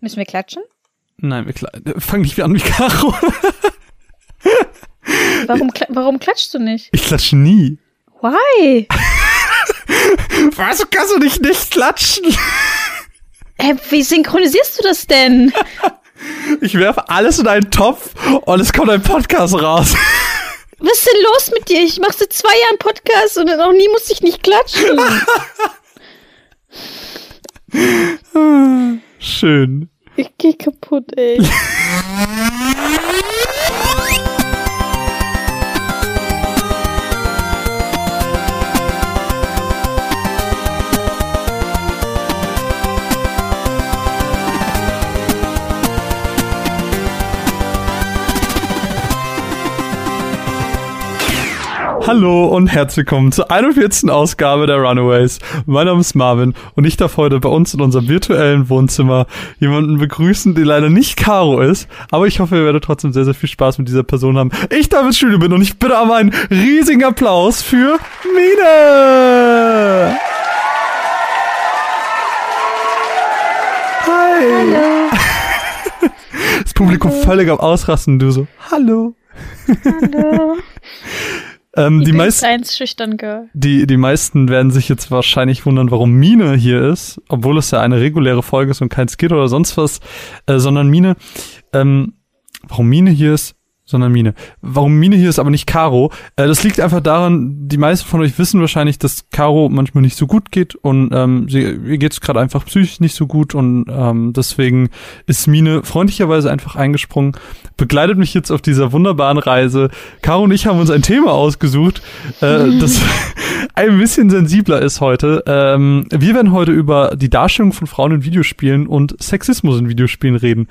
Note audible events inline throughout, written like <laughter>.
Müssen wir klatschen? Nein, wir kla fang nicht wie an wie Caro. <laughs> warum, kla warum klatschst du nicht? Ich klatsche nie. Why? <laughs> Was? Kannst du nicht nicht klatschen? Hä, wie synchronisierst du das denn? <laughs> Ich werfe alles in einen Topf und es kommt ein Podcast raus. Was ist denn los mit dir? Ich mache seit zwei Jahren Podcast und noch nie musste ich nicht klatschen. Schön. Ich geh kaputt, ey. <laughs> Hallo und herzlich willkommen zur 41. Ausgabe der Runaways. Mein Name ist Marvin und ich darf heute bei uns in unserem virtuellen Wohnzimmer jemanden begrüßen, die leider nicht Caro ist, aber ich hoffe, ihr werdet trotzdem sehr, sehr viel Spaß mit dieser Person haben. Ich darf ins Studio bin und ich bitte um einen riesigen Applaus für Mine! Hi! Hallo. <laughs> Das Publikum Hallo. völlig am Ausrasten, du so, hallo. Hallo. <laughs> Ähm, die, Girl. die, die meisten werden sich jetzt wahrscheinlich wundern, warum Mine hier ist, obwohl es ja eine reguläre Folge ist und kein Skit oder sonst was, äh, sondern Mine, ähm, warum Mine hier ist, sondern Mine. Warum Mine hier ist, aber nicht Caro. Äh, das liegt einfach daran, die meisten von euch wissen wahrscheinlich, dass Caro manchmal nicht so gut geht und ähm, sie, ihr geht's gerade einfach psychisch nicht so gut und ähm, deswegen ist Mine freundlicherweise einfach eingesprungen, begleitet mich jetzt auf dieser wunderbaren Reise. Caro und ich haben uns ein Thema ausgesucht, äh, <laughs> das <laughs> ein bisschen sensibler ist heute. Ähm, wir werden heute über die Darstellung von Frauen in Videospielen und Sexismus in Videospielen reden.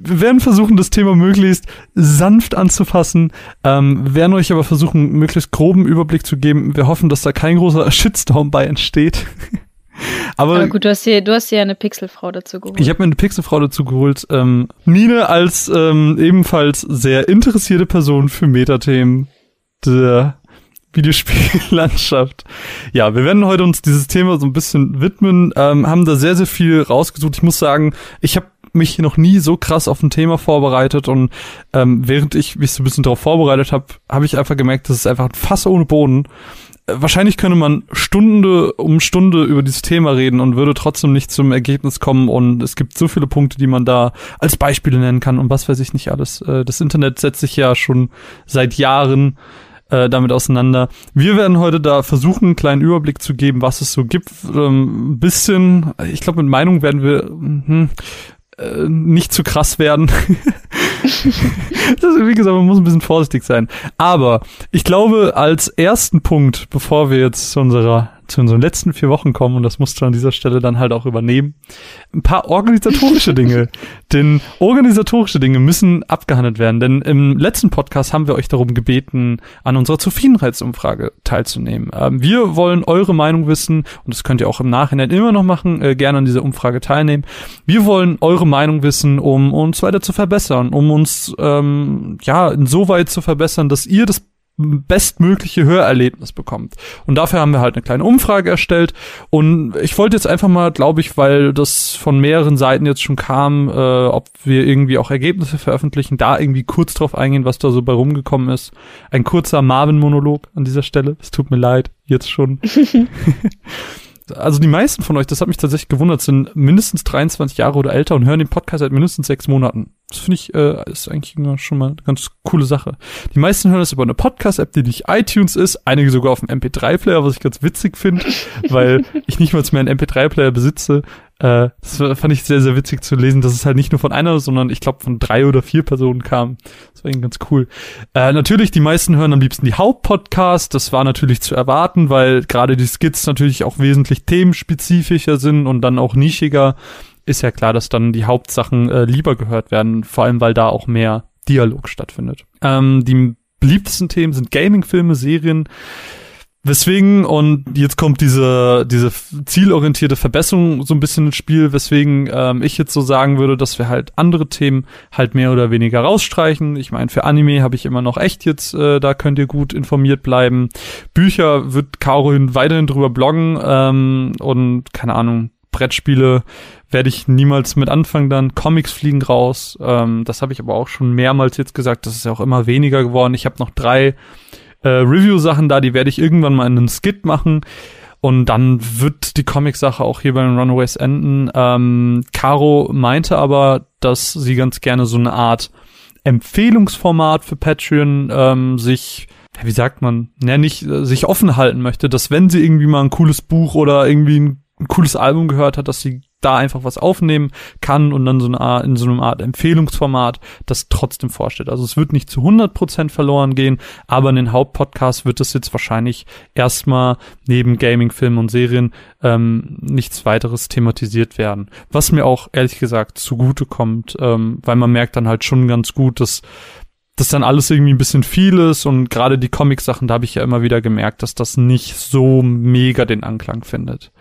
Wir werden versuchen, das Thema möglichst sanft anzufassen, ähm, werden euch aber versuchen, möglichst groben Überblick zu geben. Wir hoffen, dass da kein großer <laughs> Shitstorm bei entsteht. <laughs> aber, Aber gut, du hast hier, du hast hier eine Pixelfrau dazu geholt. ich habe mir eine Pixelfrau dazu geholt. Ähm, Mine als ähm, ebenfalls sehr interessierte Person für Metathemen der Videospiellandschaft. Ja, wir werden heute uns dieses Thema so ein bisschen widmen, ähm, haben da sehr, sehr viel rausgesucht. Ich muss sagen, ich habe mich noch nie so krass auf ein Thema vorbereitet und ähm, während ich mich so ein bisschen darauf vorbereitet habe, habe ich einfach gemerkt, das ist einfach ein Fass ohne Boden. Äh, Wahrscheinlich könnte man Stunde um Stunde über dieses Thema reden und würde trotzdem nicht zum Ergebnis kommen. Und es gibt so viele Punkte, die man da als Beispiele nennen kann und was weiß ich nicht alles. Äh, Das Internet setzt sich ja schon seit Jahren äh, damit auseinander. Wir werden heute da versuchen, einen kleinen Überblick zu geben, was es so gibt. Ähm, ein bisschen, ich glaube, mit Meinung werden wir hm, äh, nicht zu krass werden. <laughs> das ist, wie gesagt, man muss ein bisschen vorsichtig sein. Aber ich glaube, als ersten Punkt, bevor wir jetzt zu unserer zu unseren letzten vier Wochen kommen, und das musst du an dieser Stelle dann halt auch übernehmen, ein paar organisatorische <laughs> Dinge. denn organisatorische Dinge müssen abgehandelt werden. Denn im letzten Podcast haben wir euch darum gebeten, an unserer Zufriedenheitsumfrage teilzunehmen. Ähm, wir wollen eure Meinung wissen, und das könnt ihr auch im Nachhinein immer noch machen, äh, gerne an dieser Umfrage teilnehmen. Wir wollen eure Meinung wissen, um uns weiter zu verbessern, um uns ähm, ja insoweit zu verbessern, dass ihr das bestmögliche Hörerlebnis bekommt. Und dafür haben wir halt eine kleine Umfrage erstellt. Und ich wollte jetzt einfach mal, glaube ich, weil das von mehreren Seiten jetzt schon kam, äh, ob wir irgendwie auch Ergebnisse veröffentlichen, da irgendwie kurz drauf eingehen, was da so bei rumgekommen ist. Ein kurzer Marvin-Monolog an dieser Stelle. Es tut mir leid, jetzt schon. <laughs> also die meisten von euch, das hat mich tatsächlich gewundert, sind mindestens 23 Jahre oder älter und hören den Podcast seit mindestens sechs Monaten. Das finde ich, äh, ist eigentlich schon mal eine ganz coole Sache. Die meisten hören das über eine Podcast-App, die nicht iTunes ist, einige sogar auf dem MP3-Player, was ich ganz witzig finde, <laughs> weil ich nicht mal mehr einen MP3-Player besitze. Äh, das fand ich sehr, sehr witzig zu lesen, dass es halt nicht nur von einer, sondern ich glaube von drei oder vier Personen kam. Das war irgendwie ganz cool. Äh, natürlich, die meisten hören am liebsten die Hauptpodcast. Das war natürlich zu erwarten, weil gerade die Skits natürlich auch wesentlich themenspezifischer sind und dann auch nischiger. Ist ja klar, dass dann die Hauptsachen äh, lieber gehört werden, vor allem weil da auch mehr Dialog stattfindet. Ähm, die beliebtesten Themen sind Gaming-Filme, Serien, Weswegen, und jetzt kommt diese, diese zielorientierte Verbesserung so ein bisschen ins Spiel, weswegen ähm, ich jetzt so sagen würde, dass wir halt andere Themen halt mehr oder weniger rausstreichen. Ich meine, für Anime habe ich immer noch echt jetzt, äh, da könnt ihr gut informiert bleiben. Bücher wird Caro hin- weiterhin drüber bloggen ähm, und keine Ahnung, Brettspiele werde ich niemals mit anfangen dann. Comics fliegen raus. Ähm, das habe ich aber auch schon mehrmals jetzt gesagt. Das ist ja auch immer weniger geworden. Ich habe noch drei äh, Review-Sachen da, die werde ich irgendwann mal in einem Skit machen. Und dann wird die Comic-Sache auch hier bei den Runaways enden. Ähm, Caro meinte aber, dass sie ganz gerne so eine Art Empfehlungsformat für Patreon ähm, sich wie sagt man, ja, nicht äh, sich offen halten möchte, dass wenn sie irgendwie mal ein cooles Buch oder irgendwie ein, ein cooles Album gehört hat, dass sie da einfach was aufnehmen kann und dann so eine Art, in so einem Art Empfehlungsformat das trotzdem vorstellt. Also es wird nicht zu 100 Prozent verloren gehen, aber in den Hauptpodcast wird es jetzt wahrscheinlich erstmal neben Gaming, Filmen und Serien ähm, nichts weiteres thematisiert werden. Was mir auch ehrlich gesagt zugute kommt, ähm, weil man merkt dann halt schon ganz gut, dass das dann alles irgendwie ein bisschen viel ist und gerade die Comic-Sachen, da habe ich ja immer wieder gemerkt, dass das nicht so mega den Anklang findet.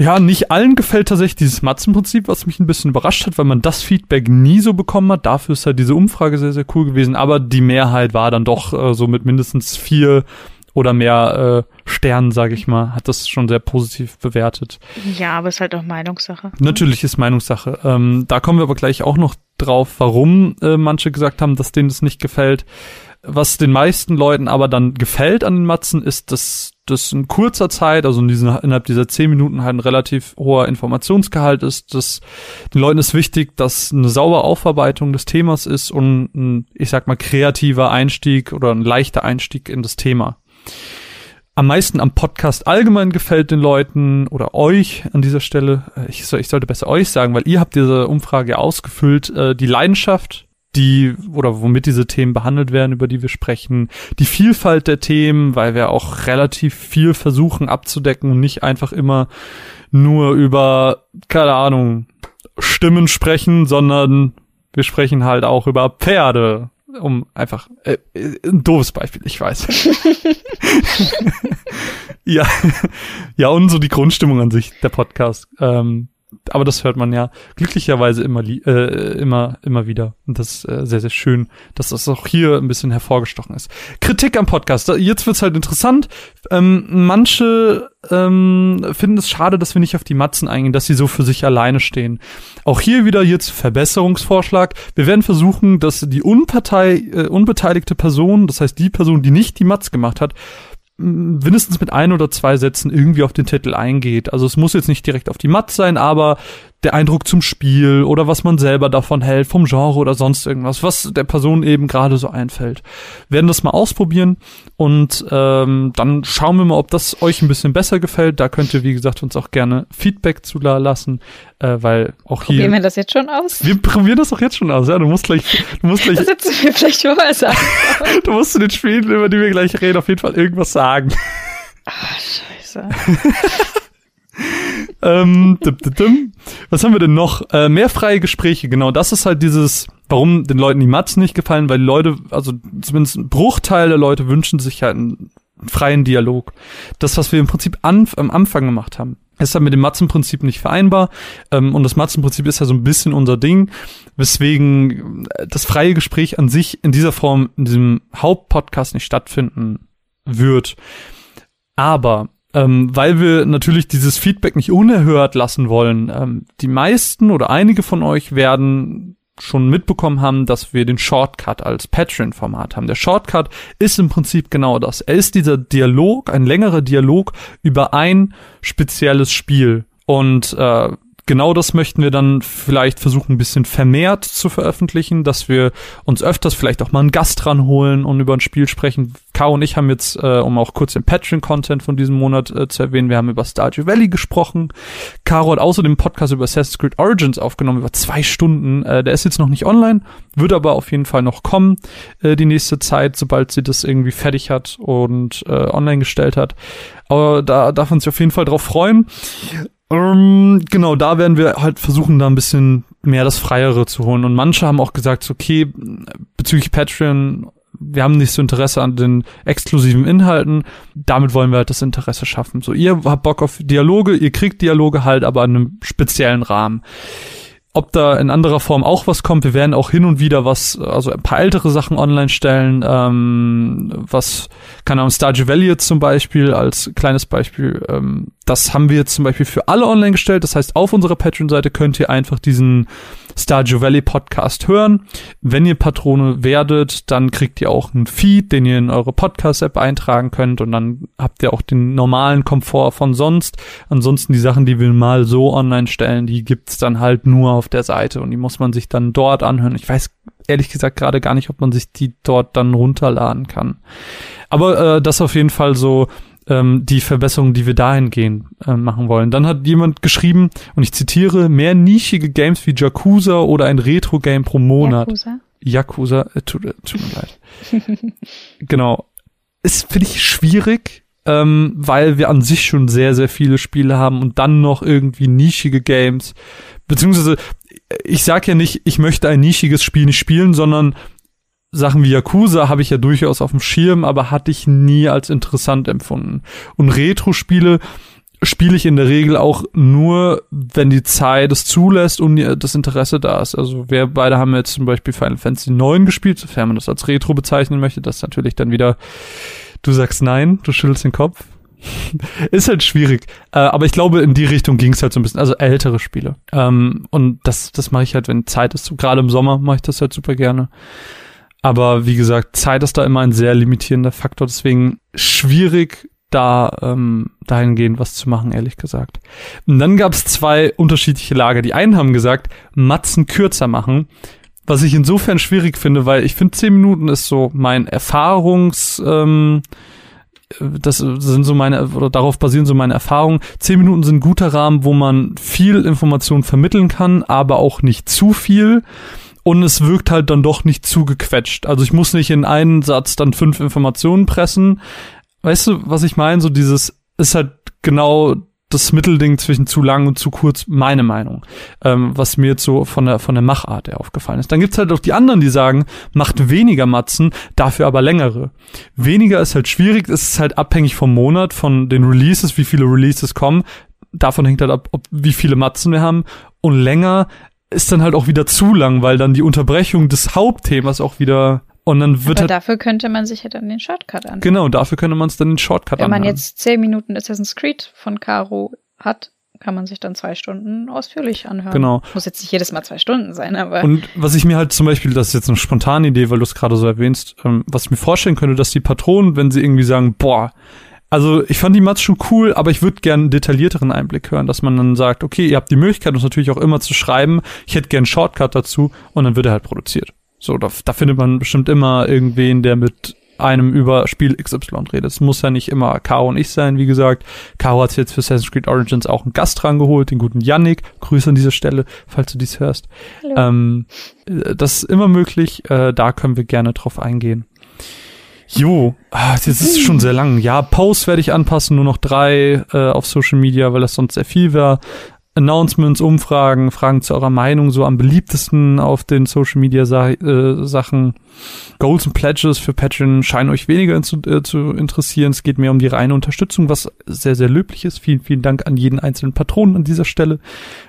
Ja, nicht allen gefällt tatsächlich dieses Matzenprinzip, was mich ein bisschen überrascht hat, weil man das Feedback nie so bekommen hat. Dafür ist halt diese Umfrage sehr, sehr cool gewesen. Aber die Mehrheit war dann doch äh, so mit mindestens vier oder mehr äh, Sternen, sage ich mal, hat das schon sehr positiv bewertet. Ja, aber ist halt auch Meinungssache. Natürlich ist Meinungssache. Ähm, da kommen wir aber gleich auch noch drauf, warum äh, manche gesagt haben, dass denen das nicht gefällt. Was den meisten Leuten aber dann gefällt an den Matzen, ist, dass das in kurzer Zeit, also in diesen, innerhalb dieser zehn Minuten halt ein relativ hoher Informationsgehalt ist. Dass den Leuten ist wichtig, dass eine saubere Aufarbeitung des Themas ist und ein, ich sag mal, kreativer Einstieg oder ein leichter Einstieg in das Thema. Am meisten am Podcast allgemein gefällt den Leuten oder euch an dieser Stelle, ich, ich sollte besser euch sagen, weil ihr habt diese Umfrage ausgefüllt, äh, die Leidenschaft, die oder womit diese Themen behandelt werden, über die wir sprechen, die Vielfalt der Themen, weil wir auch relativ viel versuchen abzudecken und nicht einfach immer nur über, keine Ahnung, Stimmen sprechen, sondern wir sprechen halt auch über Pferde, um einfach äh, ein doofes Beispiel, ich weiß. <laughs> <laughs> ja, <laughs> ja und so die Grundstimmung an sich der Podcast. Ähm, aber das hört man ja glücklicherweise immer, äh, immer, immer wieder. Und das ist äh, sehr, sehr schön, dass das auch hier ein bisschen hervorgestochen ist. Kritik am Podcast. Jetzt wird's halt interessant. Ähm, manche ähm, finden es schade, dass wir nicht auf die Matzen eingehen, dass sie so für sich alleine stehen. Auch hier wieder jetzt Verbesserungsvorschlag. Wir werden versuchen, dass die Unpartei, äh, unbeteiligte Person, das heißt die Person, die nicht die Matz gemacht hat, mindestens mit ein oder zwei Sätzen irgendwie auf den Titel eingeht. Also es muss jetzt nicht direkt auf die Matt sein, aber der Eindruck zum Spiel oder was man selber davon hält, vom Genre oder sonst irgendwas, was der Person eben gerade so einfällt. Wir werden das mal ausprobieren und ähm, dann schauen wir mal, ob das euch ein bisschen besser gefällt. Da könnt ihr, wie gesagt, uns auch gerne Feedback zu lassen, äh, weil auch hier. Probieren wir das jetzt schon aus? Wir probieren das auch jetzt schon aus, ja. Du musst gleich, du musst gleich. Das hättest du mir vielleicht vorher sagen. <laughs> du musst zu den Spielen, über die wir gleich reden, auf jeden Fall irgendwas sagen. Ah, scheiße. <laughs> ähm, dim, dim, dim. Was haben wir denn noch? Äh, mehr freie Gespräche, genau. Das ist halt dieses, warum den Leuten die Mats nicht gefallen, weil die Leute, also zumindest ein Bruchteil der Leute wünschen sich halt einen freien Dialog. Das, was wir im Prinzip an, am Anfang gemacht haben, ist halt mit dem Matzenprinzip nicht vereinbar. Ähm, und das Matzenprinzip ist ja so ein bisschen unser Ding, weswegen das freie Gespräch an sich in dieser Form in diesem Hauptpodcast nicht stattfinden wird. Aber ähm, weil wir natürlich dieses Feedback nicht unerhört lassen wollen. Ähm, die meisten oder einige von euch werden schon mitbekommen haben, dass wir den Shortcut als Patreon-Format haben. Der Shortcut ist im Prinzip genau das. Er ist dieser Dialog, ein längerer Dialog über ein spezielles Spiel. Und äh, genau das möchten wir dann vielleicht versuchen, ein bisschen vermehrt zu veröffentlichen, dass wir uns öfters vielleicht auch mal einen Gast ranholen und über ein Spiel sprechen. Caro und ich haben jetzt, äh, um auch kurz den Patreon-Content von diesem Monat äh, zu erwähnen, wir haben über Stardew Valley gesprochen. Caro hat außerdem einen Podcast über Assassin's Creed Origins aufgenommen, über zwei Stunden. Äh, der ist jetzt noch nicht online, wird aber auf jeden Fall noch kommen, äh, die nächste Zeit, sobald sie das irgendwie fertig hat und äh, online gestellt hat. Aber da darf man sich auf jeden Fall drauf freuen. Ähm, genau, da werden wir halt versuchen, da ein bisschen mehr das Freiere zu holen. Und manche haben auch gesagt, okay, bezüglich Patreon, wir haben nicht so Interesse an den exklusiven Inhalten. Damit wollen wir halt das Interesse schaffen. So, ihr habt Bock auf Dialoge, ihr kriegt Dialoge halt, aber in einem speziellen Rahmen. Ob da in anderer Form auch was kommt. Wir werden auch hin und wieder was, also ein paar ältere Sachen online stellen. Ähm, was, keine Ahnung, Stardew Valley jetzt zum Beispiel als kleines Beispiel. Ähm, das haben wir jetzt zum Beispiel für alle online gestellt. Das heißt, auf unserer Patreon-Seite könnt ihr einfach diesen Stardew Valley Podcast hören. Wenn ihr Patrone werdet, dann kriegt ihr auch einen Feed, den ihr in eure Podcast-App eintragen könnt und dann habt ihr auch den normalen Komfort von sonst. Ansonsten die Sachen, die wir mal so online stellen, die gibt's dann halt nur auf der Seite und die muss man sich dann dort anhören. Ich weiß ehrlich gesagt gerade gar nicht, ob man sich die dort dann runterladen kann. Aber äh, das auf jeden Fall so ähm, die Verbesserungen, die wir dahingehend äh, machen wollen. Dann hat jemand geschrieben, und ich zitiere, mehr nischige Games wie Yakuza oder ein Retro-Game pro Monat. Yakuza? Yakuza, äh, tut, äh, tut mir leid. <laughs> genau. Ist, finde ich, schwierig, ähm, weil wir an sich schon sehr, sehr viele Spiele haben und dann noch irgendwie nischige Games. Beziehungsweise, ich sag ja nicht, ich möchte ein nischiges Spiel nicht spielen, sondern Sachen wie Yakuza habe ich ja durchaus auf dem Schirm, aber hatte ich nie als interessant empfunden. Und Retro-Spiele spiele ich in der Regel auch nur, wenn die Zeit es zulässt und das Interesse da ist. Also wir beide haben jetzt zum Beispiel Final Fantasy 9 gespielt, sofern man das als Retro bezeichnen möchte. Das ist natürlich dann wieder, du sagst nein, du schüttelst den Kopf. <laughs> ist halt schwierig. Äh, aber ich glaube, in die Richtung ging es halt so ein bisschen. Also ältere Spiele. Ähm, und das, das mache ich halt, wenn Zeit ist. Gerade im Sommer mache ich das halt super gerne. Aber wie gesagt, Zeit ist da immer ein sehr limitierender Faktor, deswegen schwierig, da ähm, dahingehend was zu machen, ehrlich gesagt. Und dann gab es zwei unterschiedliche Lager. Die einen haben gesagt, Matzen kürzer machen, was ich insofern schwierig finde, weil ich finde, zehn Minuten ist so mein Erfahrungs, ähm, das sind so meine, oder darauf basieren so meine Erfahrungen. Zehn Minuten sind ein guter Rahmen, wo man viel Information vermitteln kann, aber auch nicht zu viel und es wirkt halt dann doch nicht zu gequetscht. Also ich muss nicht in einen Satz dann fünf Informationen pressen. Weißt du, was ich meine? So dieses ist halt genau das Mittelding zwischen zu lang und zu kurz, meine Meinung, ähm, was mir jetzt so von der von der Machart her aufgefallen ist. Dann gibt's halt auch die anderen, die sagen, macht weniger Matzen, dafür aber längere. Weniger ist halt schwierig, es ist halt abhängig vom Monat, von den Releases, wie viele Releases kommen. Davon hängt halt ab, ob, wie viele Matzen wir haben. Und länger ist dann halt auch wieder zu lang, weil dann die Unterbrechung des Hauptthemas auch wieder und dann wird Aber halt, dafür könnte man sich ja dann den Shortcut anschauen. genau, dafür könnte man es dann den Shortcut Wenn man anhören. jetzt zehn Minuten Assassin's Creed von Caro hat, kann man sich dann zwei Stunden ausführlich anhören. Genau. Muss jetzt nicht jedes Mal zwei Stunden sein, aber Und was ich mir halt zum Beispiel, das ist jetzt eine spontane Idee, weil du es gerade so erwähnst, ähm, was ich mir vorstellen könnte, dass die Patronen, wenn sie irgendwie sagen, boah, also ich fand die Mats schon cool, aber ich würde gern einen detaillierteren Einblick hören, dass man dann sagt, okay, ihr habt die Möglichkeit, uns natürlich auch immer zu schreiben, ich hätte gern einen Shortcut dazu und dann wird er halt produziert. So, da, da findet man bestimmt immer irgendwen, der mit einem über Spiel XY redet. Es muss ja nicht immer Caro und ich sein, wie gesagt. Caro hat jetzt für Assassin's Creed Origins auch einen Gast rangeholt, den guten Yannick. Grüße an dieser Stelle, falls du dies hörst. Hallo. Ähm, äh, das ist immer möglich, äh, da können wir gerne drauf eingehen. Jo, ah, jetzt ist schon sehr lang. Ja, Posts werde ich anpassen, nur noch drei äh, auf Social Media, weil das sonst sehr viel wäre. Announcements, Umfragen, Fragen zu eurer Meinung, so am beliebtesten auf den Social Media Sa äh, Sachen. Goals und Pledges für Patreon scheinen euch weniger zu, äh, zu interessieren. Es geht mehr um die reine Unterstützung, was sehr, sehr löblich ist. Vielen, vielen Dank an jeden einzelnen Patronen an dieser Stelle.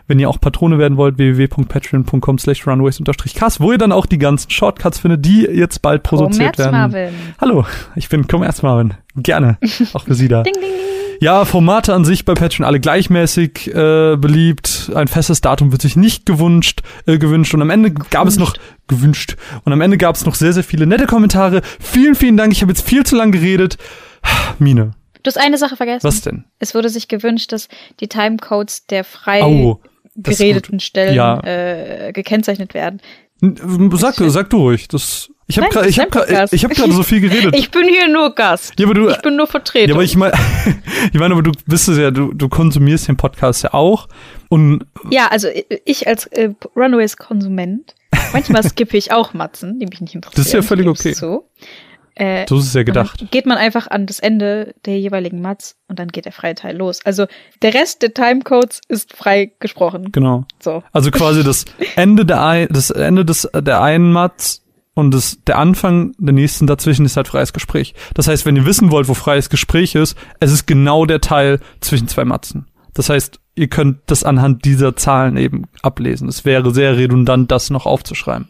Wenn ihr auch Patrone werden wollt, www.patreon.com slash runways-cast, wo ihr dann auch die ganzen Shortcuts findet, die jetzt bald produziert werden. Marvin. Hallo, ich bin Commerz Marvin. Gerne, <laughs> auch für Sie da. Ding, ding, ding. Ja, Formate an sich bei Patreon alle gleichmäßig äh, beliebt. Ein festes Datum wird sich nicht gewünscht, äh, gewünscht. Und am Ende gab es noch gewünscht. Und am Ende gab es noch sehr, sehr viele nette Kommentare. Vielen, vielen Dank. Ich habe jetzt viel zu lang geredet. <sighs> Mine, Du hast eine Sache vergessen. was denn? Es wurde sich gewünscht, dass die Timecodes der frei ist geredeten. Stellen Ja. äh, gekennzeichnet werden. Sag, sag du ruhig. Das, ich habe gerade, ich gerade, Podcast. ich habe gerade so viel geredet. Ich bin hier nur Gast. ja, aber du, Ich bin nur Vertreter. ja, aber ich meine, <laughs> ich meine, aber du bist es ja, du, du konsumierst den Podcast ja auch und Ja, also ich als äh, Runaways-Konsument, manchmal skippe ich auch Matzen, die mich nicht interessieren. Das ist ja völlig okay. Zu. Äh, so ist es ja gedacht. Geht man einfach an das Ende der jeweiligen Matz und dann geht der freie Teil los. Also der Rest der Timecodes ist frei gesprochen. Genau. So. Also quasi das Ende der ein, das Ende des der einen Mats und das, der Anfang der nächsten dazwischen ist halt freies Gespräch. Das heißt, wenn ihr wissen wollt, wo freies Gespräch ist, es ist genau der Teil zwischen zwei Matzen. Das heißt, ihr könnt das anhand dieser Zahlen eben ablesen. Es wäre sehr redundant, das noch aufzuschreiben.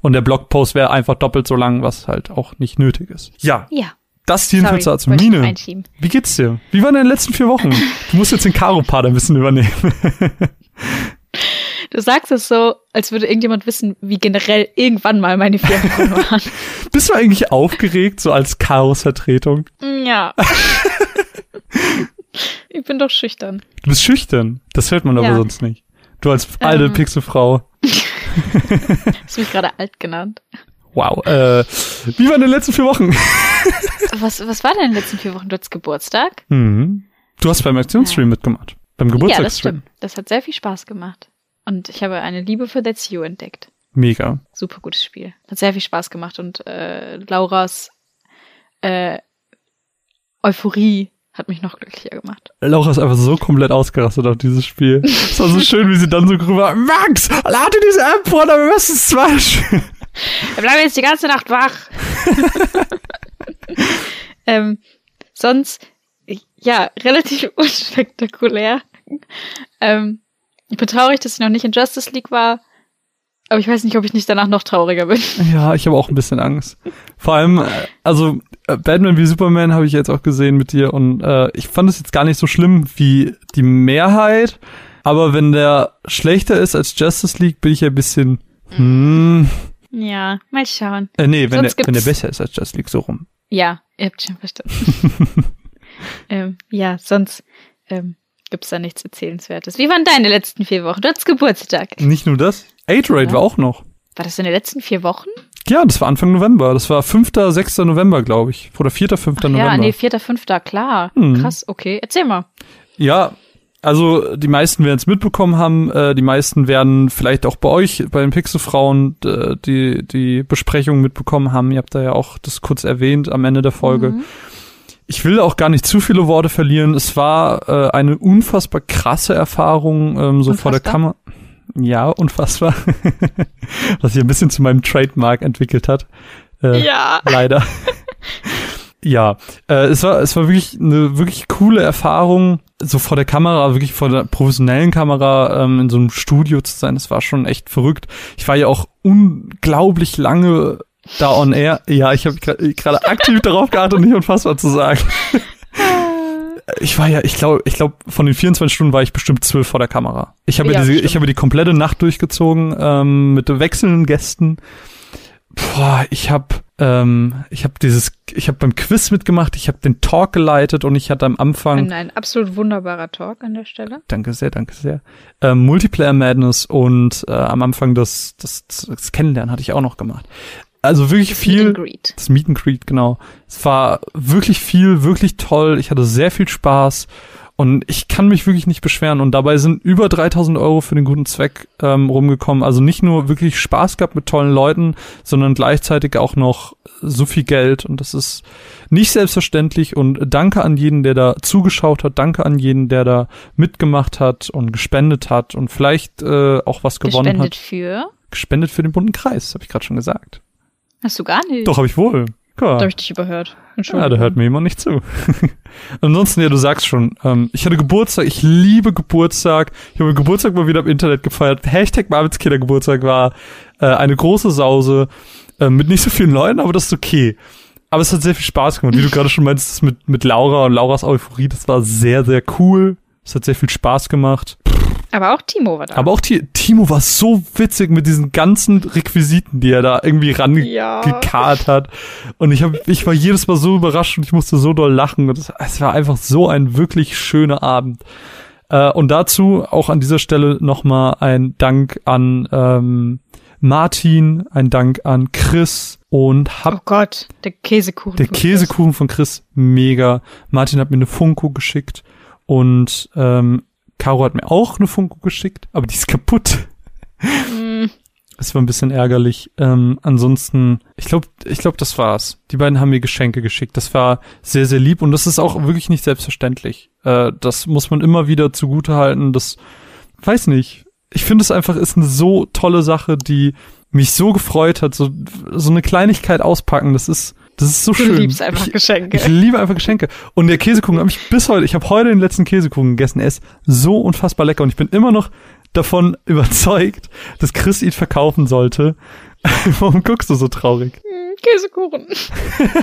Und der Blogpost wäre einfach doppelt so lang, was halt auch nicht nötig ist. Ja. Ja. Das jedenfalls Sorry, dazu. Mine, wie geht's dir? Wie waren deine letzten vier Wochen? <laughs> Du musst jetzt den Karo-Part ein bisschen übernehmen. <laughs> Du sagst es so, als würde irgendjemand wissen, wie generell irgendwann mal meine Wochen <laughs> waren. Bist du eigentlich aufgeregt, so als Chaos-Vertretung? ja. <laughs> ich bin doch schüchtern. Du bist schüchtern. Das hört man aber Ja. sonst nicht. Du als alte Ähm. Pixelfrau. <laughs> Hast du mich gerade alt genannt? Wow. Äh, wie waren deine letzten vier Wochen? Was, was war denn in den letzten vier Wochen? Du hattest Geburtstag? Mhm. Du hast beim Aktionsstream mitgemacht. Beim Ja, das Geburtstagsstream. stimmt. Das hat sehr viel Spaß gemacht. Und ich habe eine Liebe für That's You entdeckt. Mega. Super gutes Spiel. Hat sehr viel Spaß gemacht und äh, Lauras äh, Euphorie hat mich noch glücklicher gemacht. Laura ist einfach so komplett ausgerastet auf dieses Spiel. <laughs> Es war so schön, wie sie dann so rüber, Max, lade diese App runter, wir müssen es zweimal spielen. Wir bleiben jetzt die ganze Nacht wach. <laughs> ähm, sonst, ja, relativ <laughs> unspektakulär. Ähm, ich bin traurig, dass ich noch nicht in Justice League war. Aber ich weiß nicht, ob ich nicht danach noch trauriger bin. <laughs> Ja, ich habe auch ein bisschen Angst. Vor allem, äh, also äh, Batman wie Superman habe ich jetzt auch gesehen mit dir und äh, ich fand es jetzt gar nicht so schlimm wie die Mehrheit. Aber wenn der schlechter ist als Justice League, bin ich ein bisschen, hm, Ja, mal schauen. äh, nee, wenn der, wenn der besser ist als Justice League, so rum. Ja, ihr habt schon verstanden. <laughs> ähm, ja, sonst ähm, gibt's da nichts Erzählenswertes. Wie waren deine letzten vier Wochen? Du hattest Geburtstag. Nicht nur das. Eight Raid Ja. war auch noch. War das in den letzten vier Wochen? Ja, das war Anfang November. Das war 5., 6. November, glaube ich. Oder 4., 5. November. Ja, nee, vierter, fünfter, klar. Mhm. Krass, okay. Erzähl mal. Ja, also die meisten werden es mitbekommen haben. Äh, die meisten werden vielleicht auch bei euch, bei den Pixelfrauen, die, die Besprechung mitbekommen haben. Ihr habt da ja auch das kurz erwähnt am Ende der Folge. Mhm. Ich will auch gar nicht zu viele Worte verlieren. Es war äh, eine unfassbar krasse Erfahrung, ähm, so vor der Unfassbar? Kamera. Ja, unfassbar. <laughs> Was sich ein bisschen zu meinem Trademark entwickelt hat. Äh, Ja. <laughs> leider. ja, äh, es war es war wirklich eine wirklich coole Erfahrung, so vor der Kamera, wirklich vor der professionellen Kamera ähm, in so einem Studio zu sein. Das war schon echt verrückt. Ich war ja auch unglaublich lange da on air. Ja, ich habe gerade aktiv darauf geachtet, nicht unfassbar zu sagen. <laughs> Ich war ja, ich glaube, ich glaube, von den 24 Stunden war ich bestimmt zwölf vor der Kamera. Ich habe Ja, stimmt. ich habe die komplette Nacht durchgezogen ähm, mit wechselnden Gästen. Boah, ich habe ähm, ich habe dieses, ich habe beim Quiz mitgemacht, ich habe den Talk geleitet und ich hatte am Anfang, Ein, ein absolut wunderbarer Talk an der Stelle. danke sehr, danke sehr, ähm, Multiplayer Madness und äh, am Anfang das, das, das Kennenlernen hatte ich auch noch gemacht. Also wirklich Meet viel. and Greet. Das Meet and Greet, genau. Es war wirklich viel, wirklich toll. Ich hatte sehr viel Spaß und ich kann mich wirklich nicht beschweren. Und dabei sind über 3000 Euro für den guten Zweck ähm, rumgekommen. Also nicht nur wirklich Spaß gehabt mit tollen Leuten, sondern gleichzeitig auch noch so viel Geld. Und das ist nicht selbstverständlich. Und danke an jeden, der da zugeschaut hat. Danke an jeden, der da mitgemacht hat und gespendet hat und vielleicht äh, auch was gewonnen Gespendet hat. für? Gespendet für den bunten Kreis, habe ich gerade schon gesagt. Hast du gar nicht. Doch, habe ich wohl. Ja. Da habe ich dich überhört. Ja, da hört mir jemand nicht zu. <laughs> Ansonsten, ja, du sagst schon, ähm, ich hatte Geburtstag, ich liebe Geburtstag. Ich habe Geburtstag mal wieder im Internet gefeiert. Hashtag Marvinskinder Geburtstag war äh, eine große Sause äh, mit nicht so vielen Leuten, aber das ist okay. Aber es hat sehr viel Spaß gemacht. Wie du <laughs> gerade schon meinst, das mit, mit Laura und Lauras Euphorie, das war sehr, sehr cool. Es hat sehr viel Spaß gemacht. Aber auch Timo war da. Aber auch Ti- Timo war so witzig mit diesen ganzen Requisiten, die er da irgendwie ja. rangekarrt hat. Und ich, hab, ich war jedes Mal so überrascht und ich musste so doll lachen. Und es, war einfach so ein wirklich schöner Abend. Äh, und dazu auch an dieser Stelle nochmal ein Dank an ähm, Martin, ein Dank an Chris und hab Oh Gott, der Käsekuchen. der von Chris. Käsekuchen von Chris, mega. Martin hat mir eine Funko geschickt und ähm, Caro hat mir auch eine Funko geschickt, aber die ist kaputt. Mm, Es war ein bisschen ärgerlich. Ähm, ansonsten, ich glaube, ich glaube, das war's. Die beiden haben mir Geschenke geschickt. Das war sehr, sehr lieb und das ist auch wirklich nicht selbstverständlich. Äh, das muss man immer wieder zugute halten. Das, weiß nicht. Ich finde es einfach ist eine so tolle Sache, die mich so gefreut hat. So, so eine Kleinigkeit auspacken, das ist, Das ist so du schön. Du liebst einfach ich, Geschenke. Ich liebe einfach Geschenke. Und der Käsekuchen habe ich bis heute, ich habe heute den letzten Käsekuchen gegessen. Er ist so unfassbar lecker und ich bin immer noch davon <laughs> überzeugt, dass Chris ihn verkaufen sollte. <laughs> Warum guckst du so traurig? Hm, Käsekuchen.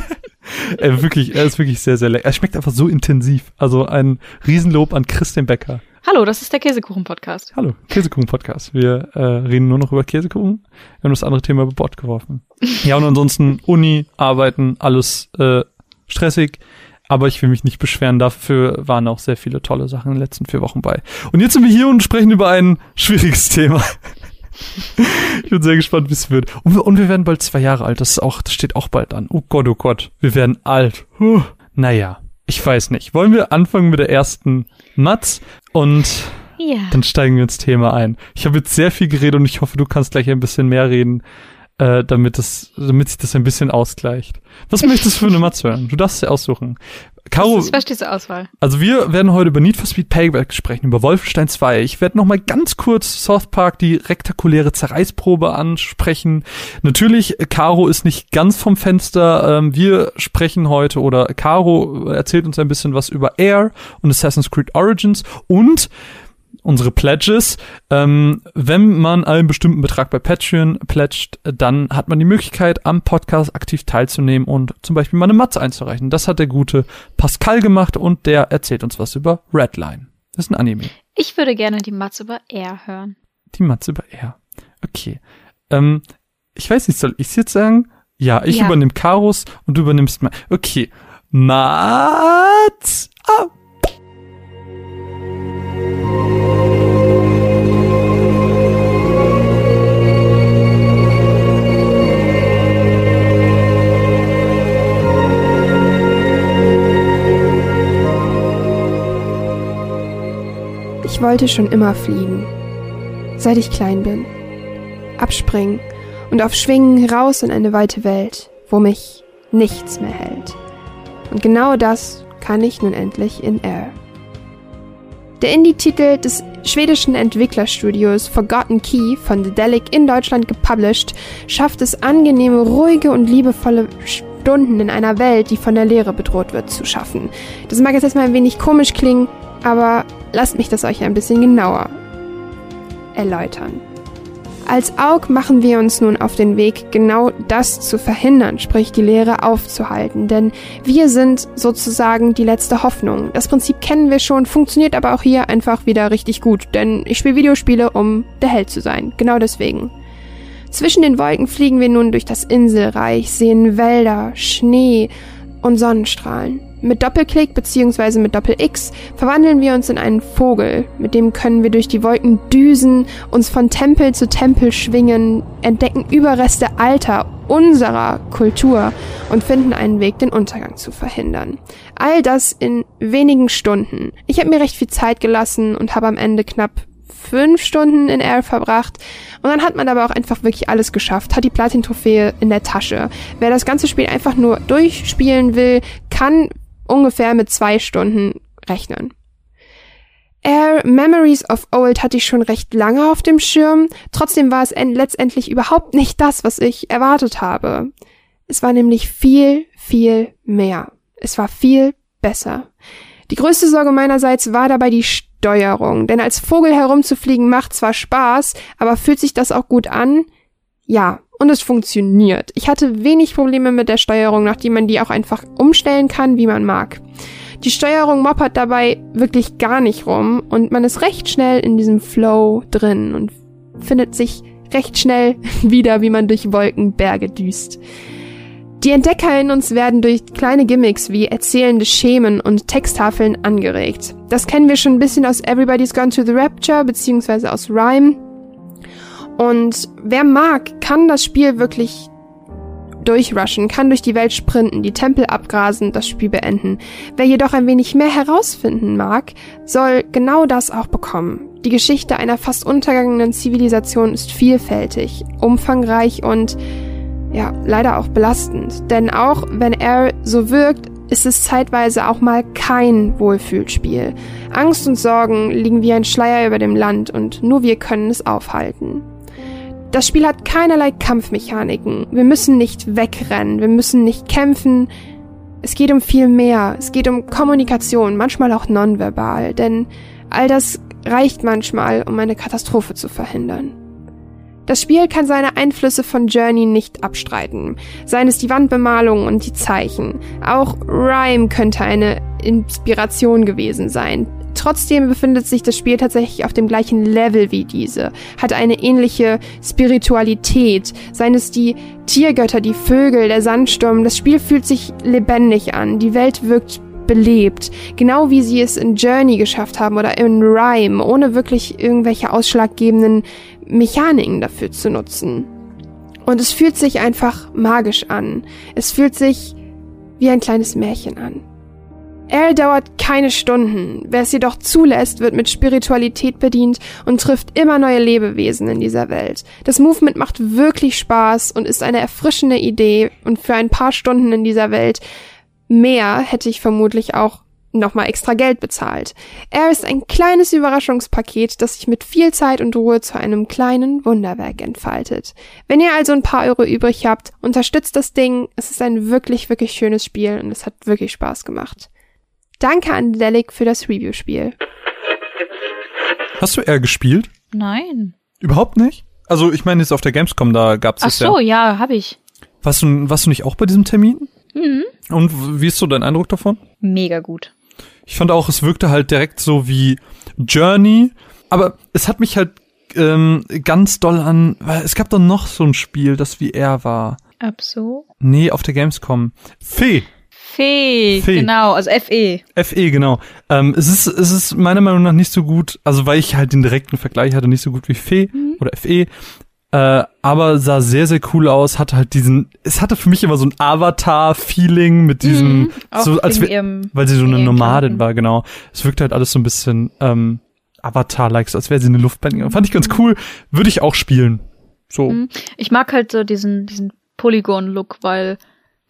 <laughs> er, wirklich, er ist wirklich sehr, sehr lecker. Er schmeckt einfach so intensiv. Also ein Riesenlob an Chris den Bäcker. Hallo, das ist der Käsekuchen-Podcast. Hallo, Käsekuchen-Podcast. Wir äh, reden nur noch über Käsekuchen. Wir haben das andere Thema über Bord geworfen. <laughs> ja, und ansonsten Uni, Arbeiten, alles äh, stressig. Aber ich will mich nicht beschweren. Dafür waren auch sehr viele tolle Sachen in den letzten vier Wochen bei. Und jetzt sind wir hier und sprechen über ein schwieriges Thema. <laughs> ich bin sehr gespannt, wie es wird. Und wir, und wir werden bald zwei Jahre alt. Das ist auch, das steht auch bald an. Oh Gott, oh Gott. Wir werden alt. Puh. Naja, ich weiß nicht. Wollen wir anfangen mit der ersten Matz und ja. dann steigen wir ins Thema ein. Ich habe jetzt sehr viel geredet und ich hoffe, du kannst gleich ein bisschen mehr reden, äh, damit das, damit sich das ein bisschen ausgleicht. Was möchtest du für eine Matz hören? Du darfst sie aussuchen. Caro, Was ist diese Auswahl? also wir werden heute über Need for Speed Payback sprechen, über Wolfenstein 2. Ich werde noch mal ganz kurz South Park die rektakuläre Zerreißprobe ansprechen. Natürlich, Caro ist nicht ganz vom Fenster. Ähm, wir sprechen heute oder Caro erzählt uns ein bisschen was über Air und Assassin's Creed Origins und unsere Pledges. Ähm, wenn man einen bestimmten Betrag bei Patreon pledgt, dann hat man die Möglichkeit, am Podcast aktiv teilzunehmen und zum Beispiel mal eine Matze einzureichen. Das hat der gute Pascal gemacht und der erzählt uns was über Redline. Das ist ein Anime. Ich würde gerne die Matze über R hören. Die Matze über R. Okay. Ähm, ich weiß nicht, soll ich es jetzt sagen? Ja, ich Ja. übernehme Karos und du übernimmst mal. Okay. Matz ab. Ich wollte schon immer fliegen, seit ich klein bin. Abspringen und auf Schwingen raus in eine weite Welt, wo mich nichts mehr hält. Und genau das kann ich nun endlich in Air. Der Indie-Titel des schwedischen Entwicklerstudios Forgotten Key von Dedelic in Deutschland gepublished, schafft es angenehme, ruhige und liebevolle Stunden in einer Welt, die von der Leere bedroht wird, zu schaffen. Das mag jetzt erstmal ein wenig komisch klingen, aber lasst mich das euch ein bisschen genauer erläutern. Als Aug machen wir uns nun auf den Weg, genau das zu verhindern, sprich die Leere aufzuhalten, denn wir sind sozusagen die letzte Hoffnung. Das Prinzip kennen wir schon, funktioniert aber auch hier einfach wieder richtig gut, denn ich spiele Videospiele, um der Held zu sein, genau deswegen. Zwischen den Wolken fliegen wir nun durch das Inselreich, sehen Wälder, Schnee und Sonnenstrahlen. Mit Doppelklick bzw. mit Doppel-X verwandeln wir uns in einen Vogel. Mit dem können wir durch die Wolken düsen, uns von Tempel zu Tempel schwingen, entdecken Überreste alter, unserer Kultur und finden einen Weg, den Untergang zu verhindern. All das in wenigen Stunden. Ich habe mir recht viel Zeit gelassen und habe am Ende knapp fünf Stunden in Air verbracht. Und dann hat man aber auch einfach wirklich alles geschafft, hat die Platin-Trophäe in der Tasche. Wer das ganze Spiel einfach nur durchspielen will, kann ungefähr mit zwei Stunden rechnen. Air Memories of Old hatte ich schon recht lange auf dem Schirm, trotzdem war es en- letztendlich überhaupt nicht das, was ich erwartet habe. Es war nämlich viel, viel mehr. Es war viel besser. Die größte Sorge meinerseits war dabei die Steuerung, denn als Vogel herumzufliegen macht zwar Spaß, aber fühlt sich das auch gut an? Ja, und es funktioniert. Ich hatte wenig Probleme mit der Steuerung, nachdem man die auch einfach umstellen kann, wie man mag. Die Steuerung moppert dabei wirklich gar nicht rum und man ist recht schnell in diesem Flow drin und findet sich recht schnell <laughs> wieder, wie man durch Wolken Berge düst. Die Entdecker in uns werden durch kleine Gimmicks wie erzählende Schemen und Texttafeln angeregt. Das kennen wir schon ein bisschen aus Everybody's Gone to the Rapture beziehungsweise aus Rhyme. Und wer mag, kann das Spiel wirklich durchrushen, kann durch die Welt sprinten, die Tempel abgrasen, das Spiel beenden. Wer jedoch ein wenig mehr herausfinden mag, soll genau das auch bekommen. Die Geschichte einer fast untergegangenen Zivilisation ist vielfältig, umfangreich und ja, leider auch belastend. Denn auch wenn er so wirkt, ist es zeitweise auch mal kein Wohlfühlspiel. Angst und Sorgen liegen wie ein Schleier über dem Land und nur wir können es aufhalten. Das Spiel hat keinerlei Kampfmechaniken. Wir müssen nicht wegrennen, wir müssen nicht kämpfen. Es geht um viel mehr. Es geht um Kommunikation, manchmal auch nonverbal, denn all das reicht manchmal, um eine Katastrophe zu verhindern. Das Spiel kann seine Einflüsse von Journey nicht abstreiten, seien es die Wandbemalung und die Zeichen. Auch Rhyme könnte eine Inspiration gewesen sein. Trotzdem befindet sich das Spiel tatsächlich auf dem gleichen Level wie diese, hat eine ähnliche Spiritualität, seien es die Tiergötter, die Vögel, der Sandsturm. Das Spiel fühlt sich lebendig an, die Welt wirkt belebt, genau wie sie es in Journey geschafft haben oder in Rhyme, ohne wirklich irgendwelche ausschlaggebenden Mechaniken dafür zu nutzen. Und es fühlt sich einfach magisch an. Es fühlt sich wie ein kleines Märchen an. Er dauert keine Stunden. Wer es jedoch zulässt, wird mit Spiritualität bedient und trifft immer neue Lebewesen in dieser Welt. Das Movement macht wirklich Spaß und ist eine erfrischende Idee und für ein paar Stunden in dieser Welt mehr hätte ich vermutlich auch nochmal extra Geld bezahlt. Er ist ein kleines Überraschungspaket, das sich mit viel Zeit und Ruhe zu einem kleinen Wunderwerk entfaltet. Wenn ihr also ein paar Euro übrig habt, unterstützt das Ding. Es ist ein wirklich, wirklich schönes Spiel und es hat wirklich Spaß gemacht. Danke an Delic für das Review-Spiel. Hast du R gespielt? Nein. Überhaupt nicht? Also ich meine jetzt auf der Gamescom, da gab's Ach es so, ja. ja, hab ich. Warst du, warst du nicht auch bei diesem Termin? Mhm. Und wie ist so dein Eindruck davon? Mega gut. Ich fand auch, es wirkte halt direkt so wie Journey, aber es hat mich halt ähm, ganz doll an, weil es gab doch noch so ein Spiel, das wie er war. Ab so. Nee, auf der Gamescom. Fee. Fee, Fee. genau, also FE. FE, genau. Ähm, es ist, es ist meiner Meinung nach nicht so gut, also weil ich halt den direkten Vergleich hatte, nicht so gut wie Fee oder FE. Äh, aber sah sehr, sehr cool aus, hatte halt diesen, es hatte für mich immer so ein Avatar-Feeling mit diesem, Mhm, so als wär- ihrem- weil sie so eine Nomadin war, genau. Es wirkte halt alles so ein bisschen ähm, Avatar-like, so als wäre sie eine Luftbändigerin. Fand ich ganz cool, würde ich auch spielen. So. Mhm. Ich mag halt so diesen, diesen Polygon-Look, weil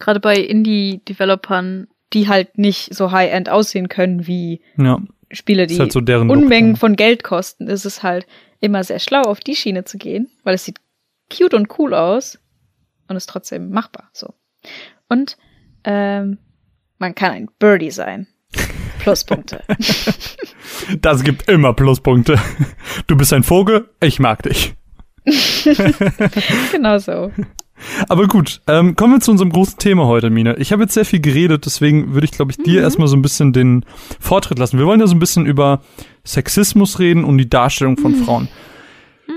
gerade bei Indie-Developern, die halt nicht so high-end aussehen können wie Ja. Spiele, die halt so deren Look, Unmengen ja. von Geld kosten, ist es halt immer sehr schlau, auf die Schiene zu gehen, weil es sieht cute und cool aus und ist trotzdem machbar. So. Und ähm, man kann ein Birdie sein. Pluspunkte. <laughs> Das gibt immer Pluspunkte. Du bist ein Vogel, ich mag dich. <laughs> genau so. Aber gut, ähm, kommen wir zu unserem großen Thema heute, Mine. Ich habe jetzt sehr viel geredet, deswegen würde ich, glaube ich, dir erstmal so ein bisschen den Vortritt lassen. Wir wollen ja so ein bisschen über Sexismus reden und die Darstellung von Frauen.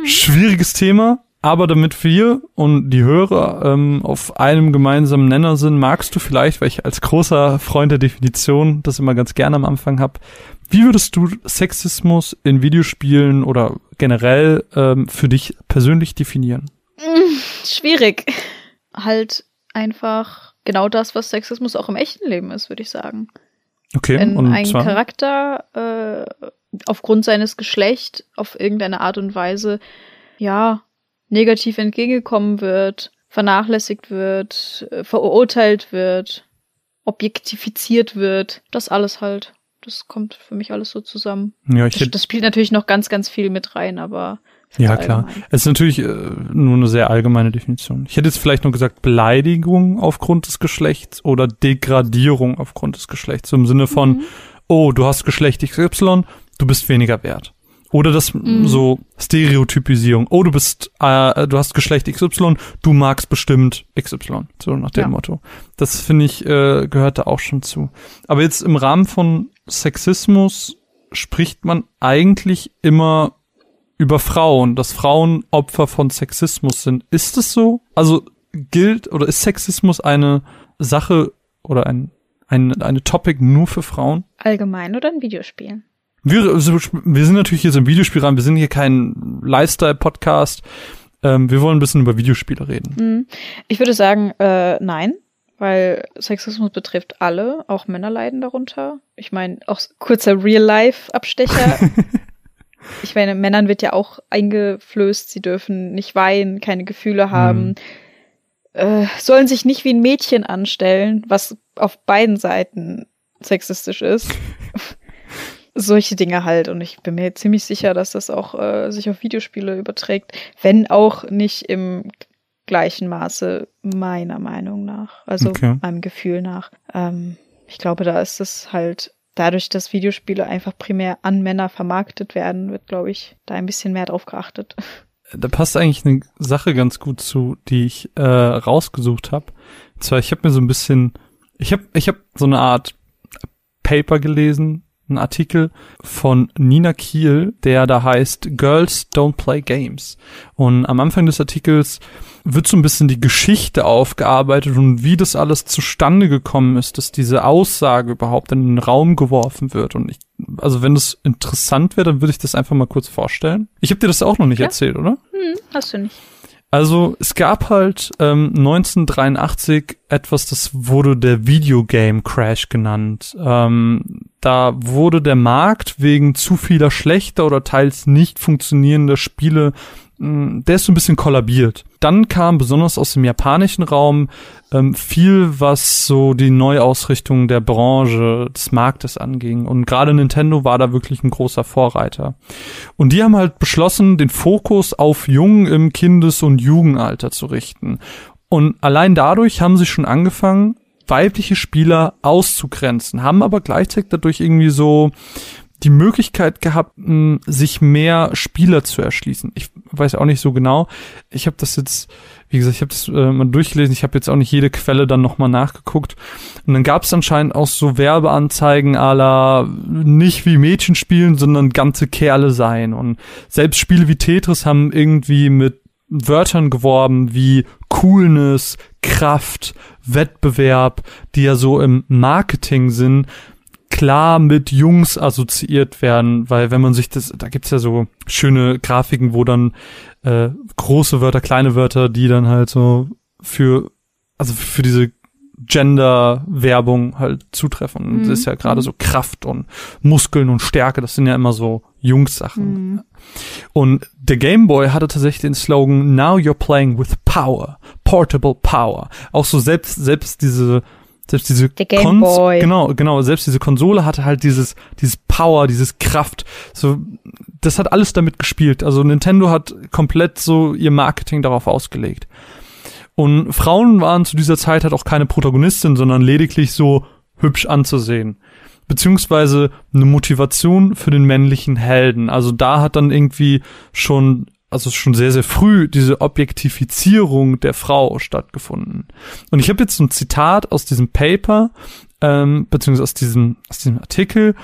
Schwieriges Thema, aber damit wir und die Hörer ähm, auf einem gemeinsamen Nenner sind, magst du vielleicht, weil ich als großer Freund der Definition das immer ganz gerne am Anfang hab, wie würdest du Sexismus in Videospielen oder generell ähm, für dich persönlich definieren? Schwierig. Halt einfach genau das, was Sexismus auch im echten Leben ist, würde ich sagen. Okay, Wenn und ein zwar? Charakter äh, aufgrund seines Geschlechts auf irgendeine Art und Weise ja negativ entgegengekommen wird, vernachlässigt wird, äh, verurteilt wird, objektifiziert wird, das alles halt. Das kommt für mich alles so zusammen. Ja, ich Das, das spielt natürlich noch ganz, ganz viel mit rein, aber ja klar. Es ist natürlich äh, nur eine sehr allgemeine Definition. Ich hätte jetzt vielleicht nur gesagt Beleidigung aufgrund des Geschlechts oder Degradierung aufgrund des Geschlechts. Im Sinne von, Mhm. oh, du hast Geschlecht XY, du bist weniger wert. Oder das Mhm. so Stereotypisierung. Oh, du bist, äh, du hast Geschlecht XY, du magst bestimmt XY. So nach dem Ja. Motto. Das finde ich äh, gehört da auch schon zu. Aber jetzt im Rahmen von Sexismus spricht man eigentlich immer über Frauen, dass Frauen Opfer von Sexismus sind. Ist es so? Also gilt oder ist Sexismus eine Sache oder ein, ein eine Topic nur für Frauen? Allgemein oder in Videospielen? Wir, also, wir sind natürlich jetzt im Videospielrahmen, wir sind hier kein Lifestyle-Podcast. Ähm, wir wollen ein bisschen über Videospiele reden. Mhm. Ich würde sagen, äh, nein, weil Sexismus betrifft alle, auch Männer leiden darunter. Ich meine, auch kurzer Real-Life-Abstecher. <laughs> ich meine, Männern wird ja auch eingeflößt, sie dürfen nicht weinen, keine Gefühle haben, äh, sollen sich nicht wie ein Mädchen anstellen, was auf beiden Seiten sexistisch ist. <laughs> solche Dinge halt. Und ich bin mir ziemlich sicher, dass das auch äh, sich auf Videospiele überträgt, wenn auch nicht im gleichen Maße, meiner Meinung nach. Also Okay. meinem Gefühl nach. Ähm, ich glaube, da ist es halt dadurch, dass Videospiele einfach primär an Männer vermarktet werden, wird, glaube ich, da ein bisschen mehr drauf geachtet. Da passt eigentlich eine Sache ganz gut zu, die ich äh, rausgesucht habe. Zwar, ich habe mir so ein bisschen, ich habe ich hab so eine Art Paper gelesen, einen Artikel von Nina Kiel, der da heißt Girls Don't Play Games. Und am Anfang des Artikels wird so ein bisschen die Geschichte aufgearbeitet und wie das alles zustande gekommen ist, dass diese Aussage überhaupt in den Raum geworfen wird. Und ich, also wenn das interessant wäre, dann würde ich das einfach mal kurz vorstellen. Ich habe dir das auch noch nicht Ja. erzählt, oder? Hm, hast du nicht. Also es gab halt ähm, 1983 etwas, das wurde der Videogame Crash genannt. Ähm, da wurde der Markt wegen zu vieler schlechter oder teils nicht funktionierender Spiele, der ist so ein bisschen kollabiert. Dann kam besonders aus dem japanischen Raum ähm, viel, was so die Neuausrichtung der Branche des Marktes anging. Und gerade Nintendo war da wirklich ein großer Vorreiter. Und die haben halt beschlossen, den Fokus auf Jungen im Kindes- und Jugendalter zu richten. Und allein dadurch haben sie schon angefangen, weibliche Spieler auszugrenzen, haben aber gleichzeitig dadurch irgendwie so die Möglichkeit gehabt, mh, sich mehr Spieler zu erschließen. Ich weiß auch nicht so genau. Ich habe das jetzt, wie gesagt, ich habe das äh, mal durchgelesen. Ich habe jetzt auch nicht jede Quelle dann nochmal nachgeguckt. Und dann gab es anscheinend auch so Werbeanzeigen aller nicht wie Mädchen spielen, sondern ganze Kerle sein. Und selbst Spiele wie Tetris haben irgendwie mit Wörtern geworben wie Coolness, Kraft, Wettbewerb, die ja so im Marketing sind, klar mit Jungs assoziiert werden, weil wenn man sich das, da gibt's ja so schöne Grafiken, wo dann äh, große Wörter, kleine Wörter, die dann halt so für, also für diese Gender-Werbung halt zutreffen. Und das ist ja gerade so Kraft und Muskeln und Stärke, das sind ja immer so Jungs-Sachen. Und der Game Boy hatte tatsächlich den Slogan Now you're playing with power, portable power. Auch so selbst selbst diese selbst diese Der Game Boy. genau genau selbst diese Konsole hatte halt dieses dieses Power, dieses Kraft. So das hat alles damit gespielt. Also Nintendo hat komplett so ihr Marketing darauf ausgelegt. Und Frauen waren zu dieser Zeit halt auch keine Protagonistin, sondern lediglich so hübsch anzusehen. Beziehungsweise eine Motivation für den männlichen Helden. Also da hat dann irgendwie schon, also schon sehr, sehr früh diese Objektifizierung der Frau stattgefunden. Und ich habe jetzt ein Zitat aus diesem Paper, ähm, beziehungsweise aus diesem, aus diesem Artikel,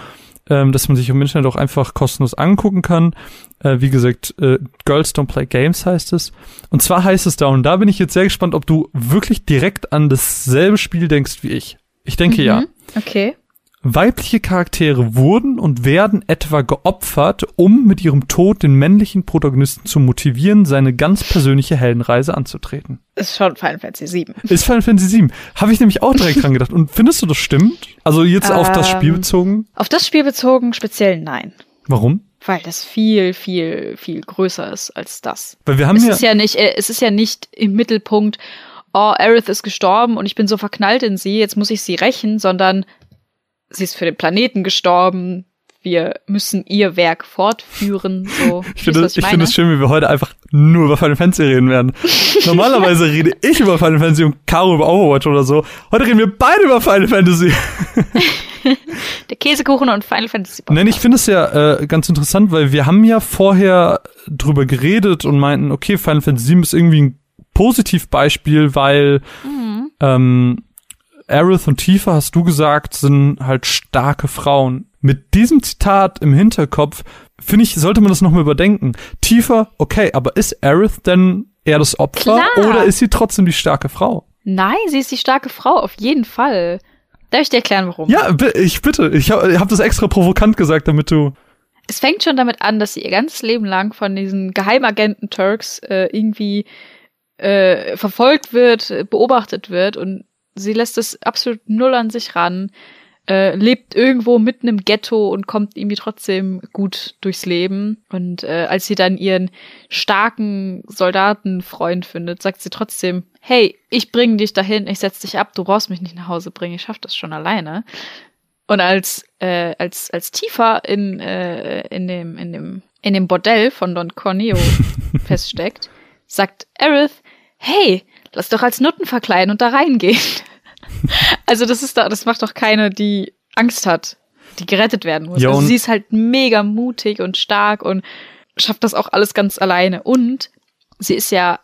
ähm, dass man sich im Internet auch einfach kostenlos angucken kann. Äh, wie gesagt, äh, Girls Don't Play Games heißt es. Und zwar heißt es da, und da bin ich jetzt sehr gespannt, ob du wirklich direkt an dasselbe Spiel denkst wie ich. Ich denke ja. Mhm. Okay. Weibliche Charaktere wurden und werden etwa geopfert, um mit ihrem Tod den männlichen Protagonisten zu motivieren, seine ganz persönliche Heldenreise anzutreten. Ist schon Final Fantasy VII. Ist Final Fantasy VII. Habe ich nämlich auch direkt dran gedacht. Und findest du das stimmt? Also jetzt auf das Spiel Ähm, bezogen? Auf das Spiel bezogen speziell nein. Warum? Weil das viel, viel, viel größer ist als das. Weil wir haben Es ja, ist ja nicht, äh, es ist ja nicht im Mittelpunkt, oh, Aerith ist gestorben und ich bin so verknallt in sie, jetzt muss ich sie rächen, sondern sie ist für den Planeten gestorben. Wir müssen ihr Werk fortführen. So, <laughs> ich finde es schön, wie wir heute einfach nur über Final Fantasy reden werden. <laughs> Normalerweise rede ich über Final Fantasy und Caro über Overwatch oder so. Heute reden wir beide über Final Fantasy. <laughs> Der Käsekuchen und Final Fantasy. Nein, ich finde es ja äh, ganz interessant, weil wir haben ja vorher drüber geredet und meinten, okay, Final Fantasy 7 ist irgendwie ein Positivbeispiel, weil Mhm. ähm, Aerith und Tifa, hast du gesagt, sind halt starke Frauen. Mit diesem Zitat im Hinterkopf, finde ich, sollte man das nochmal überdenken. Tifa, okay, aber ist Aerith denn eher das Opfer Klar. oder ist sie trotzdem die starke Frau? Nein, sie ist die starke Frau, auf jeden Fall. Darf ich dir erklären, warum? Ja, ich bitte. Ich habe hab das extra provokant gesagt, damit du. Es fängt schon damit an, dass sie ihr ganzes Leben lang von diesen Geheimagenten Turks äh, irgendwie äh, verfolgt wird, beobachtet wird und sie lässt es absolut null an sich ran, äh, lebt irgendwo mitten im Ghetto und kommt irgendwie trotzdem gut durchs Leben. Und äh, als sie dann ihren starken Soldatenfreund findet, sagt sie trotzdem, hey, ich bring dich dahin, ich setz dich ab, du brauchst mich nicht nach Hause bringen, ich schaff das schon alleine. Und als, äh, als, als Tifa in, äh, in, dem, in, dem, in dem Bordell von Don Corneo <laughs> feststeckt, sagt Aerith, hey, lass doch als Nutten verkleiden und da reingehen. <laughs> also das ist da, das macht doch keine, die Angst hat, die gerettet werden muss. Ja, also sie ist halt mega mutig und stark und schafft das auch alles ganz alleine. Und sie ist ja,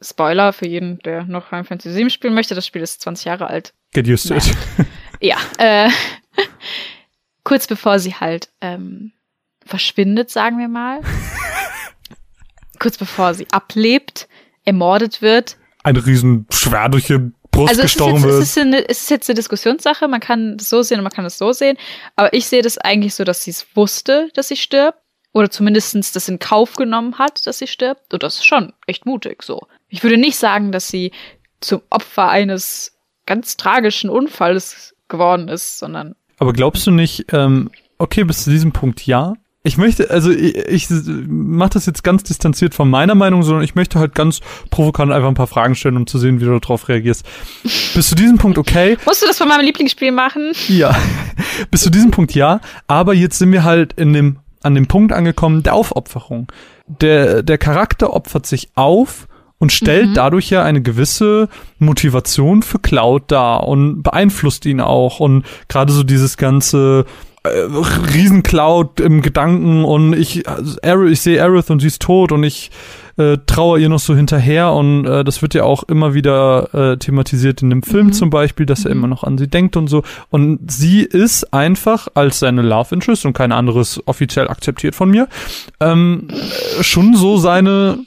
Spoiler für jeden, der noch Final Fantasy VII spielen möchte, das Spiel ist 20 Jahre alt. Get used to it. Ja, äh, <laughs> kurz bevor sie halt ähm, verschwindet, sagen wir mal. <laughs> kurz bevor sie ablebt, ermordet wird. Ein riesen Schwert durch die Brust Also es gestochen es, wird. ist eine, es ist jetzt eine Diskussionssache, man kann das so sehen und man kann das so sehen. Aber ich sehe das eigentlich so, dass sie es wusste, dass sie stirbt. Oder zumindestens das in Kauf genommen hat, dass sie stirbt. Und das ist schon echt mutig so. Ich würde nicht sagen, dass sie zum Opfer eines ganz tragischen Unfalls geworden ist, sondern Aber glaubst du nicht, ähm, okay, bis zu diesem Punkt ja? Ich möchte, also ich, ich mache das jetzt ganz distanziert von meiner Meinung, sondern ich möchte halt ganz provokant einfach ein paar Fragen stellen, um zu sehen, wie du darauf reagierst. Bis zu diesem Punkt okay, Musst du das von meinem Lieblingsspiel machen? ja. Bis zu diesem Punkt ja, aber jetzt sind wir halt in dem, an dem Punkt angekommen der Aufopferung. Der, der Charakter opfert sich auf und stellt Mhm. dadurch ja eine gewisse Motivation für Cloud dar und beeinflusst ihn auch und gerade so dieses ganze Riesencloud im Gedanken und ich, Aerith, ich sehe Aerith und sie ist tot und ich äh, trauere ihr noch so hinterher und äh, das wird ja auch immer wieder äh, thematisiert in dem Film Mhm. zum Beispiel, dass er Mhm. immer noch an sie denkt und so und sie ist einfach als seine Love Interest und kein anderes offiziell akzeptiert von mir ähm, äh, schon so seine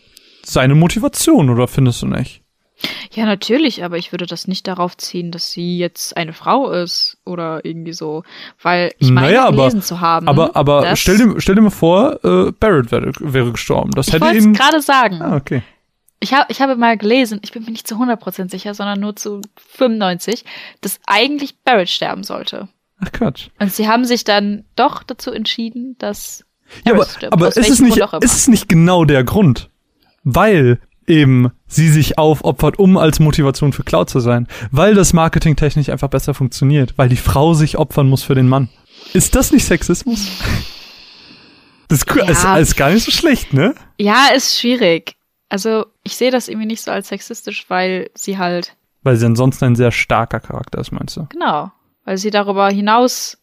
seine Motivation oder findest du nicht? Ja, natürlich, aber ich würde das nicht darauf ziehen, dass sie jetzt eine Frau ist oder irgendwie so, weil ich meine Naja, aber- gelesen zu haben. Aber aber stell dir stell dir mal vor, äh, Barrett wäre, wäre gestorben. Das ich hätte wollte es ihn gerade sagen. Ah, okay. Ich, hab, ich habe mal gelesen, ich bin mir nicht zu 100% sicher, sondern nur zu 95, dass eigentlich Barrett sterben sollte. Ach Quatsch. Und sie haben sich dann doch dazu entschieden, dass Ja, aber, stirbt, aber ist es nicht, ist es nicht genau der Grund? Weil eben sie sich aufopfert, um als Motivation für Cloud zu sein. Weil das marketingtechnisch einfach besser funktioniert. Weil die Frau sich opfern muss für den Mann. Ist das nicht Sexismus? Das ist. Ja. ist, ist gar nicht so schlecht, ne? Ja, ist schwierig. Also, ich sehe das irgendwie nicht so als sexistisch, weil sie halt, Weil sie ansonsten ein sehr starker Charakter ist, meinst du? genau, weil sie darüber hinaus,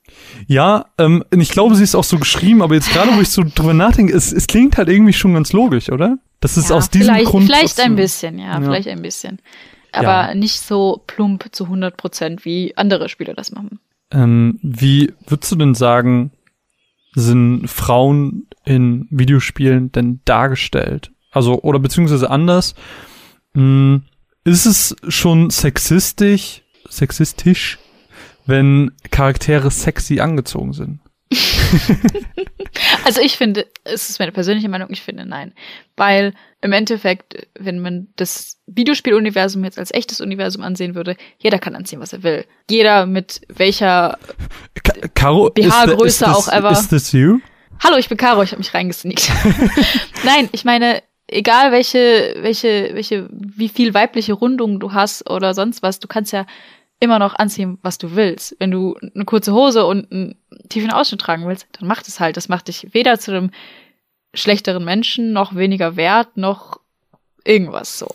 Ja, ähm, ich glaube, sie ist auch so geschrieben, aber jetzt gerade, wo ich so drüber nachdenke, es, es klingt halt irgendwie schon ganz logisch, oder? Das ist ja, aus diesem vielleicht, Grund. vielleicht ein bisschen, ja, Ja. vielleicht ein bisschen. Aber Ja. nicht so plump zu 100 Prozent, wie andere Spieler das machen. Ähm, wie würdest du denn sagen, sind Frauen in Videospielen denn dargestellt? Also, oder beziehungsweise anders, mh, ist es schon sexistisch, sexistisch, wenn Charaktere sexy angezogen sind? <laughs> Also ich finde, es ist meine persönliche Meinung, ich finde nein. Weil im Endeffekt, wenn man das Videospieluniversum jetzt als echtes Universum ansehen würde, jeder kann anziehen, was er will. Jeder mit welcher Ka Caro, BH ist, tha- Größe ist das, auch ever. Ist das you? Hallo, ich bin Caro, ich habe mich reingesneakt. <laughs> Nein, ich meine, egal welche, welche, welche, wie viel weibliche Rundung du hast oder sonst was, du kannst ja immer noch anziehen, was du willst. Wenn du eine kurze Hose und einen tiefen Ausschnitt tragen willst, dann mach das halt. Das macht dich weder zu einem schlechteren Menschen, noch weniger wert, noch irgendwas so.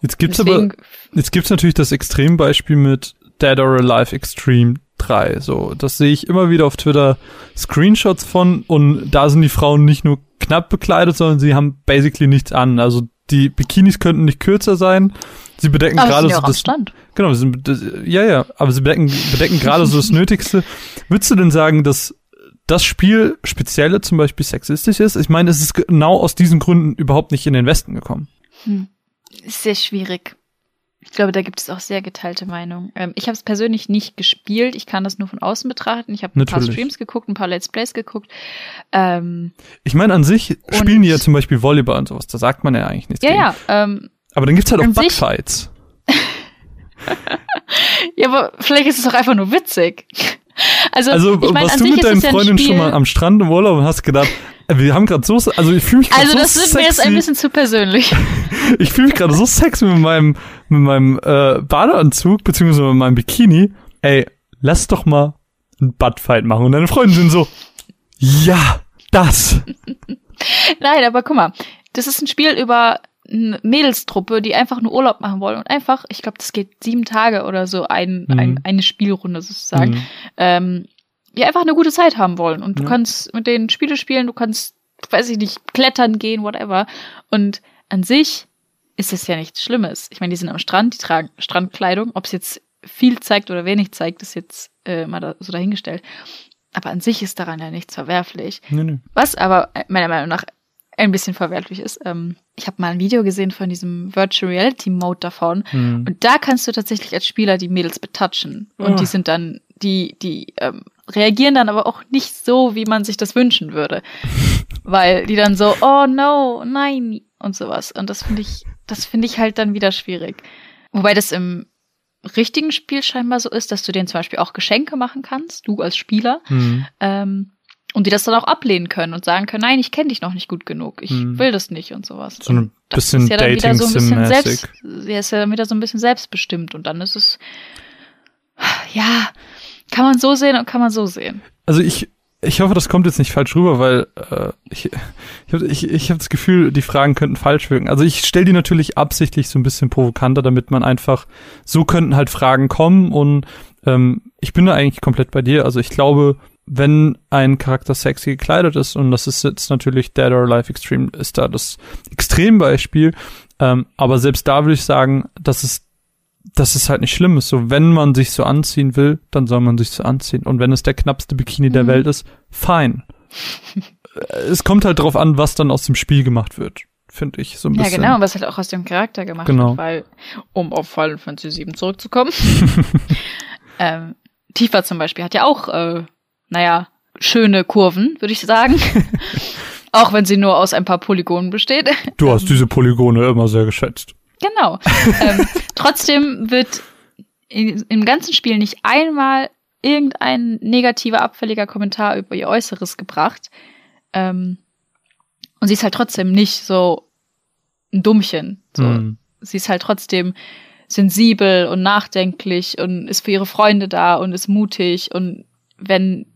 Jetzt gibt's aber, Deswegen, Jetzt gibt's natürlich das Extrembeispiel mit Dead or Alive Extreme 3. So, das sehe ich immer wieder auf Twitter Screenshots von und da sind die Frauen nicht nur knapp bekleidet, sondern sie haben basically nichts an. Also die Bikinis könnten nicht kürzer sein. Sie bedecken gerade so das Stand. Genau, sie das, ja, ja, aber sie bedecken, bedecken gerade so das <laughs> Nötigste. Würdest du denn sagen, dass das Spiel spezielle zum Beispiel sexistisch ist? Ich meine, es ist genau aus diesen Gründen überhaupt nicht in den Westen gekommen. Hm. Sehr schwierig. Ich glaube, da gibt es auch sehr geteilte Meinungen. Ähm, ich habe es persönlich nicht gespielt. Ich kann das nur von außen betrachten. Ich habe ein paar. Streams geguckt, ein paar Let's Plays geguckt. Ähm, Ich meine, an sich spielen die ja zum Beispiel Volleyball und sowas. Da sagt man ja eigentlich nichts ja, gegen. ja. Ähm, Aber dann gibt's halt auch Bugfights. <laughs> ja, aber vielleicht ist es auch einfach nur witzig. Also, Also, ich mein, warst du mit deinen es ja Freundinnen schon mal am Strand im Urlaub und hast gedacht, wir haben gerade so, also ich fühle mich gerade Also, so das wird mir jetzt sexy. ein bisschen zu persönlich. <laughs> ich fühle mich gerade so sexy mit meinem, mit meinem äh, Badeanzug, beziehungsweise mit meinem Bikini. Ey, lass doch mal einen Buttfight machen. Und deine Freunde sind so, ja, das. <laughs> Nein, aber guck mal, das ist ein Spiel über eine Mädelstruppe, die einfach nur Urlaub machen wollen und einfach, ich glaube, das geht sieben Tage oder so, ein, Mhm. ein, eine Spielrunde sozusagen, Mhm. ähm, die einfach eine gute Zeit haben wollen. Und du Ja. kannst mit denen Spiele spielen, du kannst, weiß ich nicht, klettern gehen, whatever. Und an sich ist es ja nichts Schlimmes. Ich meine, die sind am Strand, die tragen Strandkleidung. Ob es jetzt viel zeigt oder wenig zeigt, ist jetzt äh, mal da, so dahingestellt. Aber an sich ist daran ja nichts verwerflich. Nee, nee. Was aber äh, meiner Meinung nach ein bisschen verwerflich ist, ähm, ich habe mal ein Video gesehen von diesem Virtual Reality Mode davon Mhm. und da kannst du tatsächlich als Spieler die Mädels betatschen und Ah. die sind dann die die ähm, reagieren dann aber auch nicht so, wie man sich das wünschen würde, weil die dann so oh no nein und sowas und das finde ich das finde ich halt dann wieder schwierig, wobei das im richtigen Spiel scheinbar so ist, dass du denen zum Beispiel auch Geschenke machen kannst, du als Spieler Mhm. ähm, und die das dann auch ablehnen können und sagen können, nein, ich kenne dich noch nicht gut genug, ich Hm. will das nicht und sowas. So ein Und das bisschen ist ja dann wieder so ein bisschen selbst, ja, ist ja dann wieder so ein bisschen selbstbestimmt und dann ist es, ja, kann man so sehen und kann man so sehen. Also ich, ich hoffe, das kommt jetzt nicht falsch rüber, weil äh, ich, ich habe ich, ich hab das Gefühl, die Fragen könnten falsch wirken. Also ich stelle die natürlich absichtlich so ein bisschen provokanter, damit man einfach, so könnten halt Fragen kommen und ähm, ich bin da eigentlich komplett bei dir. Also ich glaube, wenn ein Charakter sexy gekleidet ist, und das ist jetzt natürlich Dead or Alive Extreme, ist da das Extrembeispiel, ähm, aber selbst da würde ich sagen, dass es dass es halt nicht schlimm ist. So, wenn man sich so anziehen will, dann soll man sich so anziehen. Und wenn es der knappste Bikini der Mhm. Welt ist, fein. es kommt halt drauf an, was dann aus dem Spiel gemacht wird, finde ich so ein Ja, bisschen. genau, was halt auch aus dem Charakter gemacht Genau. wird, weil, um auf Final Fantasy VII zurückzukommen, <laughs> ähm, Tifa zum Beispiel hat ja auch, äh, naja, schöne Kurven, würde ich sagen. <laughs> auch wenn sie nur aus ein paar Polygonen besteht. Du hast diese Polygone immer sehr geschätzt. Genau. ähm, <laughs> trotzdem wird in, im ganzen Spiel nicht einmal irgendein negativer, abfälliger Kommentar über ihr Äußeres gebracht. Ähm, und sie ist halt trotzdem nicht so ein Dummchen. So. Mhm. Sie ist halt trotzdem sensibel und nachdenklich und ist für ihre Freunde da und ist mutig. Und wenn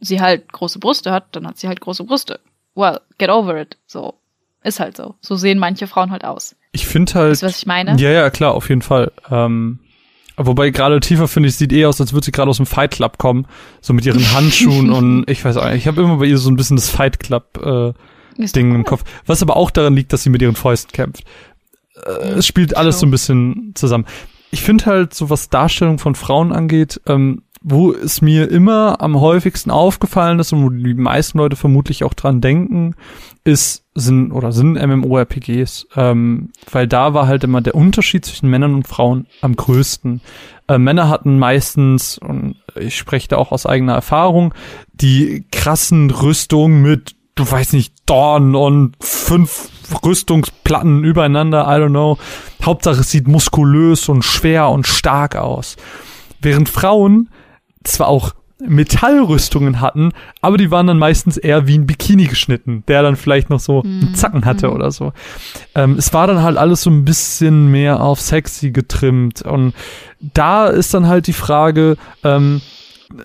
sie halt große Brüste hat, dann hat sie halt große Brüste. Well, get over it. So. Ist halt so. So sehen manche Frauen halt aus. Ich finde halt. Weißt du, was ich meine? Ja, ja, klar, auf jeden Fall. Ähm, wobei gerade Tifa, finde ich, sieht eh aus, als würde sie gerade aus dem Fight Club kommen. So mit ihren Handschuhen <laughs> und ich weiß auch nicht, ich habe immer bei ihr so ein bisschen das Fight Club äh, Ist Ding im cool. Kopf. Was aber auch daran liegt, dass sie mit ihren Fäusten kämpft. Äh, es spielt alles so ein bisschen zusammen. Ich finde halt, so was Darstellung von Frauen angeht, ähm, wo es mir immer am häufigsten aufgefallen ist und wo die meisten Leute vermutlich auch dran denken, ist, sind, oder sind MMORPGs. Ähm, weil da war halt immer der Unterschied zwischen Männern und Frauen am größten. Äh, Männer hatten meistens, und ich spreche da auch aus eigener Erfahrung, die krassen Rüstungen mit, du weißt nicht, Dorn und fünf Rüstungsplatten übereinander, I don't know. Hauptsache es sieht muskulös und schwer und stark aus. Während Frauen zwar auch Metallrüstungen hatten, aber die waren dann meistens eher wie ein Bikini geschnitten, der dann vielleicht noch so einen Mhm. Zacken hatte Mhm. oder so. Ähm, es war dann halt alles so ein bisschen mehr auf sexy getrimmt und da ist dann halt die Frage, ähm,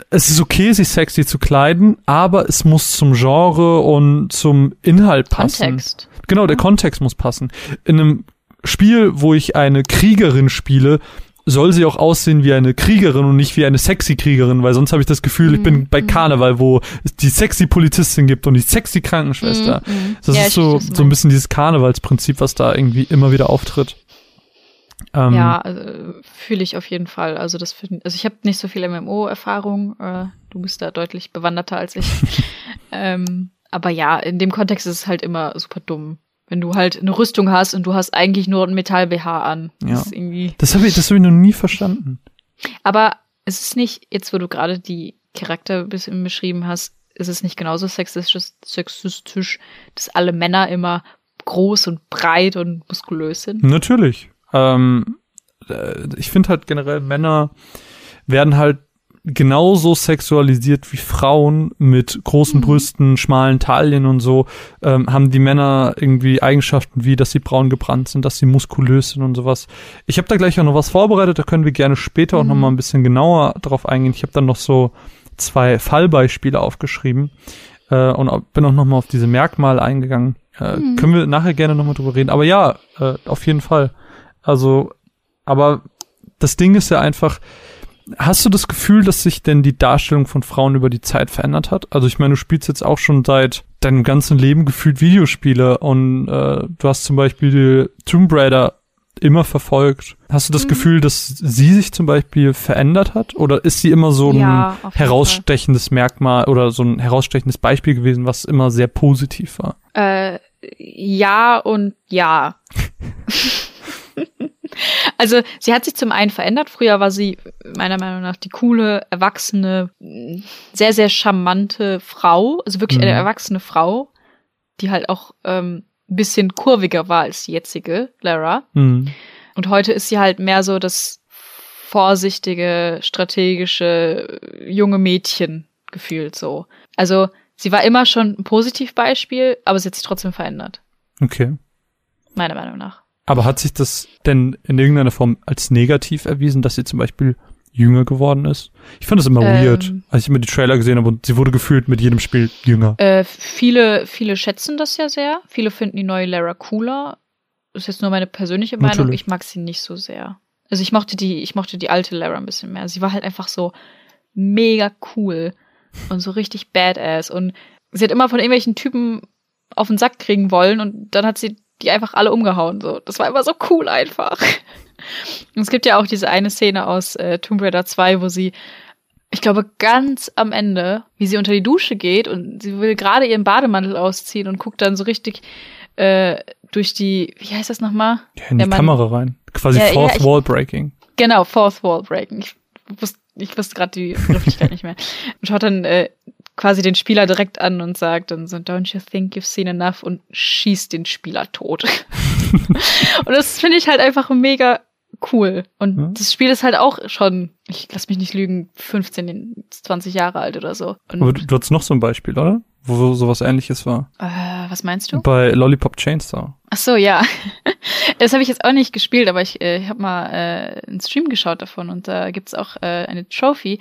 es ist okay, sich sexy zu kleiden, aber es muss zum Genre und zum Inhalt passen. Kontext. Genau, der Kontext muss passen. In einem Spiel, wo ich eine Kriegerin spiele, soll sie auch aussehen wie eine Kriegerin und nicht wie eine sexy Kriegerin, weil sonst habe ich das Gefühl, ich bin Mhm, bei mhm. Karneval, wo es die sexy Polizistin gibt und die sexy Krankenschwester. Mhm, mhm. Das Ja, ist so, so ein bisschen dieses Karnevalsprinzip, was da irgendwie immer wieder auftritt. Ähm, Ja, also, fühle ich auf jeden Fall. Also das find, also ich habe nicht so viel MMO-Erfahrung. Äh, du bist da deutlich bewanderter als ich. <laughs> ähm, aber ja, in dem Kontext ist es halt immer super dumm. Wenn du halt eine Rüstung hast und du hast eigentlich nur ein Metall-BH an. Das Ja. irgendwie. Das habe ich, das hab ich noch nie verstanden. Aber es ist nicht, jetzt wo du gerade die Charakter ein bisschen beschrieben hast, ist es nicht genauso sexistisch, sexistisch, dass alle Männer immer groß und breit und muskulös sind. Natürlich. Ähm, äh, ich finde halt generell, Männer werden halt genauso sexualisiert wie Frauen mit großen Mhm. Brüsten, schmalen Taillen und so, ähm, haben die Männer irgendwie Eigenschaften wie, dass sie braun gebrannt sind, dass sie muskulös sind und sowas. Ich habe da gleich auch noch was vorbereitet, da können wir gerne später auch Mhm. noch mal ein bisschen genauer drauf eingehen. Ich habe dann noch so zwei Fallbeispiele aufgeschrieben äh, und bin auch nochmal auf diese Merkmale eingegangen. Äh, mhm. Können wir nachher gerne nochmal drüber reden. Aber ja, äh, auf jeden Fall. Also, aber das Ding ist ja einfach, hast du das Gefühl, dass sich denn die Darstellung von Frauen über die Zeit verändert hat? Also ich meine, du spielst jetzt auch schon seit deinem ganzen Leben gefühlt Videospiele und äh, du hast zum Beispiel die Tomb Raider immer verfolgt. Hast du das mhm. Gefühl, dass sie sich zum Beispiel verändert hat? Oder ist sie immer so ein ja, herausstechendes Fall. Merkmal oder so ein herausstechendes Beispiel gewesen, was immer sehr positiv war? Äh, ja und ja. <laughs> <laughs> also sie hat sich zum einen verändert. Früher war sie meiner Meinung nach die coole, erwachsene, sehr, sehr charmante Frau. Also wirklich mhm. eine erwachsene Frau, die halt auch ähm, ein bisschen kurviger war als die jetzige Lara. Mhm. Und heute ist sie halt mehr so das vorsichtige, strategische, junge Mädchen gefühlt so. Also sie war immer schon ein Positivbeispiel, aber sie hat sich trotzdem verändert. Okay. Meiner Meinung nach. Aber hat sich das denn in irgendeiner Form als negativ erwiesen, dass sie zum Beispiel jünger geworden ist? Ich fand das immer ähm, weird, als ich immer die Trailer gesehen habe und sie wurde gefühlt mit jedem Spiel jünger. Äh, viele, viele schätzen das ja sehr. Viele finden die neue Lara cooler. Das ist jetzt nur meine persönliche Meinung. Natürlich. Ich mag sie nicht so sehr. Also ich mochte die, ich mochte die alte Lara ein bisschen mehr. Sie war halt einfach so mega cool und so richtig badass und sie hat immer von irgendwelchen Typen auf den Sack kriegen wollen und dann hat sie die einfach alle umgehauen. So, das war immer so cool einfach. Und <laughs> es gibt ja auch diese eine Szene aus äh, Tomb Raider 2, wo sie, ich glaube, ganz am Ende, wie sie unter die Dusche geht und sie will gerade ihren Bademantel ausziehen und guckt dann so richtig äh, durch die, wie heißt das nochmal? Ja, in die ja, Kamera rein. Quasi ja, Fourth ja, Wall Breaking. Genau, Fourth Wall Breaking. Ich wusste, ich wusste gerade die Begrifflichkeit <laughs> nicht mehr. Und schaut dann äh, quasi den Spieler direkt an und sagt dann so, don't you think you've seen enough und schießt den Spieler tot. <laughs> und das finde ich halt einfach mega cool. Und hm? das Spiel ist halt auch schon, ich lass mich nicht lügen, 15, 20 Jahre alt oder so. Und Aber du, du hast noch so ein Beispiel, oder? Wo sowas ähnliches war. Äh, was meinst du? Bei Lollipop Chainsaw. Ach so, ja. <laughs> Das habe ich jetzt auch nicht gespielt, aber ich, äh, ich habe mal äh, einen Stream geschaut davon und da gibt's auch äh, eine Trophy,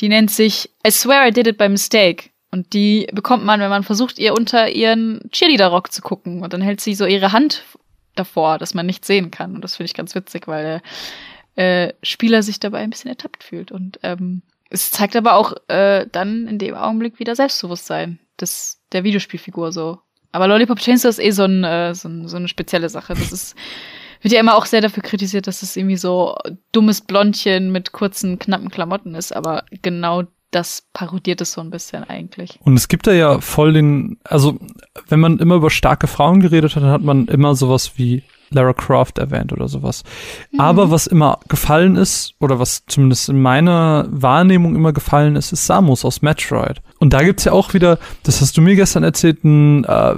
die nennt sich I swear I did it by mistake. Und die bekommt man, wenn man versucht, ihr unter ihren Cheerleader-Rock zu gucken. Und dann hält sie so ihre Hand davor, dass man nicht sehen kann. Und das finde ich ganz witzig, weil der äh, Spieler sich dabei ein bisschen ertappt fühlt. Und ähm, es zeigt aber auch äh, dann in dem Augenblick wieder Selbstbewusstsein des, der Videospielfigur so. Aber Lollipop Chainsaw ist eh so, ein, äh, so, ein, so eine spezielle Sache. Das ist wird ja immer auch sehr dafür kritisiert, dass es irgendwie so dummes Blondchen mit kurzen, knappen Klamotten ist, aber genau das parodiert es so ein bisschen eigentlich. Und es gibt da ja voll den, also wenn man immer über starke Frauen geredet hat, dann hat man immer sowas wie Lara Croft erwähnt oder sowas. Mhm. Aber was immer gefallen ist, oder was zumindest in meiner Wahrnehmung immer gefallen ist, ist Samus aus Metroid. Und da gibt's ja auch wieder, das hast du mir gestern erzählt, ein, äh,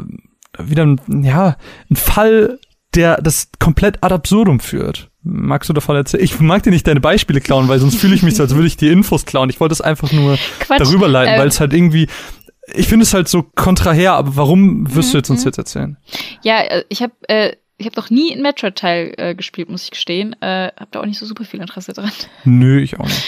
wieder ein, ja, ein Fall, der das komplett ad absurdum führt. Magst du davon erzählen? Ich mag dir nicht deine Beispiele klauen, weil sonst fühle ich mich so, als würde ich dir Infos klauen. Ich wollte es einfach nur Quatsch, darüber leiten, ähm, weil es halt irgendwie ich finde es halt so kontraher, aber warum wirst du jetzt uns mhm. jetzt erzählen? Ja, äh, ich habe äh, ich habe noch nie in Metroid-Teil äh, gespielt, muss ich gestehen. Äh, hab da auch nicht so super viel Interesse dran. Nö, ich auch nicht.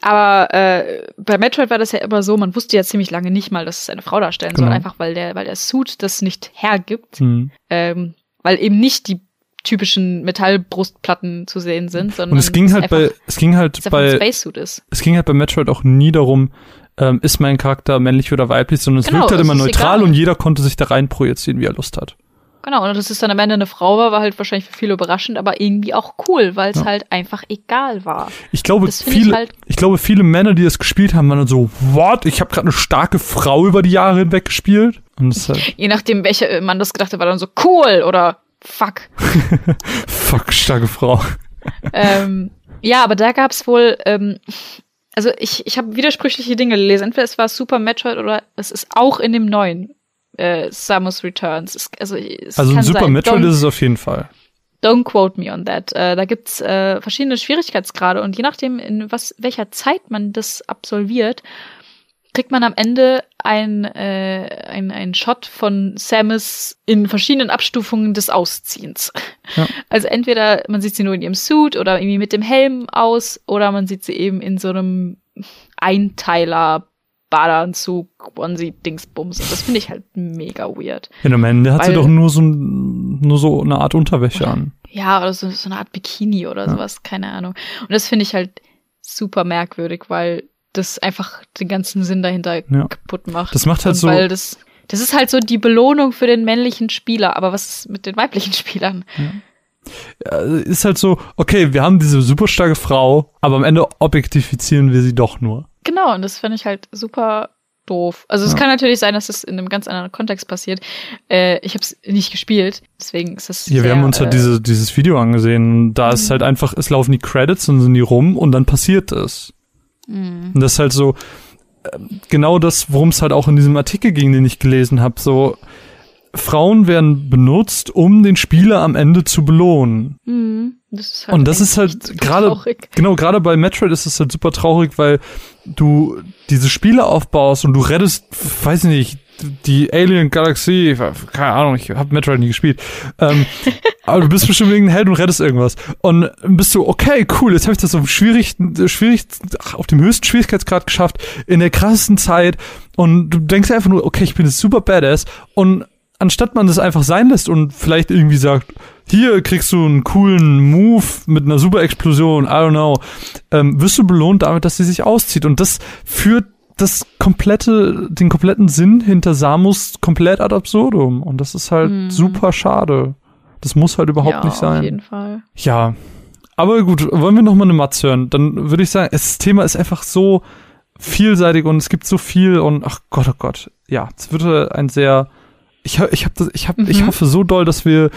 Aber äh, bei Metroid war das ja immer so, man wusste ja ziemlich lange nicht mal, dass es eine Frau darstellen genau. soll, einfach weil der, weil der Suit das nicht hergibt. Mhm. Ähm, weil eben nicht die typischen Metallbrustplatten zu sehen sind, sondern und es ging halt bei es ging halt bei Spacesuit ist. es ging halt bei Metroid auch nie darum, ähm, ist mein Charakter männlich oder weiblich, sondern es genau, wirkt halt immer neutral egal. und jeder konnte sich da rein projizieren, wie er Lust hat. Genau, und dass es dann am Ende eine Frau war, war halt wahrscheinlich für viele überraschend, aber irgendwie auch cool, weil es ja. halt einfach egal war. Ich glaube, viele, ich, halt ich, glaube, viele Männer, die das gespielt haben, waren dann so, what? Ich habe gerade eine starke Frau über die Jahre hinweg gespielt. Halt <laughs> Je nachdem, welcher Mann das gedacht hat, war dann so cool oder fuck. <laughs> fuck, starke Frau. ähm, ja, aber da gab's wohl, ähm, also ich, ich habe widersprüchliche Dinge gelesen. Entweder es war Super Metroid oder es ist auch in dem neuen äh, Samus Returns. Es, also es also ein Super sein. Metroid don't, ist es auf jeden Fall. Don't quote me on that. Äh, da gibt's äh, verschiedene Schwierigkeitsgrade und je nachdem, in was welcher Zeit man das absolviert, kriegt man am Ende ein, äh, ein, ein Shot von Samus in verschiedenen Abstufungen des Ausziehens. Ja. Also entweder man sieht sie nur in ihrem Suit oder irgendwie mit dem Helm aus oder man sieht sie eben in so einem Einteiler Badeanzug, Onesie, Dingsbums. Und das finde ich halt mega weird. Ja, am Ende hat sie doch nur so, nur so eine Art Unterwäsche an. Ja, oder so, so eine Art Bikini oder ja. sowas, keine Ahnung. Und das finde ich halt super merkwürdig, weil das einfach den ganzen Sinn dahinter ja. kaputt macht. Das macht halt Und so. Weil das, das ist halt so die Belohnung für den männlichen Spieler. Aber was ist mit den weiblichen <laughs> Spielern? Ja. Ist halt so, okay, wir haben diese super starke Frau, aber am Ende objektifizieren wir sie doch nur. Genau, und das finde ich halt super doof. Also es ja. kann natürlich sein, dass es in einem ganz anderen Kontext passiert. Äh, ich habe es nicht gespielt, deswegen ist es. Ja, sehr, wir haben uns halt äh, diese, dieses Video angesehen. Da ist mhm. halt einfach, es laufen die Credits und sind die rum und dann passiert es. Mhm. Und das ist halt so äh, genau das, worum es halt auch in diesem Artikel ging, den ich gelesen habe. So Frauen werden benutzt, um den Spieler am Ende zu belohnen. Mhm. Das halt und das ist halt gerade, genau, gerade bei Metroid ist es halt super traurig, weil du diese Spiele aufbaust und du rettest, weiß ich nicht, die Alien Galaxie, keine Ahnung, ich habe Metroid nie gespielt, ähm, <laughs> aber du bist bestimmt irgendein Held und rettest irgendwas. Und bist du, okay, cool, jetzt habe ich das auf, schwierig, schwierig, auf dem höchsten Schwierigkeitsgrad geschafft, in der krassesten Zeit und du denkst einfach nur, okay, ich bin jetzt super badass und anstatt man das einfach sein lässt und vielleicht irgendwie sagt, hier kriegst du einen coolen Move mit einer super Explosion, I don't know, ähm, wirst du belohnt damit, dass sie sich auszieht. Und das führt das komplette, den kompletten Sinn hinter Samus komplett ad absurdum. Und das ist halt mhm. super schade. Das muss halt überhaupt ja, nicht sein. Auf jeden Fall. Ja. Aber gut, wollen wir noch mal eine Matz hören? Dann würde ich sagen, das Thema ist einfach so vielseitig und es gibt so viel und ach Gott, oh Gott. Ja, es wird ein sehr ich, ich, hab das, ich, hab, mhm. ich hoffe so doll, dass wir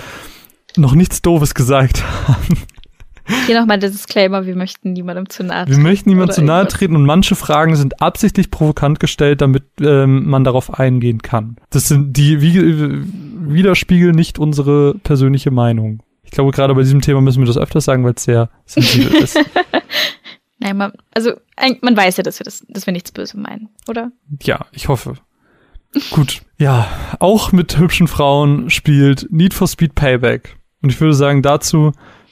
noch nichts Doofes gesagt <laughs> haben. Hier nochmal der Disclaimer, wir möchten niemandem zu nahe treten. Wir möchten niemandem zu nahe treten und manche Fragen sind absichtlich provokant gestellt, damit ähm, man darauf eingehen kann. Das sind die wie, widerspiegeln nicht unsere persönliche Meinung. Ich glaube, gerade bei diesem Thema müssen wir das öfters sagen, weil es sehr sensibel <laughs> ist. Nein, man, also man weiß ja, dass wir das, dass wir nichts Böses meinen, oder? Ja, ich hoffe. Gut, ja, auch mit hübschen Frauen spielt Need for Speed Payback. Und ich würde sagen, dazu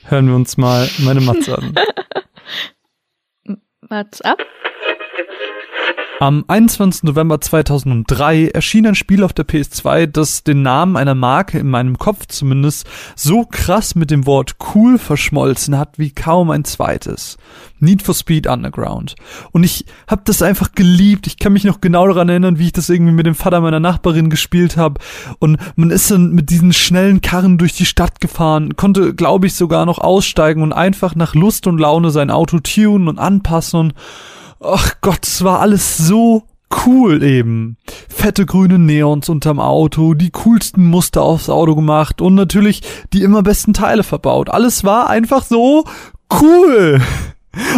hören wir uns mal meine Matze an. <laughs> Matz ab. Am 21. November 2003 erschien ein Spiel auf der PS2, das den Namen einer Marke in meinem Kopf zumindest so krass mit dem Wort cool verschmolzen hat wie kaum ein zweites. Need for Speed Underground. Und ich habe das einfach geliebt. Ich kann mich noch genau daran erinnern, wie ich das irgendwie mit dem Vater meiner Nachbarin gespielt habe. Und man ist dann mit diesen schnellen Karren durch die Stadt gefahren, konnte, glaube ich, sogar noch aussteigen und einfach nach Lust und Laune sein Auto tunen und anpassen. Und ach Gott, es war alles so cool eben. Fette grüne Neons unterm Auto, die coolsten Muster aufs Auto gemacht und natürlich die immer besten Teile verbaut. Alles war einfach so cool. <laughs>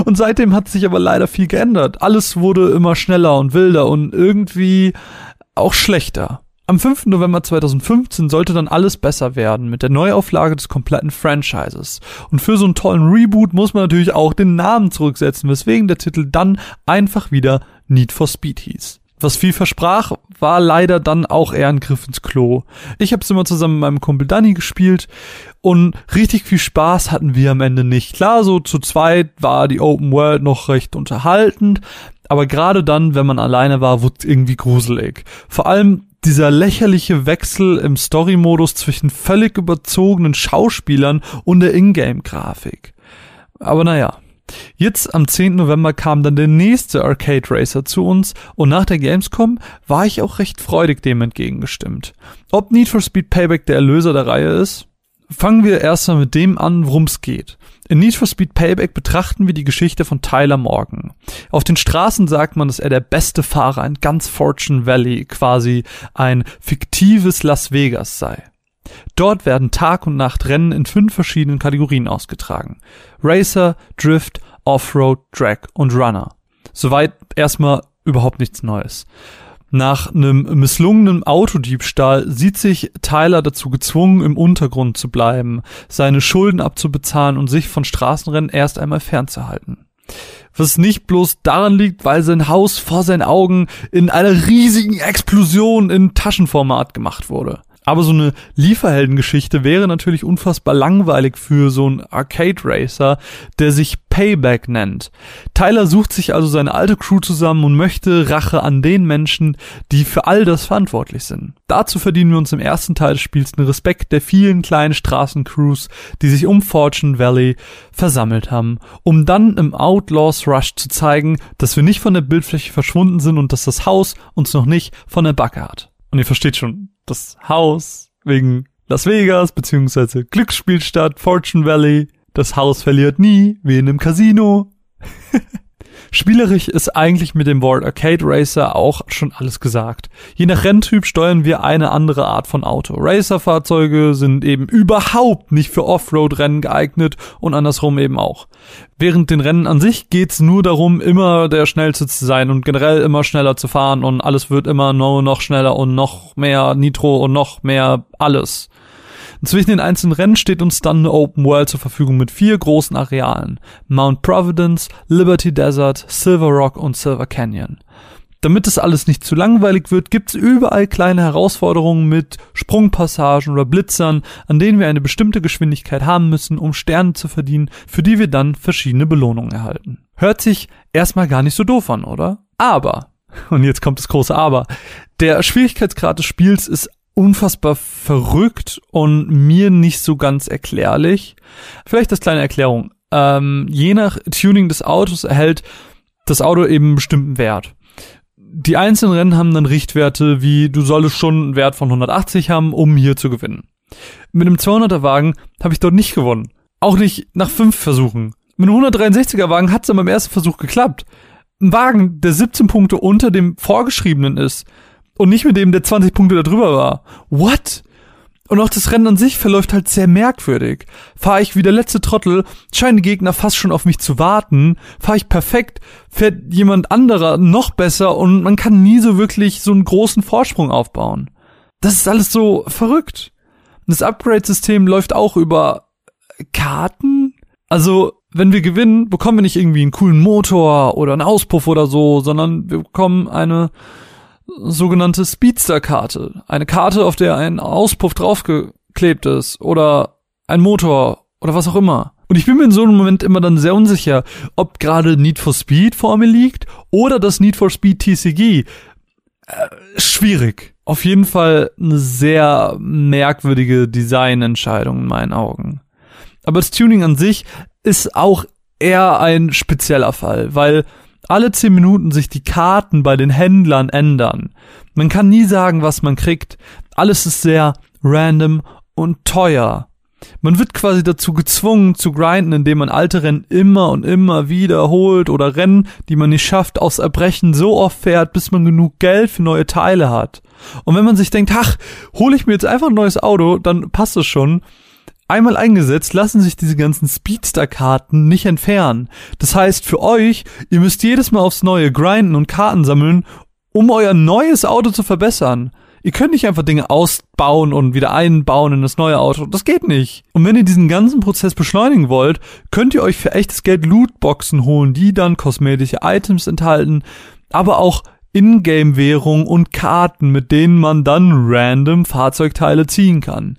Und seitdem hat sich aber leider viel geändert. Alles wurde immer schneller und wilder und irgendwie auch schlechter. Am 5. November 2015 sollte dann alles besser werden mit der Neuauflage des kompletten Franchises. Und für so einen tollen Reboot muss man natürlich auch den Namen zurücksetzen, weswegen der Titel dann einfach wieder Need for Speed hieß. Was viel versprach, war leider dann auch eher ein Griff ins Klo. Ich habe es immer zusammen mit meinem Kumpel Danny gespielt und richtig viel Spaß hatten wir am Ende nicht. Klar, so zu zweit war die Open World noch recht unterhaltend, aber gerade dann, wenn man alleine war, wurde irgendwie gruselig. Vor allem dieser lächerliche Wechsel im Story-Modus zwischen völlig überzogenen Schauspielern und der Ingame-Grafik. Aber naja. Jetzt am 10. November kam dann der nächste Arcade Racer zu uns und nach der Gamescom war ich auch recht freudig dem entgegengestimmt. Ob Need for Speed Payback der Erlöser der Reihe ist? Fangen wir erstmal mit dem an, worum es geht. In Need for Speed Payback betrachten wir die Geschichte von Tyler Morgan. Auf den Straßen sagt man, dass er der beste Fahrer in ganz Fortune Valley, quasi ein fiktives Las Vegas sei. Dort werden Tag und Nacht Rennen in fünf verschiedenen Kategorien ausgetragen. Racer, Drift, Offroad, Drag und Runner. Soweit erstmal überhaupt nichts Neues. Nach einem misslungenen Autodiebstahl sieht sich Tyler dazu gezwungen, im Untergrund zu bleiben, seine Schulden abzubezahlen und sich von Straßenrennen erst einmal fernzuhalten. Was nicht bloß daran liegt, weil sein Haus vor seinen Augen in einer riesigen Explosion in Taschenformat gemacht wurde. Aber so eine Lieferheldengeschichte wäre natürlich unfassbar langweilig für so einen Arcade Racer, der sich Payback nennt. Tyler sucht sich also seine alte Crew zusammen und möchte Rache an den Menschen, die für all das verantwortlich sind. Dazu verdienen wir uns im ersten Teil des Spiels den Respekt der vielen kleinen Straßencrews, die sich um Fortune Valley versammelt haben, um dann im Outlaws Rush zu zeigen, dass wir nicht von der Bildfläche verschwunden sind und dass das Haus uns noch nicht von der Backe hat. Und ihr versteht schon, das Haus wegen Las Vegas beziehungsweise Glücksspielstadt Fortune Valley das Haus verliert nie, wie in einem Casino. <laughs> Spielerisch ist eigentlich mit dem World Arcade Racer auch schon alles gesagt. Je nach Renntyp steuern wir eine andere Art von Auto. Racer-Fahrzeuge sind eben überhaupt nicht für Offroad-Rennen geeignet und andersrum eben auch. Während den Rennen an sich geht's nur darum, immer der Schnellste zu sein und generell immer schneller zu fahren und alles wird immer noch schneller und noch mehr Nitro und noch mehr alles. Zwischen den einzelnen Rennen steht uns dann eine Open World zur Verfügung mit vier großen Arealen. Mount Providence, Liberty Desert, Silver Rock und Silver Canyon. Damit es alles nicht zu langweilig wird, gibt's überall kleine Herausforderungen mit Sprungpassagen oder Blitzern, an denen wir eine bestimmte Geschwindigkeit haben müssen, um Sterne zu verdienen, für die wir dann verschiedene Belohnungen erhalten. Hört sich erstmal gar nicht so doof an, oder? Aber, <laughs> und jetzt kommt das große Aber, der Schwierigkeitsgrad des Spiels ist unfassbar verrückt und mir nicht so ganz erklärlich. Vielleicht als kleine Erklärung. Ähm, je nach Tuning des Autos erhält das Auto eben einen bestimmten Wert. Die einzelnen Rennen haben dann Richtwerte wie du solltest schon einen Wert von 180 haben, um hier zu gewinnen. Mit einem 200er Wagen habe ich dort nicht gewonnen. Auch nicht nach fünf Versuchen. Mit einem 163er Wagen hat es beim ersten Versuch geklappt. Ein Wagen, der 17 Punkte unter dem vorgeschriebenen ist, und nicht mit dem, der 20 Punkte da drüber war. What? Und auch das Rennen an sich verläuft halt sehr merkwürdig. Fahre ich wie der letzte Trottel, scheinen die Gegner fast schon auf mich zu warten. Fahre ich perfekt, fährt jemand anderer noch besser und man kann nie so wirklich so einen großen Vorsprung aufbauen. Das ist alles so verrückt. Das Upgrade-System läuft auch über Karten. Also, wenn wir gewinnen, bekommen wir nicht irgendwie einen coolen Motor oder einen Auspuff oder so, sondern wir bekommen eine sogenannte Speedster-Karte. Eine Karte, auf der ein Auspuff draufgeklebt ist oder ein Motor oder was auch immer. Und ich bin mir in so einem Moment immer dann sehr unsicher, ob gerade Need for Speed vor mir liegt oder das Need for Speed TCG. Äh, schwierig. Auf jeden Fall eine sehr merkwürdige Designentscheidung in meinen Augen. Aber das Tuning an sich ist auch eher ein spezieller Fall, weil alle zehn Minuten sich die Karten bei den Händlern ändern. Man kann nie sagen, was man kriegt. Alles ist sehr random und teuer. Man wird quasi dazu gezwungen zu grinden, indem man alte Rennen immer und immer wiederholt oder Rennen, die man nicht schafft, aus Erbrechen so oft fährt, bis man genug Geld für neue Teile hat. Und wenn man sich denkt, ach, hole ich mir jetzt einfach ein neues Auto, dann passt es schon. Einmal eingesetzt, lassen sich diese ganzen Speedster-Karten nicht entfernen. Das heißt, für euch, ihr müsst jedes Mal aufs Neue grinden und Karten sammeln, um euer neues Auto zu verbessern. Ihr könnt nicht einfach Dinge ausbauen und wieder einbauen in das neue Auto. Das geht nicht. Und wenn ihr diesen ganzen Prozess beschleunigen wollt, könnt ihr euch für echtes Geld Lootboxen holen, die dann kosmetische Items enthalten, aber auch Ingame-Währung und Karten, mit denen man dann random Fahrzeugteile ziehen kann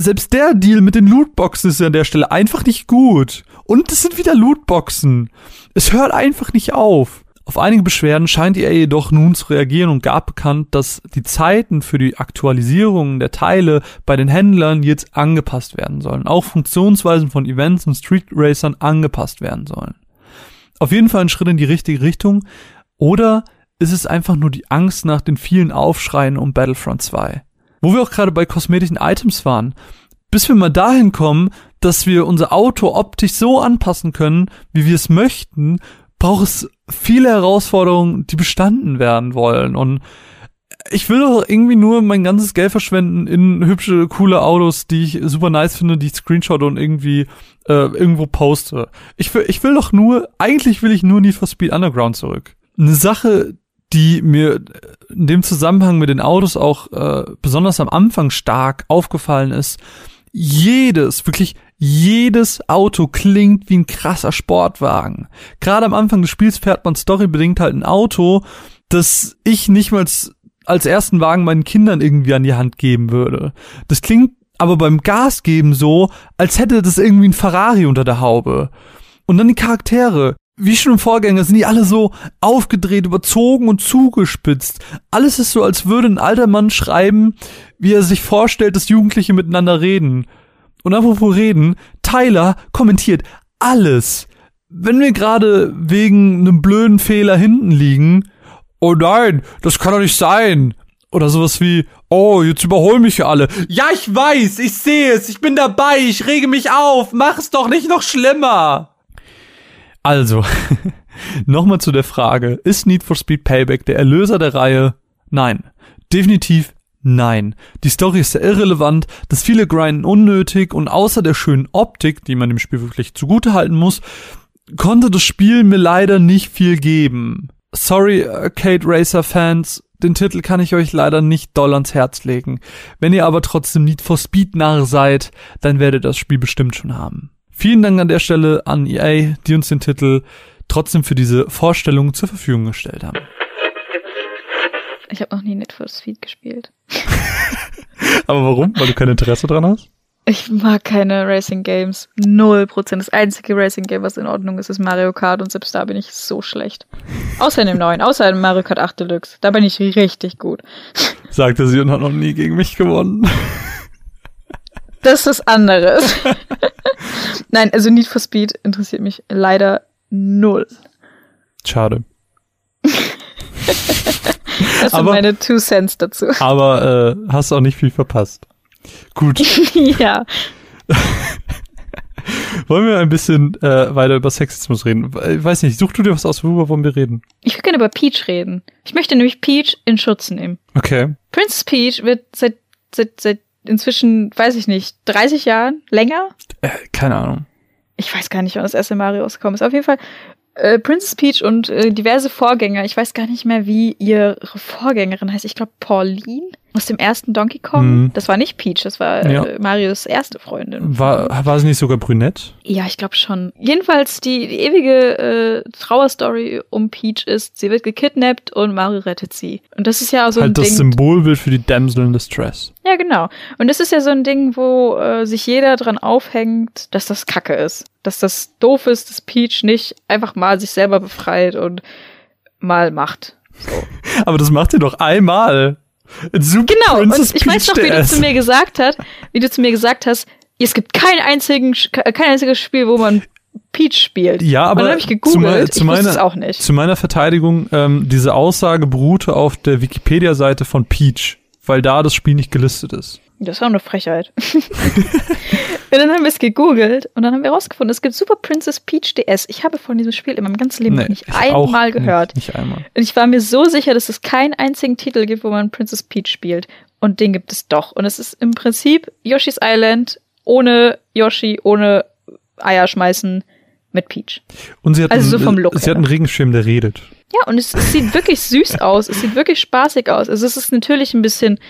selbst der Deal mit den Lootboxen ist an der Stelle einfach nicht gut. Und es sind wieder Lootboxen. Es hört einfach nicht auf. Auf einige Beschwerden scheint EA jedoch nun zu reagieren und gab bekannt, dass die Zeiten für die Aktualisierung der Teile bei den Händlern jetzt angepasst werden sollen. Auch Funktionsweisen von Events und Street Racern angepasst werden sollen. Auf jeden Fall ein Schritt in die richtige Richtung. Oder ist es einfach nur die Angst nach den vielen Aufschreien um Battlefront 2? Wo wir auch gerade bei kosmetischen Items waren. Bis wir mal dahin kommen, dass wir unser Auto optisch so anpassen können, wie wir es möchten, braucht es viele Herausforderungen, die bestanden werden wollen. Und ich will doch irgendwie nur mein ganzes Geld verschwenden in hübsche, coole Autos, die ich super nice finde, die ich screenshot und irgendwie äh, irgendwo poste. Ich will, ich will doch nur, eigentlich will ich nur Need for Speed Underground zurück. Eine Sache, die mir in dem Zusammenhang mit den Autos auch äh, besonders am Anfang stark aufgefallen ist. Jedes, wirklich jedes Auto klingt wie ein krasser Sportwagen. Gerade am Anfang des Spiels fährt man storybedingt halt ein Auto, das ich nicht mal als ersten Wagen meinen Kindern irgendwie an die Hand geben würde. Das klingt aber beim Gas geben so, als hätte das irgendwie ein Ferrari unter der Haube. Und dann die Charaktere. Wie schon im Vorgänger sind die alle so aufgedreht, überzogen und zugespitzt. Alles ist so, als würde ein alter Mann schreiben, wie er sich vorstellt, dass Jugendliche miteinander reden. Und apropos reden, Tyler kommentiert alles. Wenn wir gerade wegen einem blöden Fehler hinten liegen, oh nein, das kann doch nicht sein. Oder sowas wie, oh, jetzt überholen mich alle. Ja, ich weiß, ich sehe es, ich bin dabei, ich rege mich auf, mach es doch nicht noch schlimmer. Also, <laughs> nochmal zu der Frage, ist Need for Speed Payback der Erlöser der Reihe? Nein. Definitiv nein. Die Story ist sehr irrelevant, das viele Grinden unnötig und außer der schönen Optik, die man dem Spiel wirklich zugutehalten muss, konnte das Spiel mir leider nicht viel geben. Sorry, Arcade Racer Fans, den Titel kann ich euch leider nicht doll ans Herz legen. Wenn ihr aber trotzdem Need for Speed narr seid, dann werdet ihr das Spiel bestimmt schon haben. Vielen Dank an der Stelle an EA, die uns den Titel trotzdem für diese Vorstellung zur Verfügung gestellt haben. Ich habe noch nie Need for Speed gespielt. <laughs> aber warum? Weil du kein Interesse dran hast? Ich mag keine Racing Games. Null Prozent. Das einzige Racing Game, was in Ordnung ist, ist Mario Kart und selbst da bin ich so schlecht. Außer in dem neuen, außer in Mario Kart 8 Deluxe. Da bin ich richtig gut. Sagte sie und hat noch nie gegen mich gewonnen. Das ist anderes. <laughs> Nein, also Need for Speed interessiert mich leider null. Schade. <laughs> das sind aber, meine Two Cents dazu. Aber äh, hast auch nicht viel verpasst. Gut. <laughs> ja. wollen wir ein bisschen äh, weiter über Sexismus reden? Ich weiß nicht, such du dir was aus, worüber wollen wir reden? Ich würde gerne über Peach reden. Ich möchte nämlich Peach in Schutz nehmen. Okay. Princess Peach wird seit, seit, seit inzwischen, weiß ich nicht, 30 Jahren? Länger? Äh, keine Ahnung. Ich weiß gar nicht, wann das erste Mario rausgekommen ist. Auf jeden Fall äh, Princess Peach und äh, diverse Vorgänger. Ich weiß gar nicht mehr, wie ihre Vorgängerin heißt. Ich glaube Pauline aus dem ersten Donkey Kong. Mhm. Das war nicht Peach, das war äh, ja. Marios erste Freundin. War, war sie nicht sogar brünett? Ja, ich glaube schon. Jedenfalls die, die ewige äh, Trauerstory um Peach ist, sie wird gekidnappt und Mario rettet sie. Und das ist ja auch so halt ein das Ding. Symbolbild für die Damsel in Distress. Ja, genau. Und das ist ja so ein Ding, wo äh, sich jeder dran aufhängt, dass das Kacke ist. Dass das doof ist, dass Peach nicht einfach mal sich selber befreit und mal macht. So. <laughs> Aber das macht sie doch einmal. Super genau, Princess und ich weiß noch, wie du zu mir gesagt hast, wie du zu mir gesagt hast, es gibt kein einzigen, kein einziges Spiel, wo man Peach spielt. Ja, aber dann habe ich gegoogelt, zu, zu meiner, auch nicht. Zu meiner Verteidigung, ähm, diese Aussage beruhte auf der Wikipedia-Seite von Peach, weil da das Spiel nicht gelistet ist. Das war eine Frechheit. <laughs> und dann haben wir es gegoogelt und dann haben wir rausgefunden, es gibt Super Princess Peach DS. Ich habe von diesem Spiel in meinem ganzen Leben nee, nicht einmal gehört. Nicht, nicht einmal. Und ich war mir so sicher, dass es keinen einzigen Titel gibt, wo man Princess Peach spielt. Und den gibt es doch. Und es ist im Prinzip Yoshi's Island ohne Yoshi, ohne Eier schmeißen mit Peach. Und sie hat, also einen, so vom Look sie hat einen Regenschirm, der redet. Ja, und es, es sieht wirklich süß aus. Es sieht wirklich spaßig aus. Also es ist natürlich ein bisschen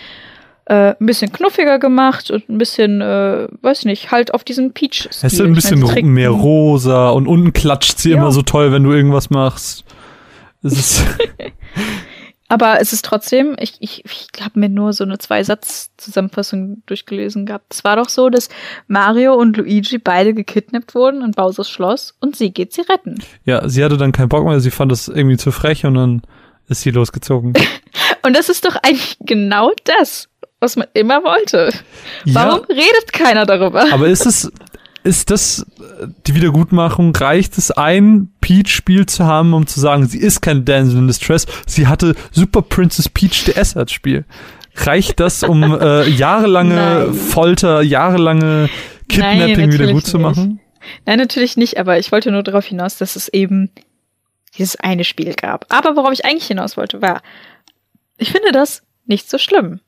äh, ein bisschen knuffiger gemacht und ein bisschen, äh, weiß nicht, halt auf diesen Peach. Es ist ein bisschen meine, mehr rosa und unten klatscht sie ja. immer so toll, wenn du irgendwas machst. Es <laughs> Aber es ist trotzdem, ich, ich, ich habe mir nur so eine Zwei-Satz-Zusammenfassung durchgelesen gehabt. Es war doch so, dass Mario und Luigi beide gekidnappt wurden in Bowsers Schloss und sie geht sie retten. Ja, sie hatte dann keinen Bock mehr, sie fand das irgendwie zu frech und dann ist sie losgezogen. <laughs> und das ist doch eigentlich genau das was man immer wollte. Warum ja, redet keiner darüber? Aber ist es, ist das die Wiedergutmachung? Reicht es, ein Peach-Spiel zu haben, um zu sagen, sie ist kein Damsel in Distress, sie hatte Super Princess Peach DS als Spiel? Reicht das, um äh, jahrelange Nein. Folter, jahrelange Kidnapping Nein, wieder gut zu machen? Nein, natürlich nicht, aber ich wollte nur darauf hinaus, dass es eben dieses eine Spiel gab. Aber worauf ich eigentlich hinaus wollte, war, ich finde das nicht so schlimm.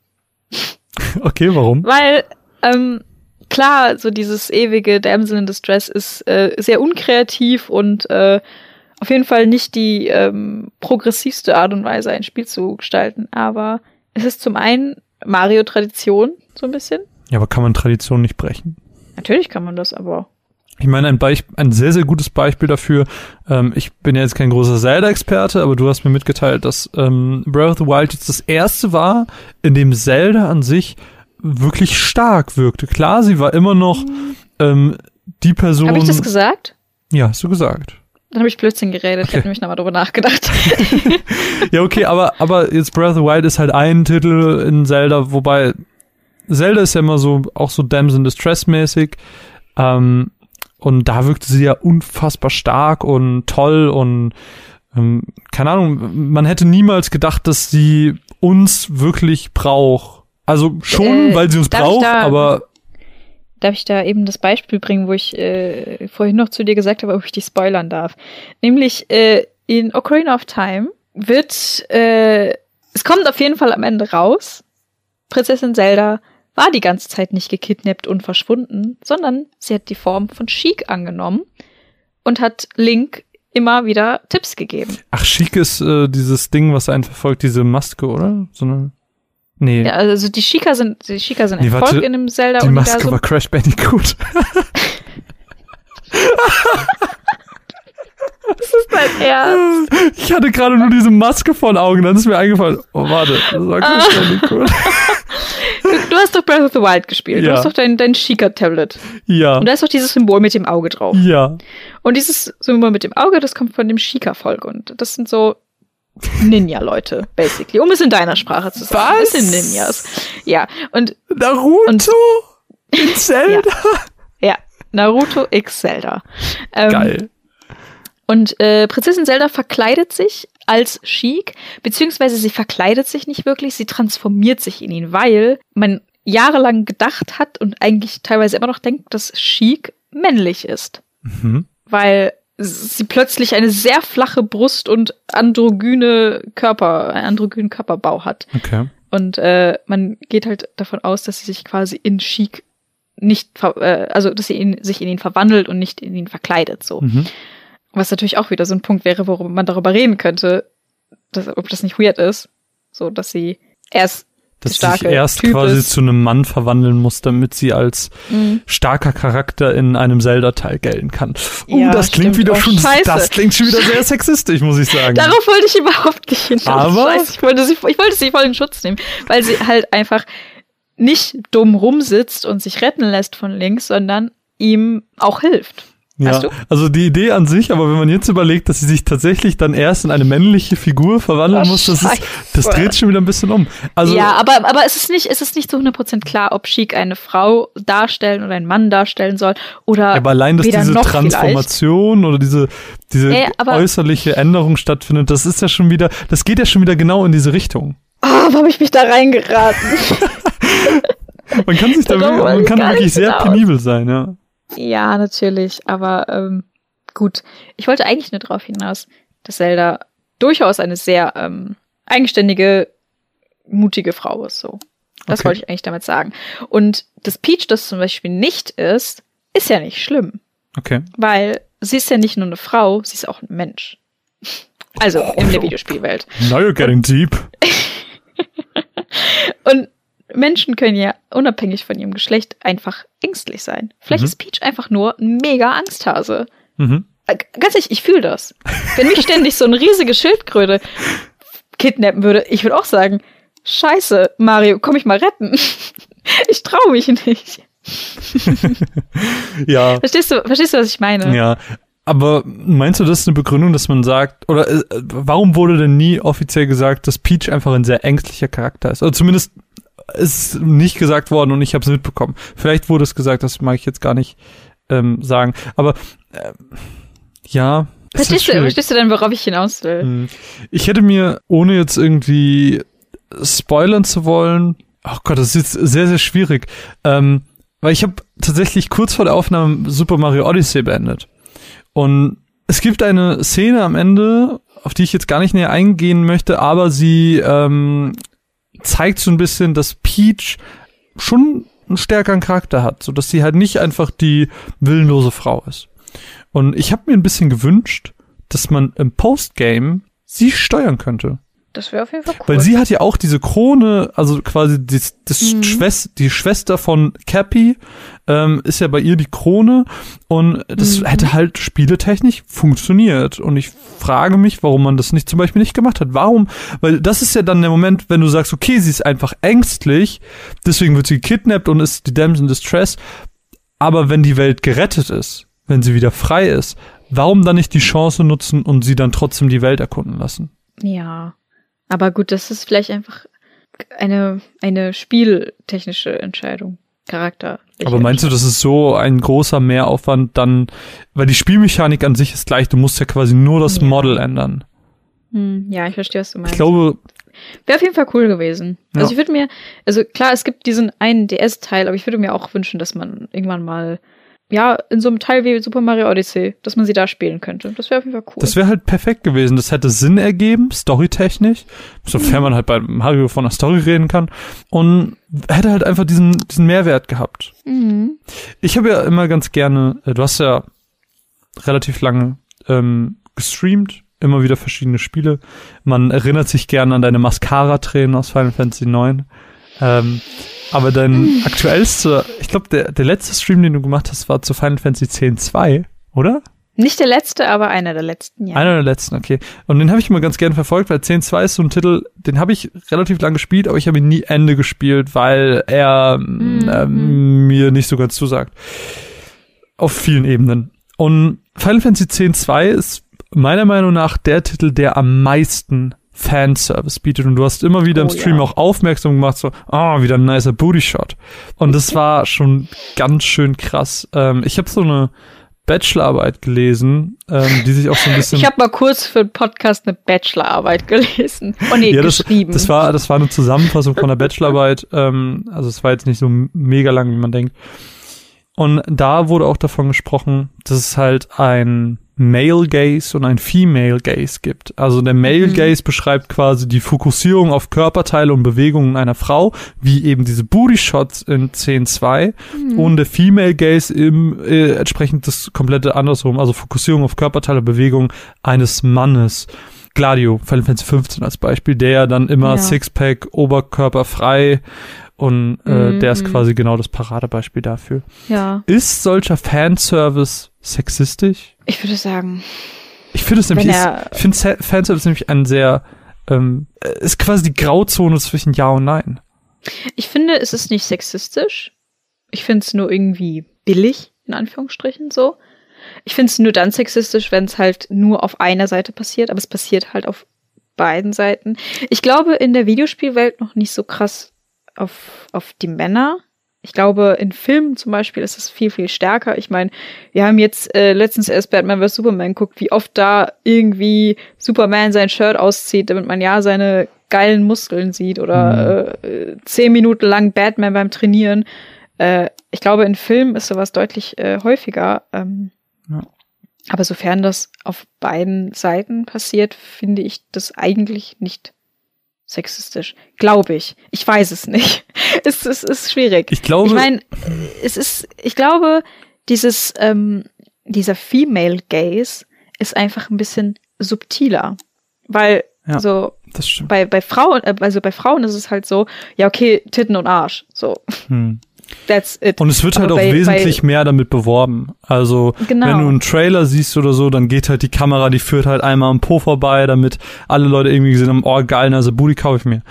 <laughs> Okay, warum? Weil, ähm, klar, so dieses ewige Damsel in Distress ist äh, sehr unkreativ und äh, auf jeden Fall nicht die ähm, progressivste Art und Weise, ein Spiel zu gestalten. Aber es ist zum einen Mario-Tradition, so ein bisschen. Ja, aber kann man Tradition nicht brechen? Natürlich kann man das, aber ich meine, ein, Beich ein sehr, sehr gutes Beispiel dafür, ähm, ich bin ja jetzt kein großer Zelda-Experte, aber du hast mir mitgeteilt, dass ähm, Breath of the Wild jetzt das erste war, in dem Zelda an sich wirklich stark wirkte. Klar, sie war immer noch ähm, die Person. Habe ich das gesagt? Ja, hast du gesagt. Dann habe ich Blödsinn geredet. Ich habe nämlich nochmal drüber nachgedacht. <laughs> Ja, okay, aber, aber jetzt Breath of the Wild ist halt ein Titel in Zelda, wobei Zelda ist ja immer so, auch so Damsel in Distress mäßig. Ähm, und da wirkte sie ja unfassbar stark und toll und ähm, keine Ahnung, man hätte niemals gedacht, dass sie uns wirklich braucht. Also schon, Äh, weil sie uns braucht, da- aber Darf ich da eben das Beispiel bringen, wo ich äh, vorhin noch zu dir gesagt habe, ob ich dich spoilern darf? Nämlich äh, in Ocarina of Time wird, äh, es kommt auf jeden Fall am Ende raus, Prinzessin Zelda war die ganze Zeit nicht gekidnappt und verschwunden, sondern sie hat die Form von Sheik angenommen und hat Link immer wieder Tipps gegeben. ach, Chic ist äh, dieses Ding, was einen verfolgt, diese Maske, oder? So eine, nee, Ja, also die Shika sind, die Shika sind ein Nee, warte, Volk in dem die Maske war Crash Bandicoot. <laughs> Das ist dein Ernst. Ich hatte gerade nur diese Maske vor den Augen, dann ist mir eingefallen, oh warte, das war. Crash <laughs> Bandicoot. <laughs> Du, du hast doch Breath of the Wild gespielt. Du Ja. hast doch dein, dein Shika-Tablet. Ja, Und da ist doch dieses Symbol mit dem Auge drauf. ja. Und dieses Symbol mit dem Auge, das kommt von dem Shika-Volk. Und das sind so Ninja-Leute, basically. Um es in deiner Sprache zu sagen. Was? Das sind Ninjas. Ja. Und Naruto Und- in <laughs> Zelda. ja, Naruto X Zelda. Ähm, Geil. Und äh, Prinzessin Zelda verkleidet sich als Sheik, beziehungsweise sie verkleidet sich nicht wirklich, sie transformiert sich in ihn, weil man jahrelang gedacht hat und eigentlich teilweise immer noch denkt, dass Sheik männlich ist. Mhm. Weil sie plötzlich eine sehr flache Brust und androgyne Körper, einen androgynen Körperbau hat. Okay. Und äh, man geht halt davon aus, dass sie sich quasi in Chic nicht, äh, also dass sie in, sich in ihn verwandelt und nicht in ihn verkleidet. So. Mhm. Was natürlich auch wieder so ein Punkt wäre, worüber man darüber reden könnte, dass, ob das nicht weird ist. So, dass sie erst Dass sie sich erst Typ quasi ist. zu einem Mann verwandeln muss, damit sie als Mhm. starker Charakter in einem Zelda-Teil gelten kann. Oh, Ja, das klingt stimmt. wieder Oh, schon, scheiße. das klingt schon wieder sehr <laughs> sexistisch, muss ich sagen. Darauf wollte ich überhaupt nicht hinaus. Aber- Scheiße, ich wollte sie, ich wollte sie voll in Schutz nehmen, weil sie halt einfach nicht dumm rumsitzt und sich retten lässt von links, sondern ihm auch hilft. Ja, also die Idee an sich, aber wenn man jetzt überlegt, dass sie sich tatsächlich dann erst in eine männliche Figur verwandeln Oh, muss, das, ist, das dreht schon wieder ein bisschen um. Also, ja, aber, aber es ist nicht, es ist nicht zu 100% klar, ob Chic eine Frau darstellen oder einen Mann darstellen soll oder aber allein, dass diese Transformation oder diese, diese aber- äußerliche Änderung stattfindet, das ist ja schon wieder, das geht ja schon wieder genau in diese Richtung. Oh, wo habe ich mich da reingeraten? <laughs> Man kann sich da <laughs> man kann wirklich sehr penibel sein, ja. Ja, natürlich, aber ähm, gut. Ich wollte eigentlich nur darauf hinaus, dass Zelda durchaus eine sehr ähm, eigenständige, mutige Frau ist. So, das Okay. wollte ich eigentlich damit sagen. Und das Peach, das zum Beispiel nicht ist, ist ja nicht schlimm, Okay. weil sie ist ja nicht nur eine Frau, sie ist auch ein Mensch. Also in der Videospielwelt. Now you're getting deep. <laughs> Und Menschen können ja unabhängig von ihrem Geschlecht einfach ängstlich sein. Vielleicht Mhm. ist Peach einfach nur ein mega Angsthase. Mhm. Äh, Ganz ehrlich, ich fühle das. Wenn mich ständig so eine riesige Schildkröte kidnappen würde, ich würde auch sagen, scheiße, Mario, komm ich mal retten. <laughs> Ich traue mich nicht. <laughs> Ja, Verstehst du, verstehst du, was ich meine? ja. Aber meinst du, das ist eine Begründung, dass man sagt, oder äh, warum wurde denn nie offiziell gesagt, dass Peach einfach ein sehr ängstlicher Charakter ist? Also zumindest ist nicht gesagt worden und ich habe es mitbekommen. Vielleicht wurde es gesagt, das mag ich jetzt gar nicht ähm, sagen. Aber äh, ja. Verstehst du, verstehst du denn, worauf ich hinaus will? Hm. Ich hätte mir, ohne jetzt irgendwie spoilern zu wollen, oh Gott, das ist jetzt sehr, sehr schwierig, ähm, weil ich habe tatsächlich kurz vor der Aufnahme Super Mario Odyssey beendet. Und es gibt eine Szene am Ende, auf die ich jetzt gar nicht näher eingehen möchte, aber sie ähm, zeigt so ein bisschen, dass Peach schon einen stärkeren Charakter hat, so dass sie halt nicht einfach die willenlose Frau ist. Und ich habe mir ein bisschen gewünscht, dass man im Postgame sie steuern könnte. Das wäre auf jeden Fall cool. Weil sie hat ja auch diese Krone, also quasi das, das Mhm. Schwest, die Schwester von Cappy, ähm, ist ja bei ihr die Krone und das Mhm. hätte halt spieletechnisch funktioniert. Und ich frage mich, warum man das nicht zum Beispiel nicht gemacht hat. Warum? Weil das ist ja dann der Moment, wenn du sagst, okay, sie ist einfach ängstlich, deswegen wird sie gekidnappt und ist die Damsel in Distress. Aber wenn die Welt gerettet ist, wenn sie wieder frei ist, warum dann nicht die Chance nutzen und sie dann trotzdem die Welt erkunden lassen? Ja. Aber gut, das ist vielleicht einfach eine, eine spieltechnische Entscheidung. Charakter. Aber meinst du, das ist so ein großer Mehraufwand dann, weil die Spielmechanik an sich ist gleich, du musst ja quasi nur das Ja. Model ändern. Hm, ja, ich verstehe, was du meinst. Ich glaube, Wäre auf jeden Fall cool gewesen. Ja. Also ich würde mir, also klar, es gibt diesen einen DS-Teil, aber ich würde mir auch wünschen, dass man irgendwann mal, ja, in so einem Teil wie Super Mario Odyssey, dass man sie da spielen könnte. Das wäre auf jeden Fall cool. das wäre halt perfekt gewesen. Das hätte Sinn ergeben, storytechnisch, sofern man halt bei Mario von der Story reden kann. Und hätte halt einfach diesen, diesen Mehrwert gehabt. mhm. Ich habe ja immer ganz gerne, äh, du hast ja relativ lange ähm, gestreamt, immer wieder verschiedene Spiele. Man erinnert sich gerne an deine Mascara-Tränen aus Final Fantasy IX. Ähm, aber dein aktuellster, ich glaube, der, der letzte Stream, den du gemacht hast, war zu Final Fantasy X-2, oder? Nicht der letzte, aber einer der letzten, ja. Einer der letzten, okay. Und den habe ich immer ganz gerne verfolgt, weil 10.2 ist so ein Titel, den habe ich relativ lang gespielt, aber ich habe ihn nie Ende gespielt, weil er Mhm. ähm, mir nicht so ganz zusagt. Auf vielen Ebenen. Und Final Fantasy X-2 ist meiner Meinung nach der Titel, der am meisten Fanservice bietet. Und du hast immer wieder im Oh, Stream ja. auch aufmerksam gemacht, so, ah, wieder ein nicer Booty-Shot. Und das <laughs> war schon ganz schön krass. Ähm, ich habe so eine Bachelorarbeit gelesen, ähm, die sich auch so ein <laughs> bisschen Ich habe mal kurz für einen Podcast eine Bachelorarbeit gelesen. Oh nee, ja, das, geschrieben. das war das war eine Zusammenfassung von der Bachelorarbeit. <laughs> Ähm, also es war jetzt nicht so mega lang, wie man denkt. Und da wurde auch davon gesprochen, dass es halt ein Male Gaze und ein Female Gaze gibt. Also der Male Mhm. Gaze beschreibt quasi die Fokussierung auf Körperteile und Bewegungen einer Frau, wie eben diese Booty Shots in 10.2 Mhm. und der Female Gaze im äh, entsprechend das komplette andersrum, also Fokussierung auf Körperteile und Bewegungen eines Mannes. Gladio, Final Fantasy 15 als Beispiel, der dann immer Ja. Sixpack, Oberkörper frei und äh, der ist Mhm. quasi genau das Paradebeispiel dafür. ja, Ist solcher Fanservice sexistisch? ich würde sagen, Ich finde es nämlich, ich finde Fanservice nämlich ein sehr, ähm, äh, ist quasi die Grauzone zwischen Ja und Nein. ich finde, es ist nicht sexistisch. Ich finde es nur irgendwie billig, in Anführungsstrichen so. Ich finde es nur dann sexistisch, wenn es halt nur auf einer Seite passiert, aber es passiert halt auf beiden Seiten. Ich glaube, in der Videospielwelt noch nicht so krass auf, auf die Männer. Ich glaube, in Filmen zum Beispiel ist es viel, viel stärker. Ich meine, wir haben jetzt äh, letztens erst Batman vs. Superman geguckt, wie oft da irgendwie Superman sein Shirt auszieht, damit man ja seine geilen Muskeln sieht oder äh, zehn Minuten lang Batman beim Trainieren. Äh, ich glaube, in Filmen ist sowas deutlich äh, häufiger. Ähm, Ja. Aber sofern das auf beiden Seiten passiert, finde ich das eigentlich nicht sexistisch. Glaube ich. Ich weiß es nicht. <laughs> es, es ist schwierig. Ich glaube, Ich meine, es ist, ich glaube, dieses, ähm, dieser Female Gaze ist einfach ein bisschen subtiler. Weil, Ja. so, bei, bei Frauen, äh, also bei Frauen ist es halt so, ja, okay, Titten und Arsch. So, Hm. That's it. Und es wird halt Aber auch bei- wesentlich mehr damit beworben. Also, Genau. wenn du einen Trailer siehst oder so, dann geht halt die Kamera, die führt halt einmal am Po vorbei, damit alle Leute irgendwie gesehen haben, oh geil, also Booty kaufe ich mir.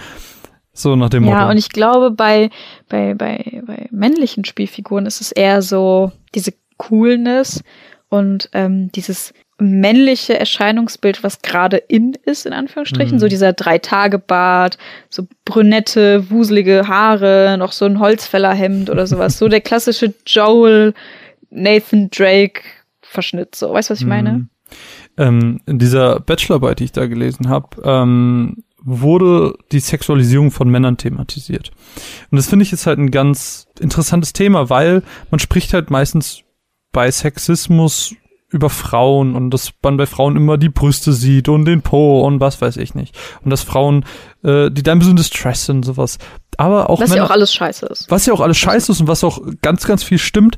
So nach dem Motto. Ja, und ich glaube, bei, bei, bei, bei männlichen Spielfiguren ist es eher so diese Coolness und ähm, dieses männliche Erscheinungsbild, was gerade in ist, in Anführungsstrichen. Mhm. So dieser Drei-Tage-Bart, so brünette, wuselige Haare, noch so ein Holzfällerhemd oder sowas. So der klassische Joel, Nathan Drake Verschnitt. So, weißt du, was ich meine? Mhm. Ähm, in dieser Bachelorarbeit, die ich da gelesen habe, ähm, wurde die Sexualisierung von Männern thematisiert. Und das finde ich jetzt halt ein ganz interessantes Thema, weil man spricht halt meistens bei Sexismus über Frauen und dass man bei Frauen immer die Brüste sieht und den Po und was weiß ich nicht. Und dass Frauen, äh, die da ein bisschen Distress sind, sowas. Aber auch Was ja auch alles scheiße ist. was ja auch alles scheiße ist und was auch ganz, ganz viel stimmt.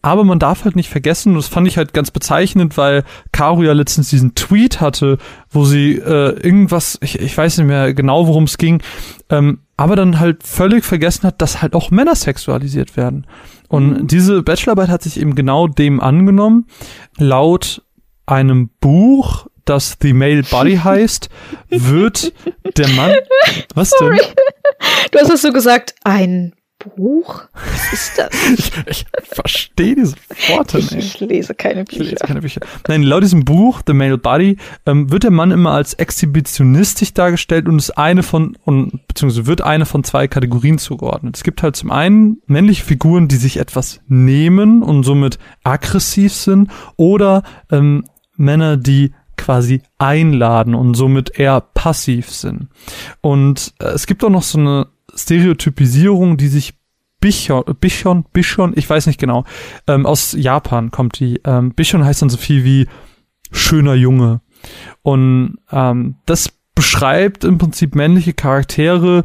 Aber man darf halt nicht vergessen, und das fand ich halt ganz bezeichnend, weil Caro ja letztens diesen Tweet hatte, wo sie äh, irgendwas, ich, ich weiß nicht mehr genau, worum es ging, ähm, aber dann halt völlig vergessen hat, dass halt auch Männer sexualisiert werden. Und diese Bachelorarbeit hat sich eben genau dem angenommen. Laut einem Buch, das The Male Body <laughs> heißt, wird der Mann. <laughs> Was denn? Du hast es so gesagt, ein Buch? Was ist das? <laughs> ich, ich verstehe diese Worte Ich, nicht. ich lese keine Ich lese Bücher. keine Bücher. Nein, laut diesem Buch, The Male Body, ähm, wird der Mann immer als exhibitionistisch dargestellt und ist eine von, und, beziehungsweise wird eine von zwei Kategorien zugeordnet. Es gibt halt zum einen männliche Figuren, die sich etwas nehmen und somit aggressiv sind, oder ähm, Männer, die quasi einladen und somit eher passiv sind. Und äh, es gibt auch noch so eine Stereotypisierung, die sich Bichon, Bichon, Bichon, ich weiß nicht genau, ähm, aus Japan kommt die. Ähm, Bichon heißt dann so viel wie schöner Junge. Und ähm, das beschreibt im Prinzip männliche Charaktere,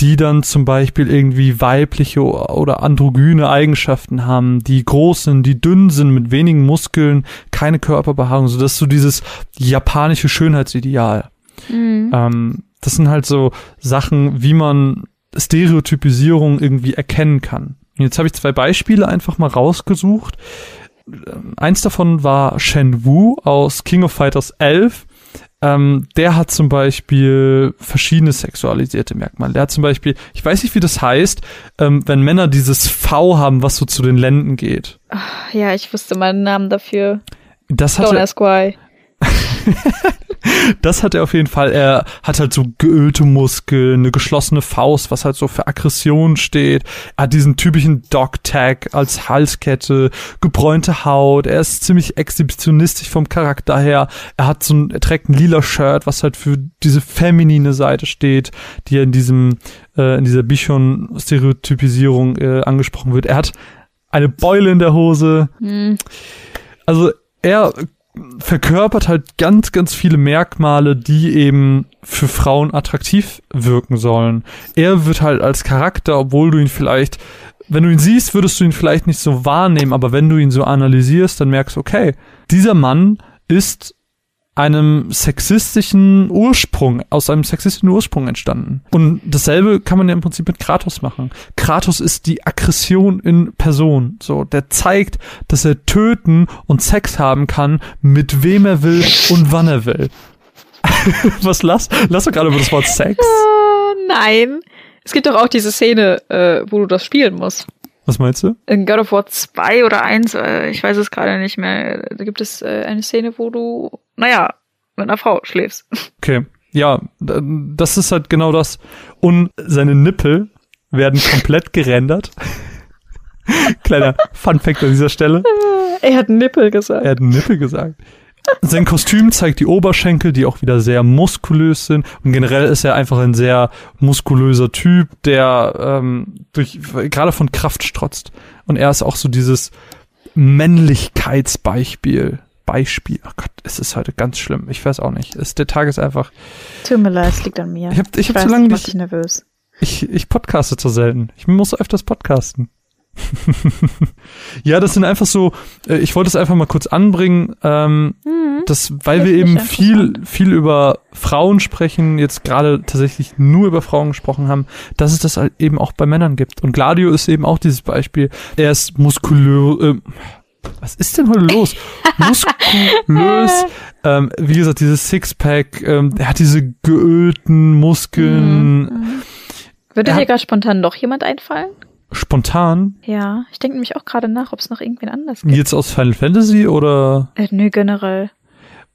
die dann zum Beispiel irgendwie weibliche oder androgyne Eigenschaften haben, die groß sind, die dünn sind, mit wenigen Muskeln, keine Körperbehaarung, so das ist so dieses japanische Schönheitsideal. Mhm. Ähm, das sind halt so Sachen, wie man Stereotypisierung irgendwie erkennen kann. Und jetzt habe ich zwei Beispiele einfach mal rausgesucht. Ähm, Eins davon war Shen Wu aus King of Fighters 11. Ähm, der hat zum Beispiel verschiedene sexualisierte Merkmale. Der hat zum Beispiel, ich weiß nicht, wie das heißt, ähm, wenn Männer dieses V haben, was so zu den Lenden geht. Ja, ich wusste meinen Namen dafür. Das Don't hatte, ask <laughs> why. Das hat er auf jeden Fall. Er hat halt so geölte Muskeln, eine geschlossene Faust, was halt so für Aggression steht. Er hat diesen typischen Dog-Tag als Halskette, gebräunte Haut. Er ist ziemlich exhibitionistisch vom Charakter her. Er hat so ein, er trägt ein lila Shirt, was halt für diese feminine Seite steht, die ja in diesem, äh, in dieser Bichon-Stereotypisierung äh, angesprochen wird. Er hat eine Beule in der Hose. Hm. Also er verkörpert halt ganz, ganz viele Merkmale, die eben für Frauen attraktiv wirken sollen. Er wird halt als Charakter, obwohl du ihn vielleicht, wenn du ihn siehst, würdest du ihn vielleicht nicht so wahrnehmen, aber wenn du ihn so analysierst, dann merkst du, okay, dieser Mann ist einem sexistischen Ursprung, aus einem sexistischen Ursprung entstanden. Und dasselbe kann man ja im Prinzip mit Kratos machen. Kratos ist die Aggression in Person. So, der zeigt, dass er töten und Sex haben kann, mit wem er will und wann er will. <laughs> Was lass? Lass doch gerade über das Wort Sex. Ah, <laughs> nein. Es gibt doch auch diese Szene, äh, wo du das spielen musst. Was meinst du? In God of War 2 oder 1, äh, ich weiß es gerade nicht mehr, da gibt es äh, eine Szene, wo du, naja, mit einer Frau schläfst. Okay. Ja, das ist halt genau das. Und seine Nippel werden komplett gerendert. <laughs> Kleiner Fun Fact an dieser Stelle. Er hat Nippel gesagt. Er hat Nippel gesagt. Sein Kostüm zeigt die Oberschenkel, die auch wieder sehr muskulös sind. Und generell ist er einfach ein sehr muskulöser Typ, der ähm, durch gerade von Kraft strotzt. Und er ist auch so dieses Männlichkeitsbeispiel. Beispiel. Oh Gott, es ist heute ganz schlimm. Ich weiß auch nicht. Es, der Tag ist einfach. Tut mir leid, es liegt an mir. Ich hab, ich hab weiß, so lange ich nicht. dich nervös. Ich, ich podcaste zu selten. Ich muss öfters podcasten. <laughs> ja, das sind einfach so, äh, ich wollte es einfach mal kurz anbringen, ähm, Mhm. das, weil wir ich eben viel, viel über Frauen sprechen, jetzt gerade tatsächlich nur über Frauen gesprochen haben, dass es das halt eben auch bei Männern gibt. Und Gladio ist eben auch dieses Beispiel. Er ist muskulös, äh, was ist denn heute los? <laughs> Muskulös, ähm, wie gesagt, dieses Sixpack, ähm, er hat diese geölten Muskeln, Mhm. Würde Er dir gerade spontan noch jemand einfallen? spontan, Ja, ich denke nämlich auch gerade nach, ob es noch irgendwen anders gibt. jetzt aus Final Fantasy oder, Äh, nö, generell.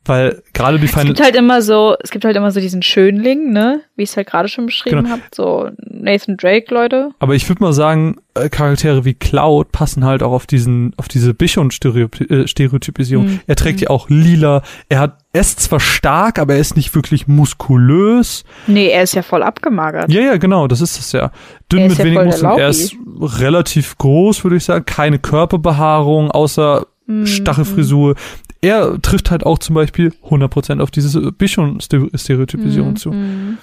Weil gerade die Es Final, gibt halt immer so, es gibt halt immer so diesen Schönling, ne? Wie ich es halt gerade schon beschrieben Genau. habe. So Nathan Drake, Leute. aber ich würde mal sagen, äh, Charaktere wie Cloud passen halt auch auf diesen, auf diese Bichon-Stereotypisierung. Mhm. Er trägt ja auch lila, er hat, er ist zwar stark, aber er ist nicht wirklich muskulös. Nee, er ist ja voll abgemagert. Ja, ja, genau, das ist das ja. Dünn mit ja wenig Muskeln. Er ist relativ groß, würde ich sagen. Keine Körperbehaarung, außer Mhm. Stachelfrisur. Er trifft halt auch zum Beispiel 100% auf diese Bichon-Stereotypisierung Mhm. zu. Mhm.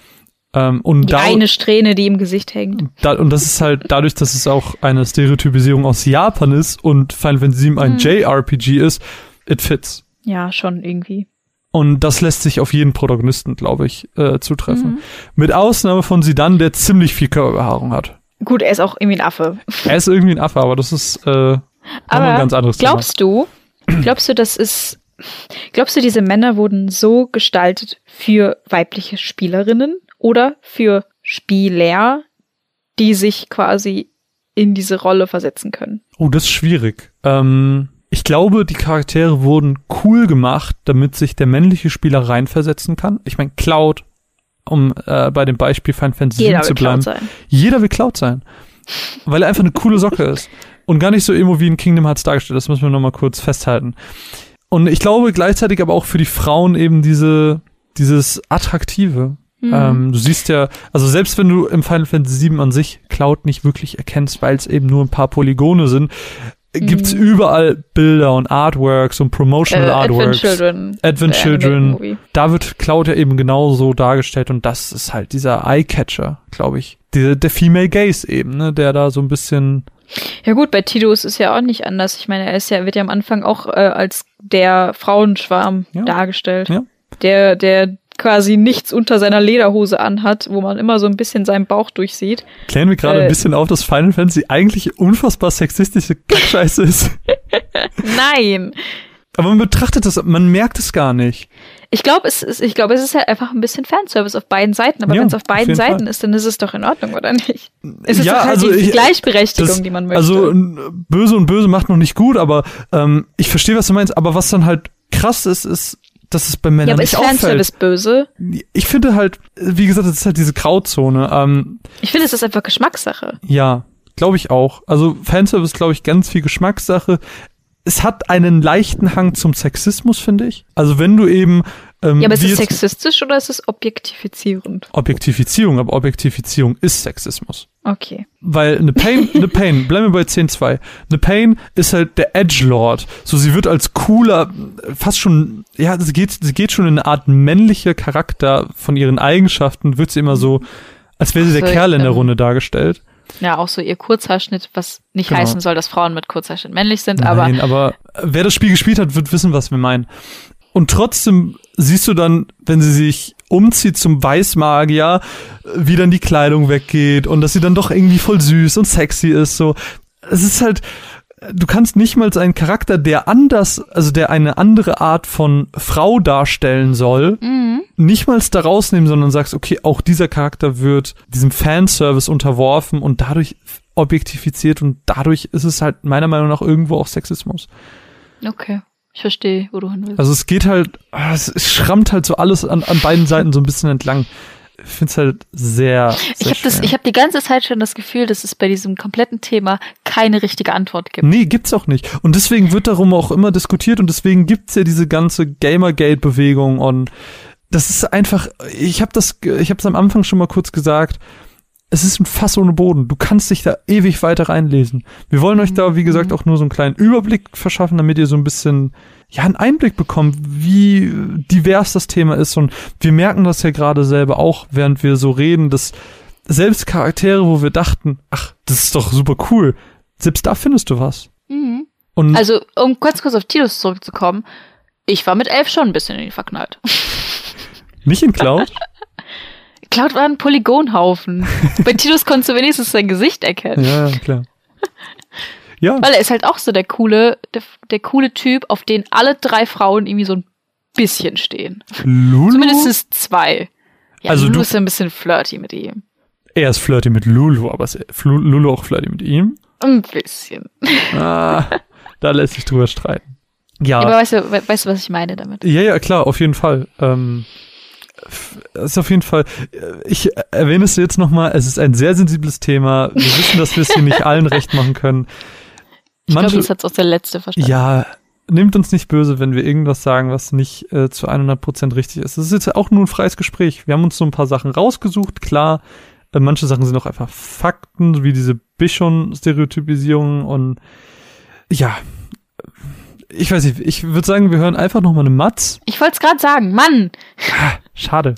Ähm, und Die da, eine Strähne, die im Gesicht hängt. da, und das ist halt dadurch, dass es auch eine Stereotypisierung aus Japan ist und Final Fantasy VII ein Mhm. JRPG ist, it fits. Ja, schon irgendwie. Und das lässt sich auf jeden Protagonisten, glaube ich, äh, zutreffen. Mhm. Mit Ausnahme von Sidan, der ziemlich viel Körperbehaarung hat. Gut, er ist auch irgendwie ein Affe. Er ist irgendwie ein Affe, aber das ist äh, nochmal ein Aber ganz anderes glaubst du, glaubst du, das ist, glaubst du, diese Männer wurden so gestaltet für weibliche Spielerinnen oder für Spieler, die sich quasi in diese Rolle versetzen können. Oh, das ist schwierig. Ähm, ich glaube, die Charaktere wurden cool gemacht, damit sich der männliche Spieler reinversetzen kann. Ich meine, Cloud, um äh, bei dem Beispiel Final Fantasy Jeder 7 zu will bleiben. Cloud sein. Jeder will Cloud sein. Weil er einfach eine coole Socke ist. Und gar nicht so emo wie in Kingdom Hearts dargestellt. Das müssen wir nochmal kurz festhalten. Und ich glaube gleichzeitig aber auch für die Frauen eben diese, dieses Attraktive. Mhm. Ähm, du siehst ja, also selbst wenn du im Final Fantasy 7 an sich Cloud nicht wirklich erkennst, weil es eben nur ein paar Polygone sind, gibt's Mhm. überall Bilder und Artworks und Promotional Äh, Advent Artworks. Children. Advent Children. Animated Movie. Da wird Cloud ja eben genauso dargestellt und das ist halt dieser Eyecatcher, glaube ich. Der, der Female Gaze eben, ne, der da so ein bisschen Ja gut, bei Tidus ist ja auch nicht anders. Ich meine, er ist ja, wird ja am Anfang auch äh, als der Frauenschwarm Ja. dargestellt. Ja. Der, der quasi nichts unter seiner Lederhose anhat, wo man immer so ein bisschen seinen Bauch durchsieht. klären wir gerade Äh. ein bisschen auf, dass Final Fantasy eigentlich unfassbar sexistische Kackscheiße ist. <laughs> Nein! Aber man betrachtet das, man merkt es gar nicht. Ich glaube, es ist, ich glaube, es ist halt einfach ein bisschen Fanservice auf beiden Seiten. Aber Ja, wenn es auf auf beiden jeden Seiten Fall. ist, dann ist es doch in Ordnung, oder nicht? Es ist Ja, doch halt also die ich- Gleichberechtigung, Das, die man möchte. also böse und böse macht noch nicht gut, aber ähm, ich verstehe, was du meinst. Aber was dann halt krass ist, ist, dass es bei Männern ja, aber nicht ist auffällt. Fanservice böse? Ich finde halt, wie gesagt, das ist halt diese Grauzone. Ähm, Ich finde, es ist einfach Geschmackssache. Ja, glaube ich auch. Also Fanservice, glaube ich, ganz viel Geschmackssache. Es hat einen leichten Hang zum Sexismus, finde ich. Also wenn du eben ähm, Ja, aber ist es sexistisch oder ist es objektifizierend? Objektifizierung, aber Objektifizierung ist Sexismus. Okay. Weil eine Pain, <laughs> eine Pain, bleiben wir bei 10.2. Eine Pain ist halt der Edgelord. So, sie wird als cooler, fast schon, ja, sie geht, sie geht schon in eine Art männlicher Charakter von ihren Eigenschaften, wird sie immer so, als wäre sie der So, Kerl in der ähm, Runde dargestellt. Ja, auch so ihr Kurzhaarschnitt, was nicht Genau. heißen soll, dass Frauen mit Kurzhaarschnitt männlich sind, aber Nein, aber wer das Spiel gespielt hat, wird wissen, was wir meinen. Und trotzdem siehst du dann, wenn sie sich umzieht zum Weißmagier, wie dann die Kleidung weggeht und dass sie dann doch irgendwie voll süß und sexy ist. So, es ist halt, du kannst nicht mal einen Charakter, der anders, also der eine andere Art von Frau darstellen soll, mhm. nicht mal da rausnehmen, sondern sagst, okay, auch dieser Charakter wird diesem Fanservice unterworfen und dadurch objektifiziert und dadurch ist es halt meiner Meinung nach irgendwo auch Sexismus. okay. Ich verstehe, wo du hin willst. Also es geht halt, ah, es, es schrammt halt so alles an, an beiden Seiten so ein bisschen entlang. Ich finde es halt sehr, sehr ich habe habe die ganze Zeit schon das Gefühl, dass es bei diesem kompletten Thema keine richtige Antwort gibt. Nee, gibt's auch nicht. Und deswegen wird darum auch immer diskutiert und deswegen gibt's ja diese ganze Gamergate-Bewegung und das ist einfach, ich habe das, ich habe es am Anfang schon mal kurz gesagt, es ist ein Fass ohne Boden. Du kannst dich da ewig weiter reinlesen. Wir wollen euch da, wie gesagt, auch nur so einen kleinen Überblick verschaffen, damit ihr so ein bisschen, ja, einen Einblick bekommt, wie divers das Thema ist. Und wir merken das ja gerade selber auch, während wir so reden, dass selbst Charaktere, wo wir dachten, ach, das ist doch super cool, selbst da findest du was. Mhm. Und Also, um ganz kurz auf Tidus zurückzukommen, ich war mit elf schon ein bisschen in ihn verknallt. nicht in Cloud? <laughs> Cloud war ein Polygonhaufen. <laughs> Bei Tidus konntest du wenigstens sein Gesicht erkennen. ja, klar. <laughs> Ja, Weil er ist halt auch so der coole, der, der coole Typ, auf den alle drei Frauen irgendwie so ein bisschen stehen. Lulu. Zumindest zwei. Ja, Also Lulu du- ist ja ein bisschen flirty mit ihm. Er ist flirty mit Lulu, aber ist Lulu auch flirty mit ihm? Ein bisschen. Ah, da lässt sich drüber streiten. Ja, Aber weißt du, we- weißt du, was ich meine damit? ja, ja, klar, auf jeden Fall. Ähm, ist auf jeden Fall. äh, Ich erwähne es jetzt nochmal. Es ist ein sehr sensibles Thema. Wir wissen, dass wir es hier nicht <laughs> allen recht machen können. Ich glaube, Manche, das hat auch der letzte verstanden. ja, nimmt uns nicht böse, wenn wir irgendwas sagen, was nicht äh, zu 100% richtig ist. Es ist jetzt auch nur ein freies Gespräch. Wir haben uns so ein paar Sachen rausgesucht, klar. Äh, manche Sachen sind auch einfach Fakten, wie diese Bichon-Stereotypisierung und ja, ich weiß nicht, ich würde sagen, wir hören einfach noch mal eine Matz. Ich wollte es gerade sagen, Mann, Schade.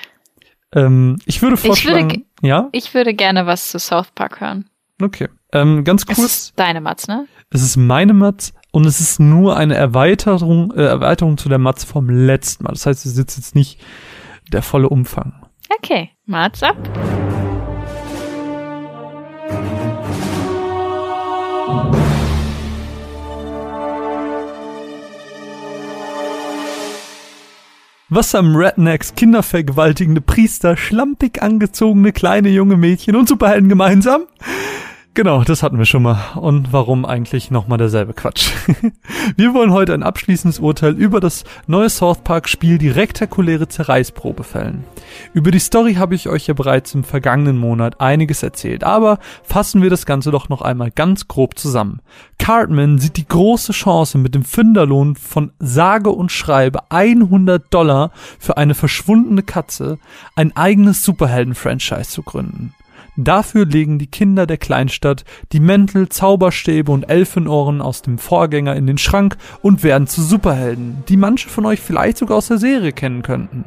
<laughs> ähm, ich würde Ich würde vorschlagen, ja, ich würde gerne was zu South Park hören. okay. Ähm, ganz Es kurz, ist deine Matz, ne? es ist meine Matz und es ist nur eine Erweiterung, äh, Erweiterung zu der Matz vom letzten Mal. Das heißt, es ist jetzt nicht der volle Umfang. Okay, Matz ab. Was haben Rednecks, kindervergewaltigende Priester, schlampig angezogene kleine junge Mädchen und Superhelden gemeinsam? Genau, das hatten wir schon mal. Und warum eigentlich nochmal derselbe Quatsch? <laughs> wir wollen heute ein abschließendes Urteil über das neue South Park Spiel Die rektakuläre Zerreißprobe fällen. Über die Story habe ich euch ja bereits im vergangenen Monat einiges erzählt, aber fassen wir das Ganze doch noch einmal ganz grob zusammen. Cartman sieht die große Chance mit dem Finderlohn von sage und schreibe 100 Dollar für eine verschwundene Katze ein eigenes Superhelden-Franchise zu gründen. Dafür legen die Kinder der Kleinstadt die Mäntel, Zauberstäbe und Elfenohren aus dem Vorgänger in den Schrank und werden zu Superhelden, die manche von euch vielleicht sogar aus der Serie kennen könnten.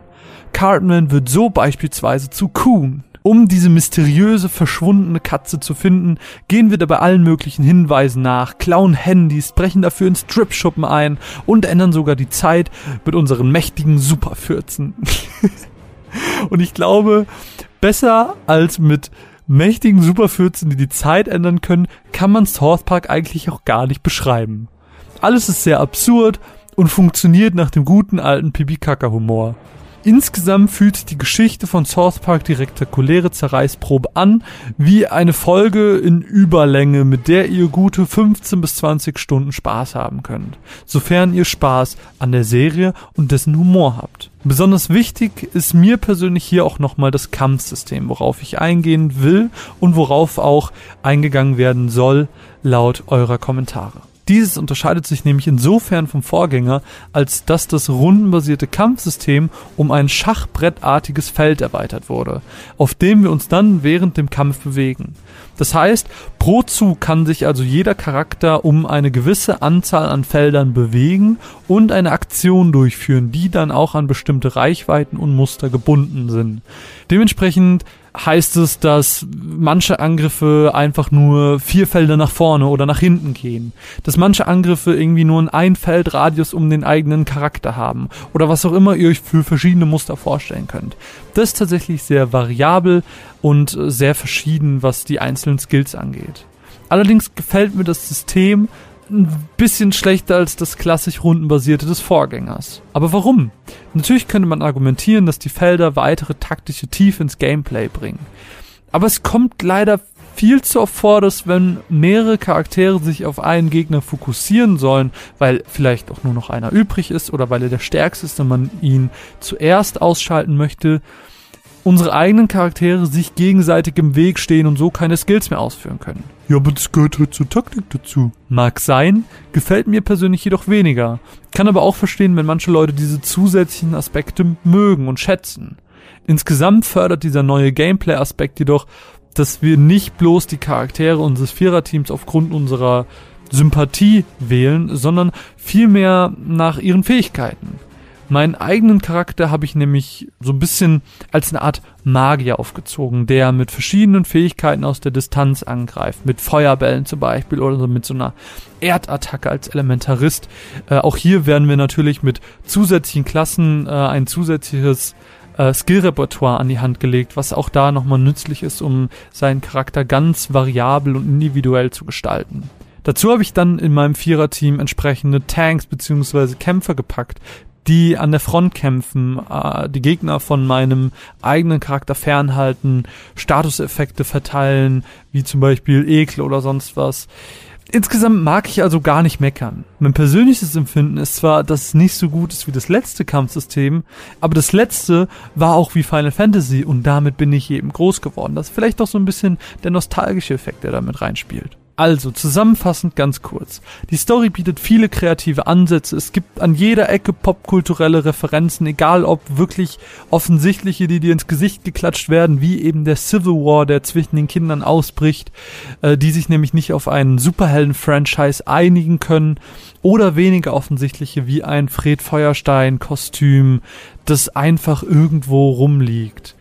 Cartman wird so beispielsweise zu Coon. Um diese mysteriöse verschwundene Katze zu finden, gehen wir dabei allen möglichen Hinweisen nach, klauen Handys, brechen dafür in Stripschuppen ein und ändern sogar die Zeit mit unseren mächtigen Superfürzen. <laughs> und ich glaube, besser als mit mächtigen Superfürzen, die die Zeit ändern können, kann man South Park eigentlich auch gar nicht beschreiben. Alles ist sehr absurd und funktioniert nach dem guten alten Pipi-Kaka-Humor. Insgesamt fühlt die Geschichte von South Park die rektakuläre Zerreißprobe an, wie eine Folge in Überlänge, mit der ihr gute 15 bis 20 Stunden Spaß haben könnt, sofern ihr Spaß an der Serie und dessen Humor habt. Besonders wichtig ist mir persönlich hier auch nochmal das Kampfsystem, worauf ich eingehen will und worauf auch eingegangen werden soll, laut eurer Kommentare. Dieses unterscheidet sich nämlich insofern vom Vorgänger, als dass das rundenbasierte Kampfsystem um ein schachbrettartiges Feld erweitert wurde, auf dem wir uns dann während dem Kampf bewegen. Das heißt, pro Zug kann sich also jeder Charakter um eine gewisse Anzahl an Feldern bewegen und eine Aktion durchführen, die dann auch an bestimmte Reichweiten und Muster gebunden sind. Dementsprechend heißt es, dass manche Angriffe einfach nur vier Felder nach vorne oder nach hinten gehen. Dass manche Angriffe irgendwie nur einen Einfeldradius um den eigenen Charakter haben. Oder was auch immer ihr euch für verschiedene Muster vorstellen könnt. Das ist tatsächlich sehr variabel und sehr verschieden, was die einzelnen Skills angeht. Allerdings gefällt mir das System ein bisschen schlechter als das klassisch rundenbasierte des Vorgängers. Aber warum? Natürlich könnte man argumentieren, dass die Felder weitere taktische Tiefe ins Gameplay bringen. Aber es kommt leider viel zu oft vor, dass wenn mehrere Charaktere sich auf einen Gegner fokussieren sollen, weil vielleicht auch nur noch einer übrig ist oder weil er der stärkste ist und man ihn zuerst ausschalten möchte, unsere eigenen Charaktere sich gegenseitig im Weg stehen und so keine Skills mehr ausführen können. Ja, aber das gehört halt zur Taktik dazu. Mag sein, gefällt mir persönlich jedoch weniger. Kann aber auch verstehen, wenn manche Leute diese zusätzlichen Aspekte mögen und schätzen. Insgesamt fördert dieser neue Gameplay-Aspekt jedoch, dass wir nicht bloß die Charaktere unseres Viererteams aufgrund unserer Sympathie wählen, sondern vielmehr nach ihren Fähigkeiten. Meinen eigenen Charakter habe ich nämlich so ein bisschen als eine Art Magier aufgezogen, der mit verschiedenen Fähigkeiten aus der Distanz angreift, mit Feuerbällen zum Beispiel oder mit so einer Erdattacke als Elementarist. Äh, auch hier werden wir natürlich mit zusätzlichen Klassen äh, ein zusätzliches äh, Skill-Repertoire an die Hand gelegt, was auch da nochmal nützlich ist, um seinen Charakter ganz variabel und individuell zu gestalten. Dazu habe ich dann in meinem Viererteam entsprechende Tanks bzw. Kämpfer gepackt, die an der Front kämpfen, äh, die Gegner von meinem eigenen Charakter fernhalten, Statuseffekte verteilen, wie zum Beispiel Ekel oder sonst was. Insgesamt mag ich also gar nicht meckern. Mein persönliches Empfinden ist zwar, dass es nicht so gut ist wie das letzte Kampfsystem, aber das letzte war auch wie Final Fantasy und damit bin ich eben groß geworden. Das ist vielleicht auch so ein bisschen der nostalgische Effekt, der damit reinspielt. Also, zusammenfassend ganz kurz. Die Story bietet viele kreative Ansätze. Es gibt an jeder Ecke popkulturelle Referenzen, egal ob wirklich offensichtliche, die dir ins Gesicht geklatscht werden, wie eben der Civil War, der zwischen den Kindern ausbricht, äh, die sich nämlich nicht auf einen Superhelden-Franchise einigen können, oder weniger offensichtliche wie ein Fred Feuerstein-Kostüm, das einfach irgendwo rumliegt.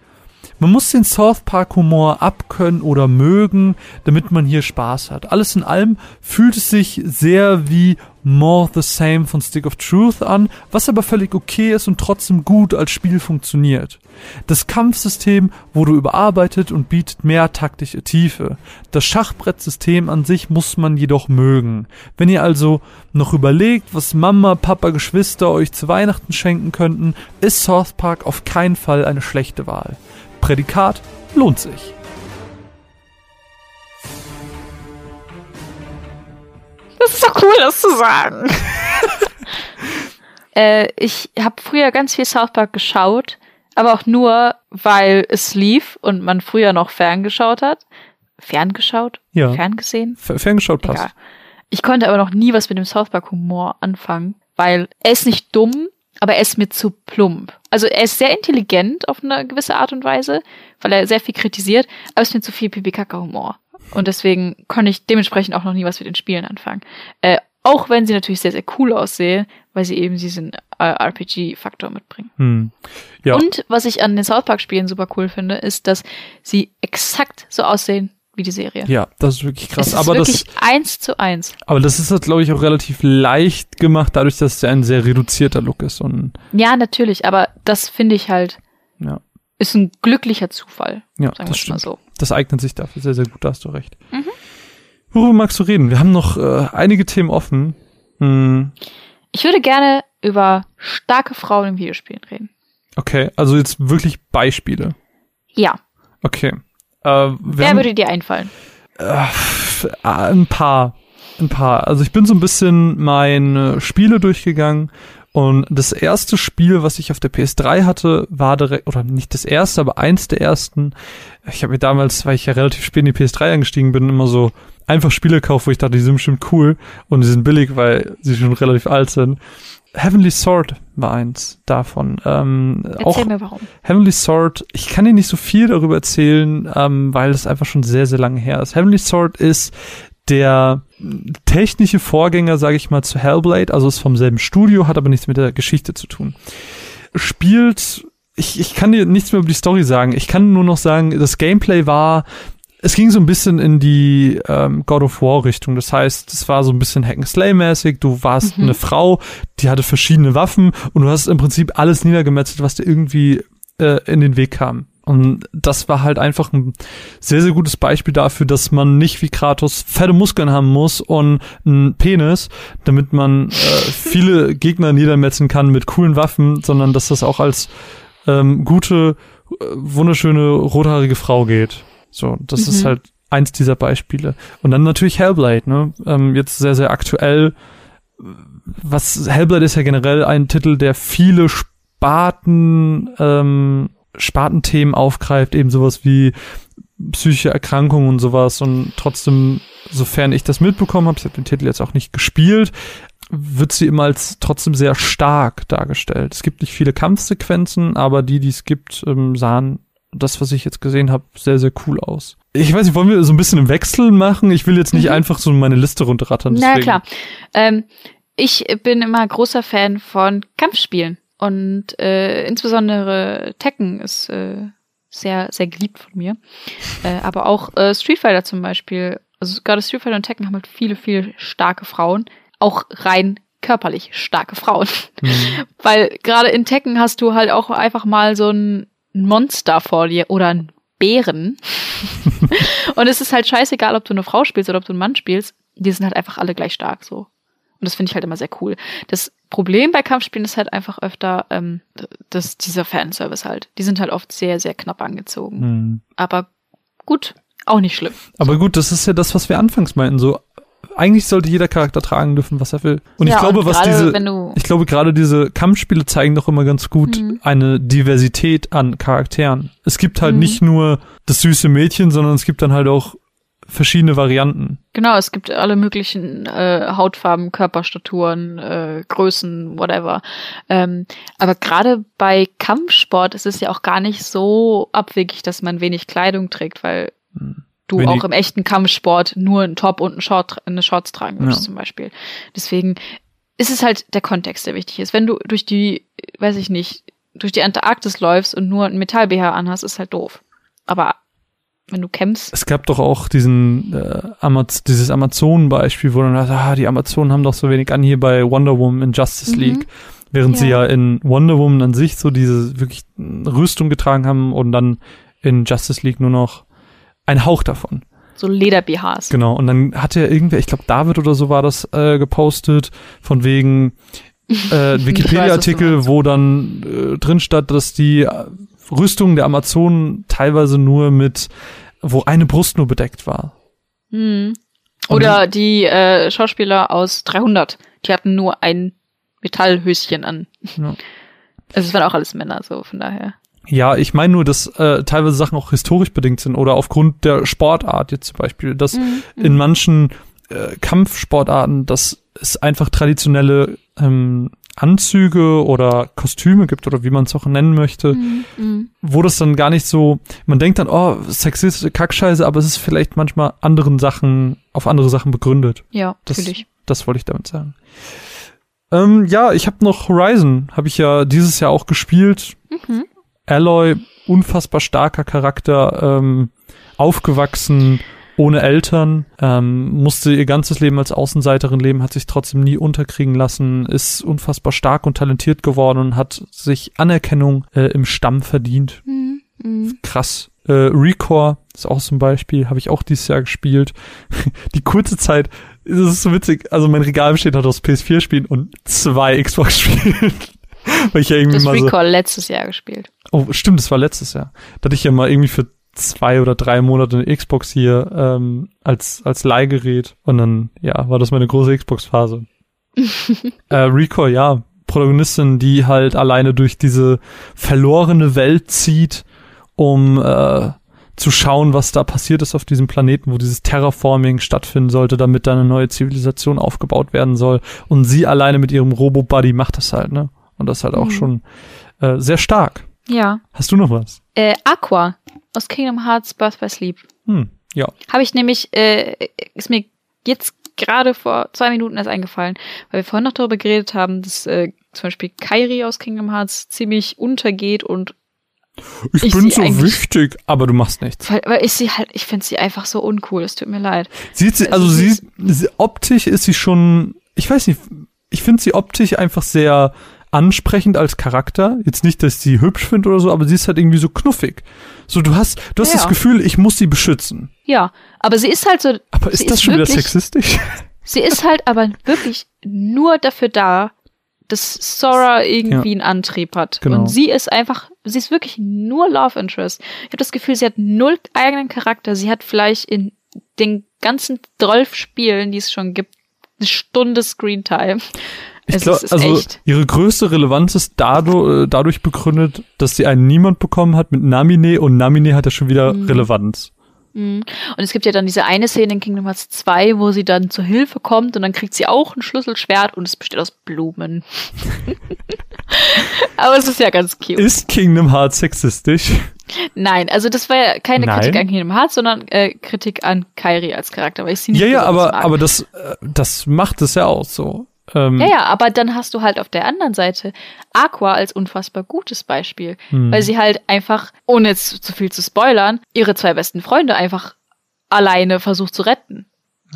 Man muss den South Park Humor abkönnen oder mögen, damit man hier Spaß hat. Alles in allem fühlt es sich sehr wie More the Same von Stick of Truth an, was aber völlig okay ist und trotzdem gut als Spiel funktioniert. Das Kampfsystem wurde überarbeitet und bietet mehr taktische Tiefe. Das Schachbrettsystem an sich muss man jedoch mögen. Wenn ihr also noch überlegt, was Mama, Papa, Geschwister euch zu Weihnachten schenken könnten, ist South Park auf keinen Fall eine schlechte Wahl. Prädikat lohnt sich. Das ist doch cool, das zu sagen. <laughs> äh, ich habe früher ganz viel South Park geschaut, aber auch nur, weil es lief und man früher noch ferngeschaut hat. Ferngeschaut? Ja. Ferngesehen? F Ferngeschaut passt. Egal. Ich konnte aber noch nie was mit dem South Park Humor anfangen, weil er ist nicht dumm, aber er ist mir zu plump. Also er ist sehr intelligent auf eine gewisse Art und Weise, weil er sehr viel kritisiert, aber es ist mir zu viel Pipi-Kaka-Humor. Und deswegen konnte ich dementsprechend auch noch nie was mit den Spielen anfangen. Äh, auch wenn sie natürlich sehr, sehr cool aussehen, weil sie eben diesen äh, RPG-Faktor mitbringen. Hm. Ja. Und was ich an den South Park-Spielen super cool finde, ist, dass sie exakt so aussehen wie die Serie. ja, das ist wirklich krass. es ist aber wirklich das, eins zu eins. aber das ist, glaube ich, auch relativ leicht gemacht, dadurch, dass es ja ein sehr reduzierter Look ist und Ja, natürlich, aber das finde ich halt, ja, ist ein glücklicher Zufall. ja, das stimmt. so. Das eignet sich dafür sehr, sehr gut, da hast du recht. Mhm. Worüber magst du reden? Wir haben noch äh, einige Themen offen. Hm, Ich würde gerne über starke Frauen in Videospielen reden. okay, also jetzt wirklich Beispiele. Ja. Okay. Äh, Wer würde dir einfallen? äh, ein paar. Ein paar. Also ich bin so ein bisschen meine Spiele durchgegangen und das erste Spiel, was ich auf der PS3 hatte, war direkt, oder nicht das erste, aber eins der ersten. Ich habe mir damals, weil ich ja relativ spät in die PS3 eingestiegen bin, immer so einfach Spiele gekauft, wo ich dachte, die sind bestimmt cool und die sind billig, weil sie schon relativ alt sind. Heavenly Sword war eins davon. Ähm, Erzähl auch mir warum. Heavenly Sword, ich kann dir nicht so viel darüber erzählen, ähm, weil es einfach schon sehr, sehr lange her ist. Heavenly Sword ist der technische Vorgänger, sage ich mal, zu Hellblade, also ist vom selben Studio, hat aber nichts mit der Geschichte zu tun. Spielt, ich, ich kann dir nichts mehr über die Story sagen. Ich kann nur noch sagen, das Gameplay war, es ging so ein bisschen in die ähm, God of War Richtung. Das heißt, es war so ein bisschen Hack'n'Slay-mäßig. Du warst Mhm. eine Frau, die hatte verschiedene Waffen und du hast im Prinzip alles niedergemetzelt, was dir irgendwie äh, in den Weg kam. Und das war halt einfach ein sehr, sehr gutes Beispiel dafür, dass man nicht wie Kratos fette Muskeln haben muss und einen Penis, damit man äh, <laughs> viele Gegner niedermetzen kann mit coolen Waffen, sondern dass das auch als ähm, gute, äh, wunderschöne, rothaarige Frau geht. So, das ist Mhm. halt eins dieser Beispiele. Und dann natürlich Hellblade, ne? Ähm, jetzt sehr, sehr aktuell. Was Hellblade ist ja generell ein Titel, der viele Sparten, ähm, Spartenthemen aufgreift, eben sowas wie psychische Erkrankungen und sowas. Und trotzdem, sofern ich das mitbekommen habe, ich habe den Titel jetzt auch nicht gespielt, wird sie immer als trotzdem sehr stark dargestellt. Es gibt nicht viele Kampfsequenzen, aber die, die es gibt, ähm, sahen das, was ich jetzt gesehen habe, sehr, sehr cool aus. Ich weiß nicht, wollen wir so ein bisschen im Wechsel machen? Ich will jetzt nicht Mhm. einfach so meine Liste runterrattern. Na deswegen- klar. Ähm, ich bin immer großer Fan von Kampfspielen. Und äh, insbesondere Tekken ist äh, sehr, sehr geliebt von mir. Äh, aber auch äh, Street Fighter zum Beispiel. Also gerade Street Fighter und Tekken haben halt viele, viele starke Frauen. Auch rein körperlich starke Frauen. Mhm. <laughs> Weil gerade in Tekken hast du halt auch einfach mal so ein Monster vor dir oder einen Bären. <laughs> und es ist halt scheißegal, ob du eine Frau spielst oder ob du einen Mann spielst. Die sind halt einfach alle gleich stark so. Und das finde ich halt immer sehr cool. Das Problem bei Kampfspielen ist halt einfach öfter, ähm, dass dieser Fanservice halt. Die sind halt oft sehr, sehr knapp angezogen. Mhm. Aber gut, auch nicht schlimm. Aber gut, das ist ja das, was wir anfangs meinten. So, eigentlich sollte jeder Charakter tragen dürfen, was er will. Und ich Ja, glaube, was gerade diese, ich glaube, gerade diese Kampfspiele zeigen doch immer ganz gut Mhm. eine Diversität an Charakteren. Es gibt halt Mhm. nicht nur das süße Mädchen, sondern es gibt dann halt auch verschiedene Varianten. genau, es gibt alle möglichen äh, Hautfarben, Körperstaturen, äh, Größen, whatever. Ähm, aber gerade bei Kampfsport ist es ja auch gar nicht so abwegig, dass man wenig Kleidung trägt, weil Mhm. Du Wenig- auch im echten Kampfsport nur einen Top und einen Short, eine Shorts tragen würdest Ja. zum Beispiel. Deswegen ist es halt der Kontext, der wichtig ist. Wenn du durch die, weiß ich nicht, durch die Antarktis läufst und nur einen Metall-BH anhast, ist halt doof. Aber wenn du kämpfst, Es gab doch auch diesen äh, Amaz dieses Amazonen-Beispiel, wo dann ah, die Amazonen haben doch so wenig an hier bei Wonder Woman in Justice Mhm. League. Während sie Ja. ja in Wonder Woman an sich so diese wirklich Rüstung getragen haben und dann in Justice League nur noch ein Hauch davon. so Leder-BHs. Genau. Und dann hatte ja irgendwer, ich glaube David oder so war das äh, gepostet, von wegen <laughs> äh, Wikipedia-Artikel, wo dann äh, drin stand, dass die äh, Rüstung der Amazonen teilweise nur mit, wo eine Brust nur bedeckt war. Hm. Oder die äh, Schauspieler aus 300, die hatten nur ein Metallhöschen an. Ja. Also es waren auch alles Männer, so von daher. Ja, ich meine nur, dass äh, teilweise Sachen auch historisch bedingt sind oder aufgrund der Sportart jetzt zum Beispiel, dass Mhm. in manchen äh, Kampfsportarten, dass es einfach traditionelle ähm, Anzüge oder Kostüme gibt oder wie man es auch nennen möchte, Mhm. wo das dann gar nicht so, man denkt dann, oh, sexistische Kackscheiße, aber es ist vielleicht manchmal anderen Sachen, auf andere Sachen begründet. Ja, Das- natürlich. Das wollte ich damit sagen. Ähm, ja, ich habe noch Horizon, habe ich ja dieses Jahr auch gespielt. Mhm. Alloy, unfassbar starker Charakter, ähm, aufgewachsen ohne Eltern, ähm, musste ihr ganzes Leben als Außenseiterin leben, hat sich trotzdem nie unterkriegen lassen, ist unfassbar stark und talentiert geworden und hat sich Anerkennung äh, im Stamm verdient. Mhm. Mhm. Krass. Äh, Recore ist auch so ein Beispiel, habe ich auch dieses Jahr gespielt. <laughs> Die kurze Zeit, es ist so witzig, also mein Regal besteht halt aus PS4-Spielen und zwei Xbox-Spielen. <laughs> Weil ich ja irgendwie Das mal so Recall letztes Jahr gespielt. Oh, stimmt, das war letztes Jahr. Da hatte ich ja mal irgendwie für zwei oder drei Monate eine Xbox hier ähm, als als Leihgerät und dann ja war das meine große Xbox-Phase. <laughs> äh, Rico, ja, Protagonistin, die halt alleine durch diese verlorene Welt zieht, um äh, zu schauen, was da passiert ist auf diesem Planeten, wo dieses Terraforming stattfinden sollte, damit da eine neue Zivilisation aufgebaut werden soll. Und sie alleine mit ihrem Robo-Buddy macht das halt, ne? Und das halt auch Mhm. schon äh, sehr stark. Ja. Hast du noch was? Äh, Aqua aus Kingdom Hearts Birth by Sleep. Hm, ja. Habe ich nämlich, äh, ist mir jetzt gerade vor zwei Minuten erst eingefallen, weil wir vorhin noch darüber geredet haben, dass äh, zum Beispiel Kairi aus Kingdom Hearts ziemlich untergeht und Ich, Ich bin so wichtig, aber du machst nichts. weil, weil ich sie halt, ich finde sie einfach so uncool, es tut mir leid. Sieht sie, Also also sie, sie, optisch ist sie schon, ich weiß nicht, ich finde sie optisch einfach sehr ansprechend als Charakter. Jetzt nicht, dass ich sie hübsch finde oder so, aber sie ist halt irgendwie so knuffig. So, du hast, du hast Ja. das Gefühl, ich muss sie beschützen. Ja, aber sie ist halt so, Aber ist das schon wieder wirklich- sexistisch? <laughs> sie ist halt aber wirklich nur dafür da, dass Sora irgendwie einen Antrieb hat. Genau. Und sie ist einfach, sie ist wirklich nur Love Interest. Ich habe das Gefühl, sie hat null eigenen Charakter. Sie hat vielleicht in den ganzen 12 Spielen, die es schon gibt, eine Stunde Screentime. Ich Es glaube, also echt. ihre größte Relevanz ist dadurch, äh, dadurch begründet, dass sie einen Niemand bekommen hat mit Namine und Namine hat ja schon wieder Mhm. Relevanz. Mhm. Und es gibt ja dann diese eine Szene in Kingdom Hearts 2, wo sie dann zur Hilfe kommt und dann kriegt sie auch ein Schlüsselschwert und es besteht aus Blumen. <laughs> Aber es ist ja ganz cute. Ist Kingdom Hearts sexistisch? Nein, also das war ja keine Nein. Kritik an Kingdom Hearts, sondern äh, Kritik an Kairi als Charakter, weil ich sie nicht Ja, ja, aber, mag. aber das, äh, das macht es ja auch so. Ähm, Ja, ja, aber dann hast du halt auf der anderen Seite Aqua als unfassbar gutes Beispiel, hm. weil sie halt einfach, ohne jetzt zu viel zu spoilern, ihre zwei besten Freunde einfach alleine versucht zu retten.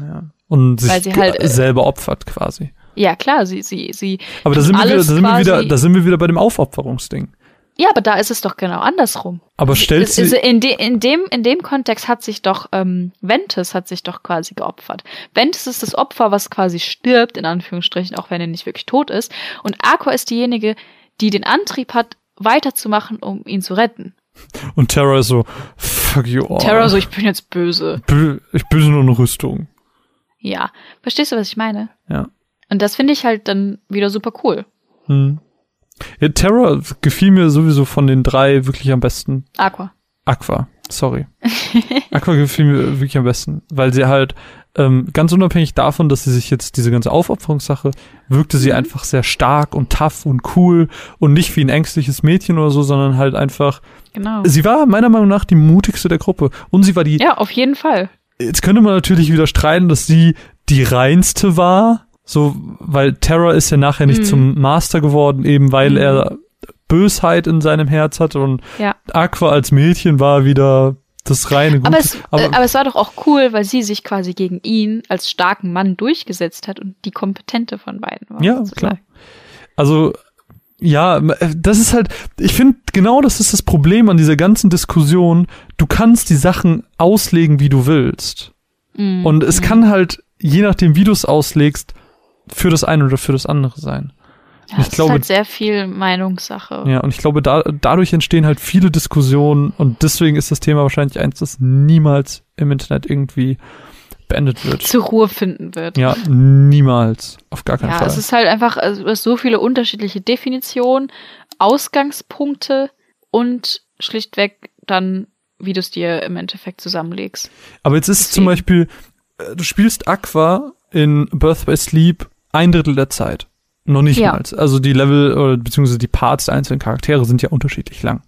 ja. Und sich weil sie halt, äh, selber opfert quasi. Ja, klar, sie, sie, sie. Aber da sind, wir wieder, da, sind wir wieder, da sind wir wieder bei dem Aufopferungsding. Ja, aber da ist es doch genau andersrum. Aber stellt sie, in, de, in, dem, in dem Kontext hat sich doch ähm, Ventus hat sich doch quasi geopfert. Ventus ist das Opfer, was quasi stirbt, in Anführungsstrichen, auch wenn er nicht wirklich tot ist. Und Aqua ist diejenige, die den Antrieb hat, weiterzumachen, um ihn zu retten. und Terra ist so, fuck you all. Terror so, ich bin jetzt böse. Bö- Ich bin nur eine Rüstung. Ja. Verstehst du, was ich meine? Ja. Und das finde ich halt dann wieder super cool. Hm. Ja. Terra gefiel mir sowieso von den drei wirklich am besten. Aqua. Aqua, sorry. <laughs> Aqua gefiel mir wirklich am besten, weil sie halt ähm, ganz unabhängig davon, dass sie sich jetzt diese ganze Aufopferungssache, wirkte sie Mhm. einfach sehr stark und tough und cool und nicht wie ein ängstliches Mädchen oder so, sondern halt einfach, Genau. sie war meiner Meinung nach die mutigste der Gruppe und sie war die, Ja, auf jeden Fall. jetzt könnte man natürlich wieder streiten, dass sie die reinste war, so, weil Terra ist ja nachher nicht Mhm. zum Master geworden, eben weil Mhm. er Bösheit in seinem Herz hatte und Ja. Aqua als Mädchen war wieder das reine Gute. Aber es, aber, äh, aber es war doch auch cool, weil sie sich quasi gegen ihn als starken Mann durchgesetzt hat und die kompetente von beiden war. ja, sozusagen. klar. Also, ja, äh, das ist halt, ich finde, genau das ist das Problem an dieser ganzen Diskussion. Du kannst die Sachen auslegen, wie du willst. Mhm. Und es kann halt, je nachdem, wie du es auslegst, für das eine oder für das andere sein. ja, ich es glaube- ist halt sehr viel Meinungssache. Ja, und ich glaube, da, dadurch entstehen halt viele Diskussionen und deswegen ist das Thema wahrscheinlich eins, das niemals im Internet irgendwie beendet wird. zur Ruhe finden wird. Ja, niemals. Auf gar keinen Ja, Fall. es ist halt einfach also, so viele unterschiedliche Definitionen, Ausgangspunkte und schlichtweg dann, wie du es dir im Endeffekt zusammenlegst. Aber jetzt ist zum Deswegen. Beispiel, äh, du spielst Aqua in Birth by Sleep ein Drittel der Zeit. Noch nicht Ja. mal. Also die Level oder beziehungsweise die Parts der einzelnen Charaktere sind ja unterschiedlich lang.